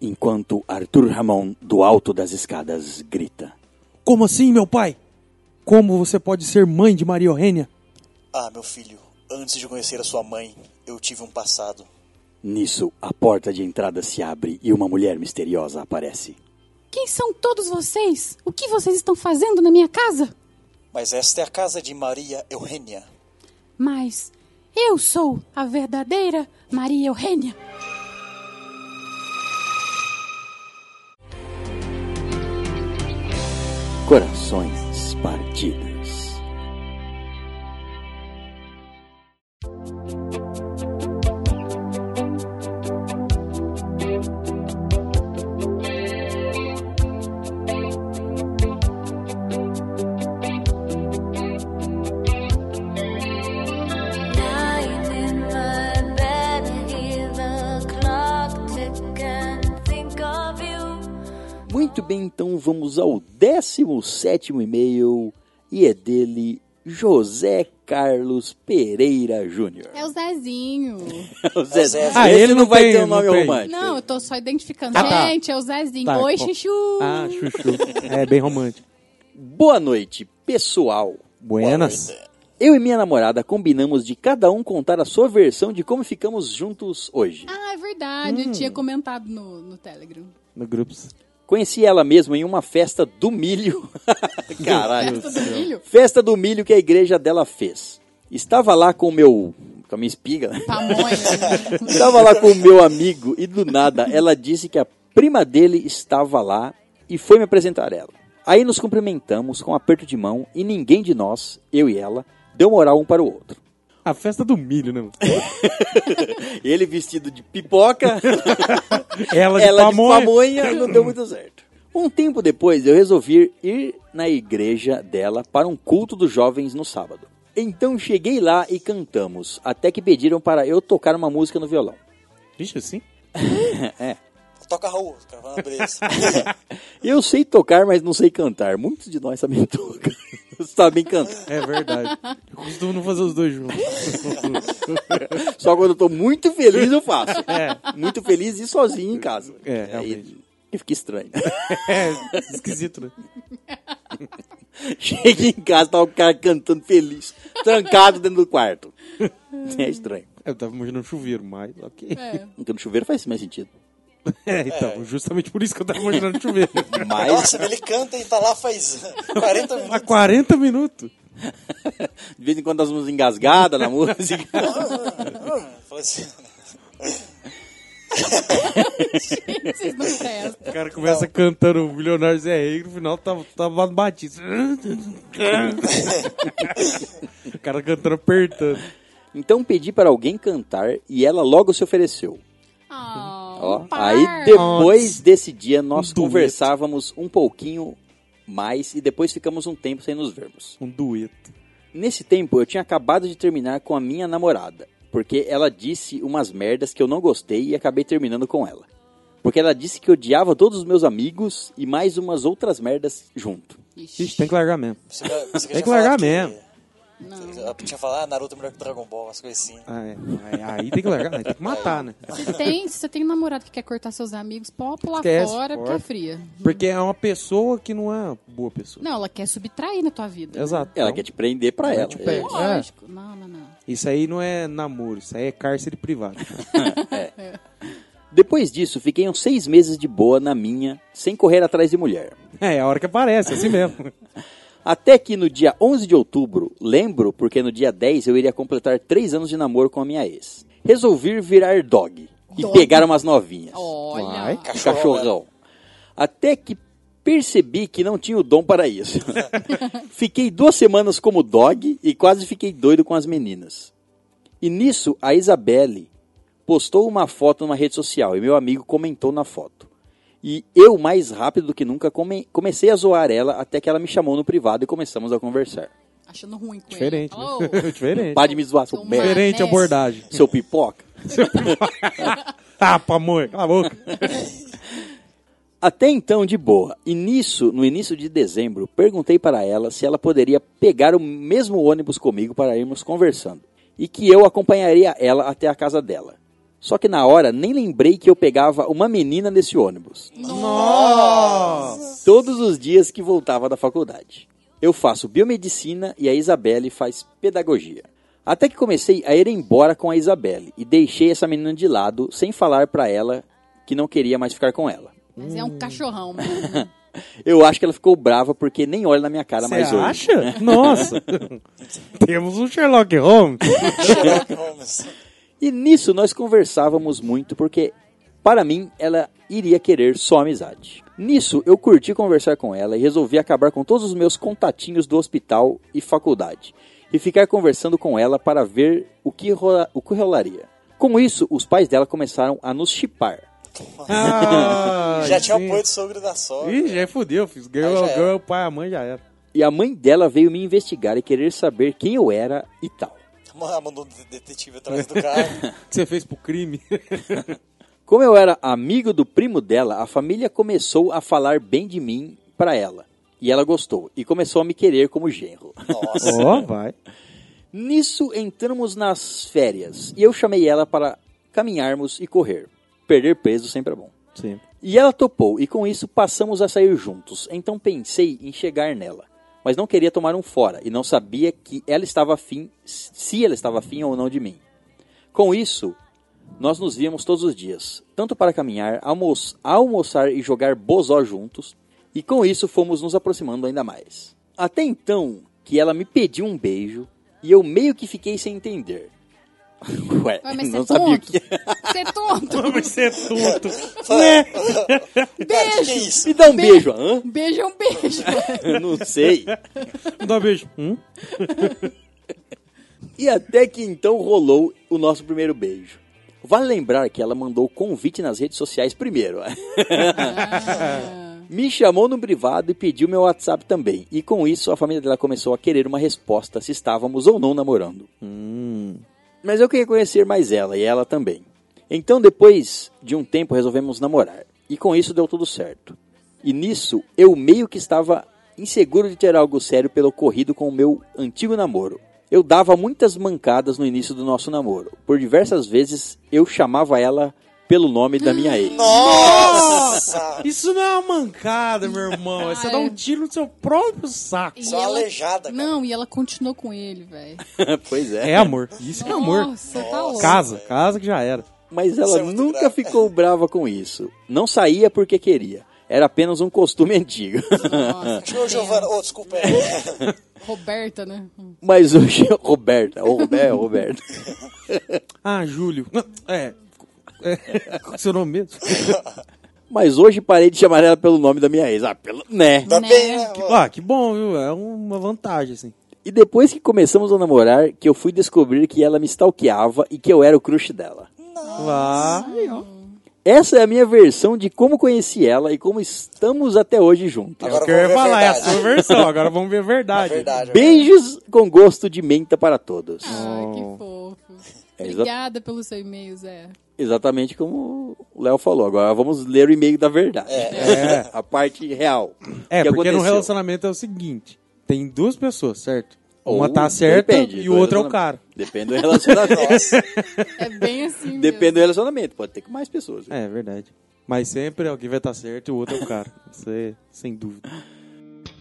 enquanto Arthur Ramon, do alto das escadas, grita. Como assim, meu pai? Como você pode ser mãe de Maria Eugênia? Ah, meu filho, antes de conhecer a sua mãe, eu tive um passado. Nisso, a porta de entrada se abre e uma mulher misteriosa aparece. Quem são todos vocês? O que vocês estão fazendo na minha casa? Mas esta é a casa de Maria Eugênia. Mas eu sou a verdadeira Maria Eugênia. Corações Partidos. Vamos ao 17 e-mail e é dele José Carlos Pereira Júnior. É o Zezinho. O Zé- Zé. Ah, ele não não vai tem- ter um nome romântico. Não, eu tô só identificando. Ah, tá. Gente, é o Zezinho. Tá, Oi. Chuchu. Ah, chuchu. É bem romântico. Boa noite, pessoal. Buenas. Eu e minha namorada combinamos de cada um contar a sua versão de como ficamos juntos hoje. Ah, é verdade. Hum. Eu tinha comentado no, no Telegram. No Groups. Conheci ela mesma em uma festa do milho. Caralho. Festa do milho? Festa do milho que a igreja dela fez. Estava lá com o meu. com a minha espiga. né? Pamonha. Estava lá com o meu amigo e do nada ela disse que a prima dele estava lá e foi me apresentar ela. Aí nos cumprimentamos com um aperto de mão e ninguém de nós, eu e ela, deu moral um para o outro. A festa do milho, né? Ele vestido de pipoca, Ela de ela pamonha. de pamonha, não deu muito certo. Um tempo depois, eu resolvi ir na igreja dela para um culto dos jovens no sábado. Então cheguei lá e cantamos, até que pediram para eu tocar uma música no violão. Ixi, assim? é. Toca Raul, brisa. Eu sei tocar, mas não sei cantar. Muitos de nós sabem tocar. sabem cantar. É verdade. Eu costumo não fazer os dois juntos. Só quando eu tô muito feliz eu faço. É. Muito feliz e sozinho em casa. É, realmente. fica estranho. É, esquisito, né? Cheguei em casa, tava o cara cantando feliz, trancado dentro do quarto. É estranho. Eu tava imaginando um chuveiro, mas ok. É. Então no chuveiro faz mais sentido. É, então, justamente por isso que eu tava imaginando chuveiro. Mas Nossa, ele canta e tá lá faz 40 Há minutos. 40 minutos. de vez em quando as músicas engasgadas na música. Assim, não. O cara começa cantando Milionário Zé Rei, no final tava, tava no Batista. o cara cantando apertando. Então pedi para alguém cantar e ela logo se ofereceu. Ó, um aí depois desse dia nós Um dueto. conversávamos um pouquinho mais e depois ficamos um tempo sem nos vermos. Um dueto. Nesse tempo eu tinha acabado de terminar com a minha namorada, porque ela disse umas merdas que eu não gostei e acabei terminando com ela. Porque ela disse que odiava todos os meus amigos e mais umas outras merdas junto. Ixi, tem que largar mesmo. você, você Tem que largar falado Eu tinha falado, ah, Naruto é melhor que Dragon Ball, umas coisas assim. Ah, é. Aí, aí tem que largar, aí tem que matar, né? Se tem, se você tem um namorado que quer cortar seus amigos, pode pular Esquece, fora, porque é fria. Porque é uma pessoa que não é uma boa pessoa. Não, ela quer subtrair na tua vida. Exato. Ela Então, quer te prender pra ela te pega. É. Lógico. Não, não, não. Isso aí não é namoro, isso aí é cárcere privado. Depois disso, fiquei uns seis meses de boa na minha, sem correr atrás de mulher. É, é a hora que aparece, assim mesmo. Até que no dia 11 de outubro, lembro porque no dia 10 eu iria completar três anos de namoro com a minha ex. Resolvi virar dog e Dog? pegar umas novinhas. Olha. Vai. Cachorrão. Cachorrão. Até que percebi que não tinha o dom para isso. fiquei duas semanas como dog e quase fiquei doido com as meninas. E nisso, a Isabelle postou uma foto numa rede social e meu amigo comentou na foto. E eu, mais rápido do que nunca, come- comecei a zoar ela até que ela me chamou no privado e começamos a conversar. Achando ruim com Diferente, ele. Oh, né? Diferente. Para de me zoar, seu merda, Diferente a Nessa. abordagem. seu pipoca. Ah, pamonha, cala a boca. Até então, de boa. E nisso, no início de dezembro, perguntei para ela se ela poderia pegar o mesmo ônibus comigo para irmos conversando. E que eu acompanharia ela até a casa dela. Só que na hora, nem lembrei que eu pegava uma menina nesse ônibus. Nossa! Todos os dias que voltava da faculdade. Eu faço biomedicina e a Isabelle faz pedagogia. Até que comecei a ir embora com a Isabelle e deixei essa menina de lado sem falar para ela que não queria mais ficar com ela. Mas é um cachorrão mesmo. Eu acho que ela ficou brava porque nem olha na minha cara Você mais hoje. acha? Nossa! Temos um Sherlock Holmes. Sherlock Holmes. E nisso nós conversávamos muito porque, para mim, ela iria querer só amizade. Nisso eu curti conversar com ela e resolvi acabar com todos os meus contatinhos do hospital e faculdade e ficar conversando com ela para ver o que, rola- o que rolaria. Com isso, os pais dela começaram a nos chipar. Ah, Já tinha sim. apoio do sogro da sogra. Ih, já fudeu, fiz. Ganhou, ganhou o pai, a mãe já era. E a mãe dela veio me investigar e querer saber quem eu era e tal. Mandou um detetive atrás do carro. O que você fez pro crime? Como eu era amigo do primo dela, a família começou a falar bem de mim para ela. E ela gostou e começou a me querer como genro. Nossa. Ó, vai. Nisso entramos nas férias e eu chamei ela para caminharmos e correr. Perder peso sempre é bom. Sim. E ela topou e com isso passamos a sair juntos. Então pensei em chegar nela. Mas não queria tomar um fora e não sabia que ela estava afim, se ela estava afim ou não de mim. Com isso, nós nos víamos todos os dias, tanto para caminhar, almo almoçar e jogar bozó juntos, e com isso fomos nos aproximando ainda mais. Até então que ela me pediu um beijo e eu meio que fiquei sem entender. Ué, Ué, mas não você é sabia o tonto? que. Você é tonto. Você é tonto. Cara, que que é isso? Me dá um beijo, hã? Um beijo é um beijo. Eu não sei. Dá um beijo. Hum? E até que então rolou o nosso primeiro beijo. Vale lembrar que ela mandou o convite nas redes sociais primeiro. Me chamou no privado e pediu meu WhatsApp também. E com isso a família dela começou a querer uma resposta se estávamos ou não namorando. Mas eu queria conhecer mais ela e ela também. Então depois de um tempo resolvemos namorar. E com isso deu tudo certo. E nisso eu meio que estava inseguro de ter algo sério pelo ocorrido com o meu antigo namoro. Eu dava muitas mancadas no início do nosso namoro. Por diversas vezes eu chamava ela pelo nome da minha ex. Nossa! Isso não é uma mancada, meu irmão. É você dar um tiro no seu próprio saco. E Só aleijada, cara. Não, e ela continuou com ele, velho. pois é. É amor. Isso é amor. Nossa, tá louco. Casa. Casa que já era. Mas ela é nunca grave. ficou brava com isso. Não saía porque queria. Era apenas um costume antigo. Nossa. Giovana, ô, desculpa. é. Roberta, né? Mas hoje, Roberta, ou Roberta, Roberta. Ah, Júlio. É. é. É seu nome mesmo? Mas hoje parei de chamar ela pelo nome da minha ex. Ah, pelo, né? Tá Né? bem, né? Ah, que bom, viu? É uma vantagem, assim. E depois que começamos a namorar, que eu fui descobrir que ela me stalkeava e que eu era o crush dela. Vai, ó. Essa é a minha versão de como conheci ela e como estamos até hoje juntos. Agora Eu quero falar, é a sua versão. Agora vamos ver a É verdade. verdade. Beijos com gosto de menta para todos. Ah, que fofo. É Obrigada pelo seu e-mail, Zé. Exatamente como o Léo falou. Agora vamos ler o e-mail da verdade. É. A parte real. É, que porque no aconteceu. relacionamento é o seguinte: tem duas pessoas, certo? Uma Ou tá certa depende e o outro é o cara. Depende do relacionamento. É bem assim Depende do relacionamento. Pode ter com mais pessoas. É, é verdade. Mas sempre alguém vai estar certo e o outro é o cara. Isso é sem dúvida.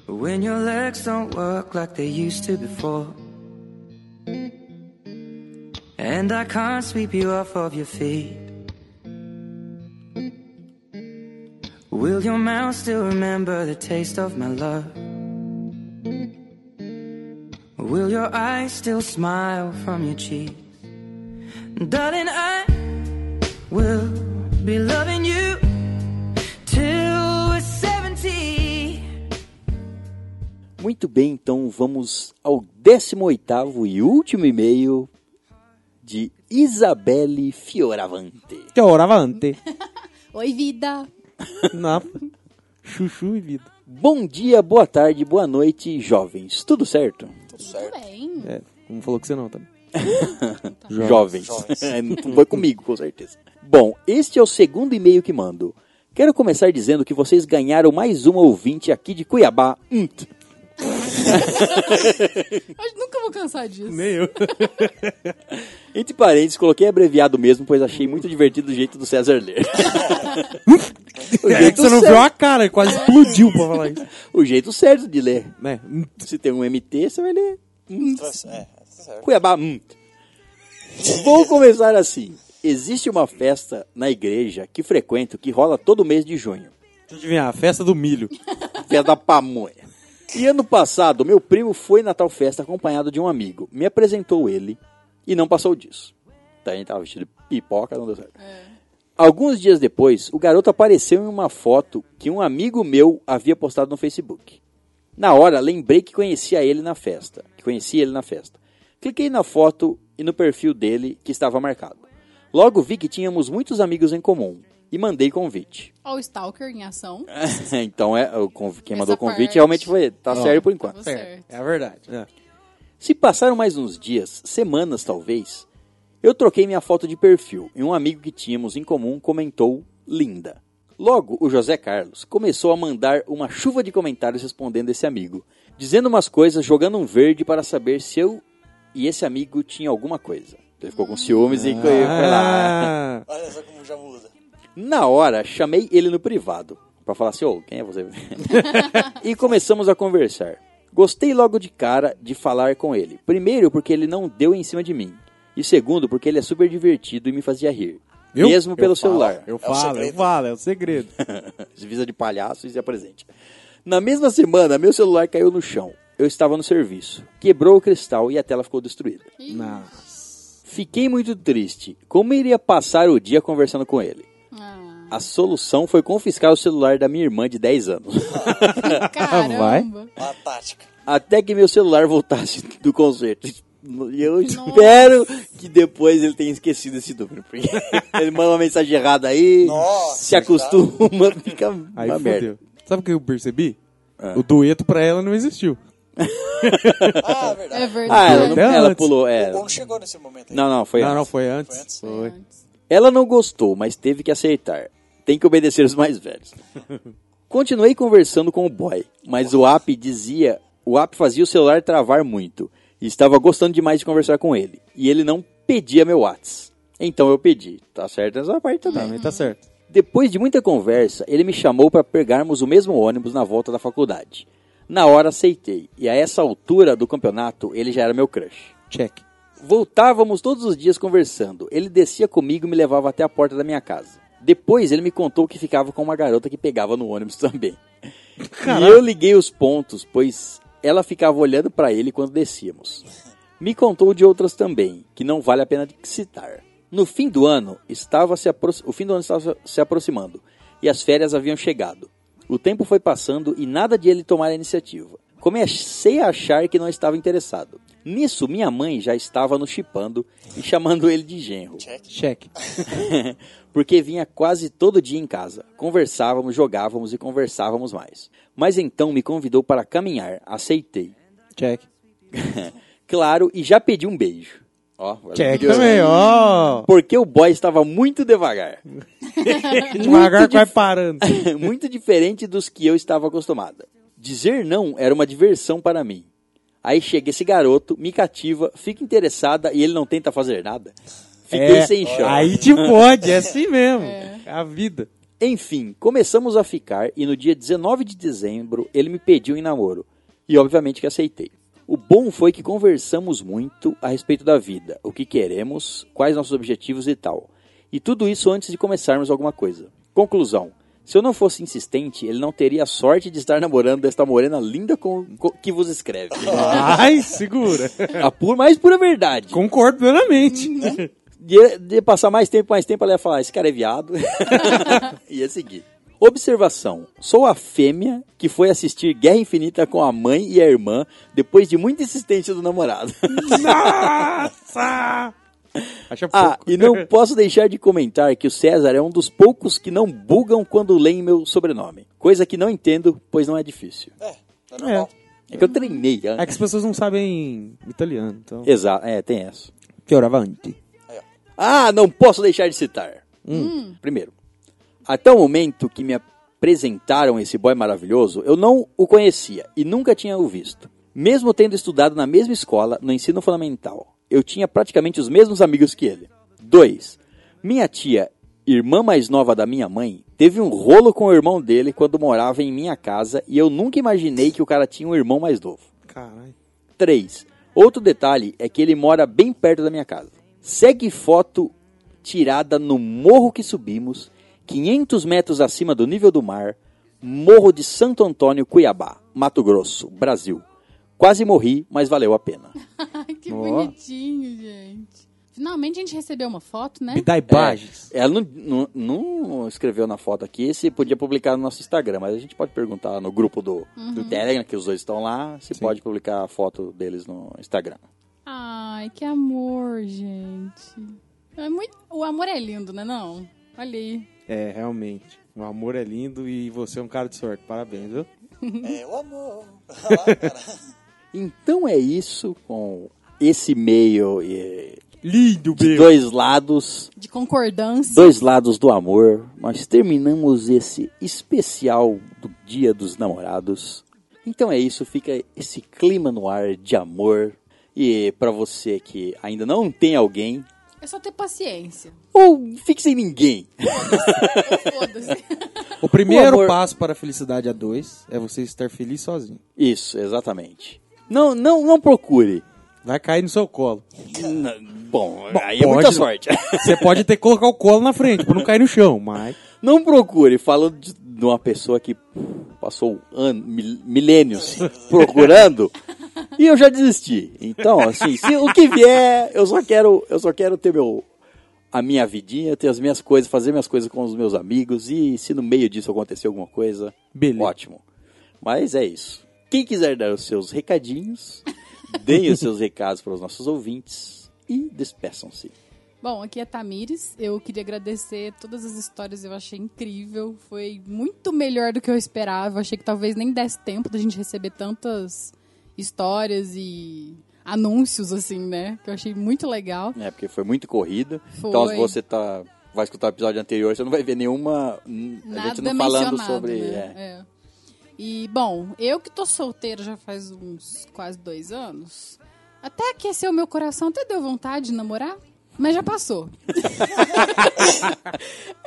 When your legs don't work like they used to before. And I can't sweep you off of your feet. Will your mouth still remember the taste of my love? Will your eyes still smile from your cheeks? Darling, I will be loving you till we're 70. Muito bem, então vamos ao 18º e último e-mail de Isabelle Fioravante. Que orava antes. Oi, vida. Na chuchu e vida. Bom dia, boa tarde, boa noite, jovens. Tudo certo? Tudo Tudo certo. bem. É, não falou que você não também. Jovens. Jovens. Não Foi comigo, com certeza. Bom, este é o segundo e-mail que mando. Quero começar dizendo que vocês ganharam mais uma ouvinte aqui de Cuiabá. Hum, Eu nunca vou cansar disso. Nem eu. Entre parênteses, coloquei abreviado mesmo, pois achei muito divertido o jeito do César ler. o, É jeito você não certo, viu a cara, quase explodiu pra falar isso. o jeito certo de ler. Né? Se tem um MT, você vai ler. É, tá certo. Cuiabá. hum. Vou começar assim. Existe uma festa na igreja que frequento que rola todo mês de junho. Deixa eu adivinhar, a festa do milho. Festa da pamonha. E ano passado, meu primo foi na tal festa acompanhado de um amigo. Me apresentou ele e não passou disso. Tá, a gente tava vestido de pipoca, não deu certo. Alguns dias depois, o garoto apareceu em uma foto que um amigo meu havia postado no Facebook. Na hora, lembrei que conhecia ele na festa. Que conhecia ele na festa. Cliquei na foto e no perfil dele que estava marcado. Logo vi que tínhamos muitos amigos em comum e mandei convite. Ó, o Stalker em ação. então é o conv- quem Essa mandou o convite parte. realmente foi tá Ó, sério por enquanto. Tava certo. É a verdade. É. Se passaram mais uns dias, semanas talvez, eu troquei minha foto de perfil e um amigo que tínhamos em comum comentou linda. Logo, o José Carlos começou a mandar uma chuva de comentários respondendo esse amigo, dizendo umas coisas, jogando um verde para saber se eu e esse amigo tinham alguma coisa. Ele ficou com ciúmes e foi lá. Ah, Olha só como já muda. Na hora, chamei ele no privado para falar assim: Ô, quem é você? e começamos a conversar. Gostei logo de cara de falar com ele. Primeiro, porque ele não deu em cima de mim. E segundo, porque ele é super divertido e me fazia rir. Viu? Mesmo pelo Eu falo, celular. Eu o falo, eu falo, é o segredo. Divisa de palhaço e se apresente. Na mesma semana, meu celular caiu no chão. Eu estava no serviço. Quebrou o cristal e a tela ficou destruída. Nossa. Fiquei muito triste. Como iria passar o dia conversando com ele? Ah, A solução foi confiscar o celular da minha irmã de 10 anos. caramba. Uma tática. Até que meu celular voltasse do concerto. E eu espero que depois ele tenha esquecido esse número. Porque ele manda uma mensagem errada aí, Nossa, se acostuma, fica Aí uma merda. Sabe o que eu percebi? Ah. O dueto pra ela não existiu. Ah, verdade. É verdade. Ah, ela, não, Até ela antes. pulou. O É. bom não chegou nesse momento aí. Não, não, foi não, antes. não, foi antes. Foi antes? Foi. Ela não gostou, mas teve que aceitar. Tem que obedecer os mais velhos. Continuei conversando com o boy, mas o app dizia, o app fazia o celular travar muito. E estava gostando demais de conversar com ele. E ele não pedia meu Whats. Então eu pedi. Tá certo essa parte também. Também tá certo. Depois de muita conversa, ele me chamou para pegarmos o mesmo ônibus na volta da faculdade. Na hora aceitei, e a essa altura do campeonato ele já era meu crush. Check. Voltávamos todos os dias conversando. Ele descia comigo e me levava até a porta da minha casa. Depois ele me contou que ficava com uma garota que pegava no ônibus também. E eu liguei os pontos, pois ela ficava olhando para ele quando descíamos. Me contou de outras também, que não vale a pena citar. No fim do ano, estava se apro- o fim do ano estava se aproximando e as férias haviam chegado. O tempo foi passando e nada de ele tomar a iniciativa. Comecei a achar que não estava interessado. Nisso, minha mãe já estava nos chipando e chamando ele de genro. Check. Check. porque vinha quase todo dia em casa. Conversávamos, jogávamos e conversávamos mais. Mas então me convidou para caminhar, aceitei. Check. claro, e já pedi um beijo. Ó, Check pediu- também, ó. Porque o boy estava muito devagar. Devagar vai parando. muito diferente dos que eu estava acostumada. Dizer não era uma diversão para mim. Aí chega esse garoto, me cativa, fica interessada e ele não tenta fazer nada. Fiquei sem chão. É, Aí te pode, é assim mesmo. É a vida. Enfim, começamos a ficar e no dia 19 de dezembro ele me pediu em namoro. E obviamente que aceitei. O bom foi que conversamos muito a respeito da vida, o que queremos, quais nossos objetivos e tal. E tudo isso antes de começarmos alguma coisa. Conclusão. Se eu não fosse insistente, ele não teria a sorte de estar namorando desta morena linda com, com- que vos escreve. Ai, segura. A pura, mais pura verdade. Concordo plenamente. De, de passar mais tempo, mais tempo, ela ia falar, esse cara é viado. ia seguir. Observação. Sou a fêmea que foi assistir Guerra Infinita com a mãe e a irmã depois de muita insistência do namorado. Nossa! Acha pouco. ah, e não posso deixar de comentar que o César é um dos poucos que não bugam quando leem meu sobrenome. Coisa que não entendo, pois não é difícil. É, é normal. É que eu treinei. É que as pessoas não sabem italiano, então. Exato, é, tem essa. Fioravante. Ah, não posso deixar de citar. Primeiro, até o momento que me apresentaram esse boy maravilhoso, eu não o conhecia e nunca tinha o visto. Mesmo tendo estudado na mesma escola, no ensino fundamental, eu tinha praticamente os mesmos amigos que ele. 2. Minha tia, irmã mais nova da minha mãe, teve um rolo com o irmão dele quando morava em minha casa e eu nunca imaginei que o cara tinha um irmão mais novo. Caralho. 3. Outro detalhe é que ele mora bem perto da minha casa. Segue foto tirada no morro que subimos, 500 metros acima do nível do mar, Morro de Santo Antônio, Cuiabá, Mato Grosso, Brasil. Quase morri, mas valeu a pena. Que Ó. bonitinho, gente. Finalmente a gente recebeu uma foto, né? Me dá imagens. É, ela não, não- não escreveu na foto aqui se podia publicar no nosso Instagram, mas a gente pode perguntar no grupo do, do Telegram, que os dois estão lá, se pode publicar a foto deles no Instagram. Ai, que amor, gente. É muito... O amor é lindo, né não? Olha aí. É, realmente. O amor é lindo e você é um cara de sorte. Parabéns, viu? É o amor. Olha lá, cara. Então é isso com esse meio eh, Lindo, de meu. dois lados, De concordância. dois lados do amor. Nós terminamos esse especial do Dia dos Namorados. Então é isso, fica esse clima no ar de amor. E para você que ainda não tem alguém, É só ter paciência. Ou fixe em ninguém. Foda-se. O primeiro O amor- passo para a felicidade a dois é você estar feliz sozinho. Isso, exatamente. Não, não, não procure. Vai cair no seu colo. N- Bom, aí é pode- muita sorte. Você pode ter que colocar o colo na frente pra não cair no chão, mas. Não procure. Falo de, de uma pessoa que passou an, mil- milênios procurando e eu já desisti. Então, assim, se o que vier, eu só quero, eu só quero ter meu a minha vidinha, ter as minhas coisas, fazer minhas coisas com os meus amigos e se no meio disso acontecer alguma coisa, Beleza. ótimo. Mas é isso. Quem quiser dar os seus recadinhos, deem os seus recados para os nossos ouvintes e despeçam-se. Bom, aqui é Tamires. Eu queria agradecer todas as histórias, eu achei incrível. Foi muito melhor do que eu esperava. Eu achei que talvez nem desse tempo da gente receber tantas histórias e anúncios, assim, né? Que eu achei muito legal. É, porque foi muito corrida. Foi. Então, se você tá, vai escutar o episódio anterior, você não vai ver nenhuma. hum, a Nada gente não falando sobre. né? é. É. E, bom, eu que tô solteira já faz uns quase dois anos, até aqueceu meu coração, até deu vontade de namorar, mas já passou.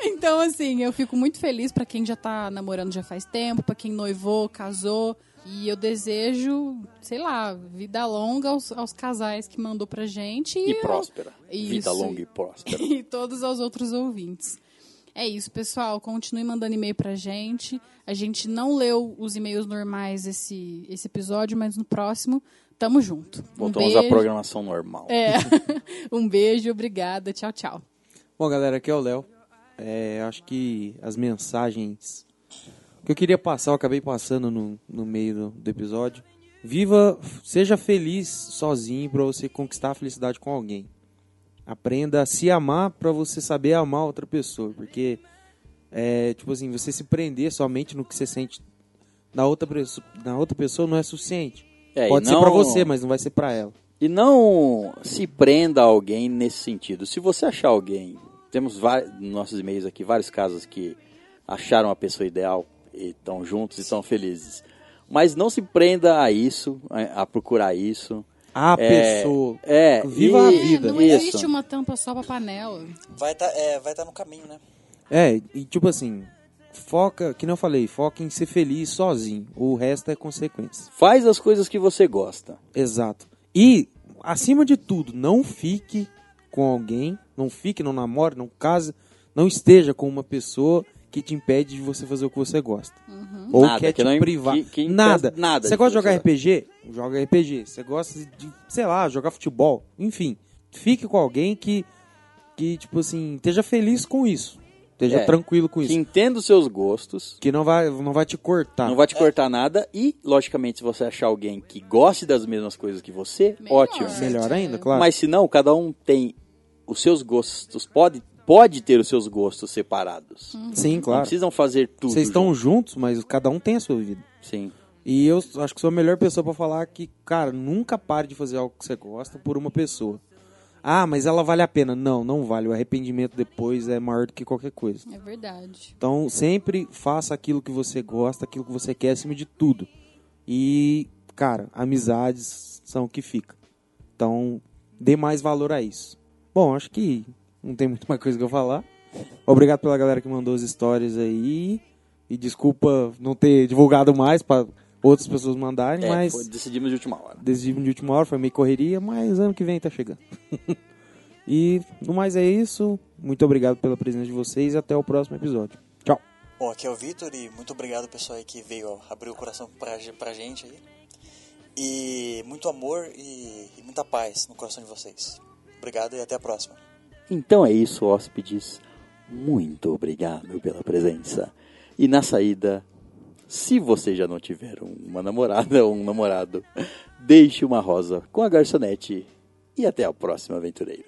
então, assim, eu fico muito feliz pra quem já tá namorando já faz tempo, pra quem noivou, casou. E eu desejo, sei lá, vida longa aos, aos casais que mandou pra gente. E eu- próspera. Vida Isso. longa e próspera. e todos os outros ouvintes. É isso, pessoal. Continue mandando e-mail pra gente. A gente não leu os e-mails normais esse, esse episódio, mas no próximo, tamo junto. Um Voltamos beijo. à programação normal. É. um beijo, obrigada. Tchau, tchau. Bom, galera, aqui é o Léo. É, acho que as mensagens que eu queria passar, eu acabei passando no, no meio do, do episódio. Viva, seja feliz sozinho pra você conquistar a felicidade com alguém. Aprenda a se amar pra você saber amar outra pessoa, porque é tipo assim, você se prender somente no que você sente na outra, na outra pessoa não é suficiente. É, Pode ser não- pra você, mas não vai ser pra ela. E não se prenda a alguém nesse sentido. Se você achar alguém, temos vários, nos nossos e-mails aqui vários casos que acharam a pessoa ideal e estão juntos e estão felizes. Mas não se prenda a isso, a procurar isso. A É, pessoa. é, Viva a e- vida. Não Isso. existe uma tampa só pra panela. Vai estar é, vai tá no caminho, né? É, e tipo assim, foca, que não eu falei, foca em ser feliz sozinho. O resto é consequência. Faz as coisas que você gosta. Exato. E, acima de tudo, não fique com alguém, não fique, não namore, não case, não esteja com uma pessoa que te impede de você fazer o que você gosta. Ou Nada, quer que te privar. que- que nada. nada Você gosta de jogar. RPG? Joga RPG. Você gosta de, sei lá, jogar futebol? Enfim, fique com alguém que, que tipo assim, esteja feliz com isso. Esteja É, tranquilo com Que isso. entenda os seus gostos. Que não vai, não vai te cortar. Não vai te cortar nada e, logicamente, se você achar alguém que goste das mesmas coisas que você, Melhor. ótimo. Melhor ainda, claro. Mas se não, cada um tem os seus gostos, pode, pode ter os seus gostos separados. Sim, Não claro. precisam fazer tudo. Vocês estão junto. juntos, mas cada um tem a sua vida. Sim. E eu acho que sou a melhor pessoa pra falar que, cara, nunca pare de fazer algo que você gosta por uma pessoa. Ah, mas ela vale a pena. Não, não vale. O arrependimento depois é maior do que qualquer coisa. É verdade. Então, sempre faça aquilo que você gosta, aquilo que você quer acima de tudo. E, cara, amizades são o que fica. Então, dê mais valor a isso. Bom, acho que não tem muito mais coisa que eu falar. Obrigado pela galera que mandou as histórias aí. E desculpa não ter divulgado mais para outras pessoas mandarem, É, mas foi- decidimos de última hora. decidimos de última hora, foi meio correria, mas ano que vem tá chegando. e no mais é isso. Muito obrigado pela presença de vocês e até o próximo episódio. Tchau. Bom, aqui é o Vitor e muito obrigado pessoal aí que veio ó, abrir o coração pra, pra gente aí. E muito amor e, e muita paz no coração de vocês. Obrigado e até a próxima. Então é isso, hóspedes. Muito obrigado pela presença. E na saída, se você já não tiver uma namorada ou um namorado, deixe uma rosa com a garçonete. E até a próxima, aventureiro.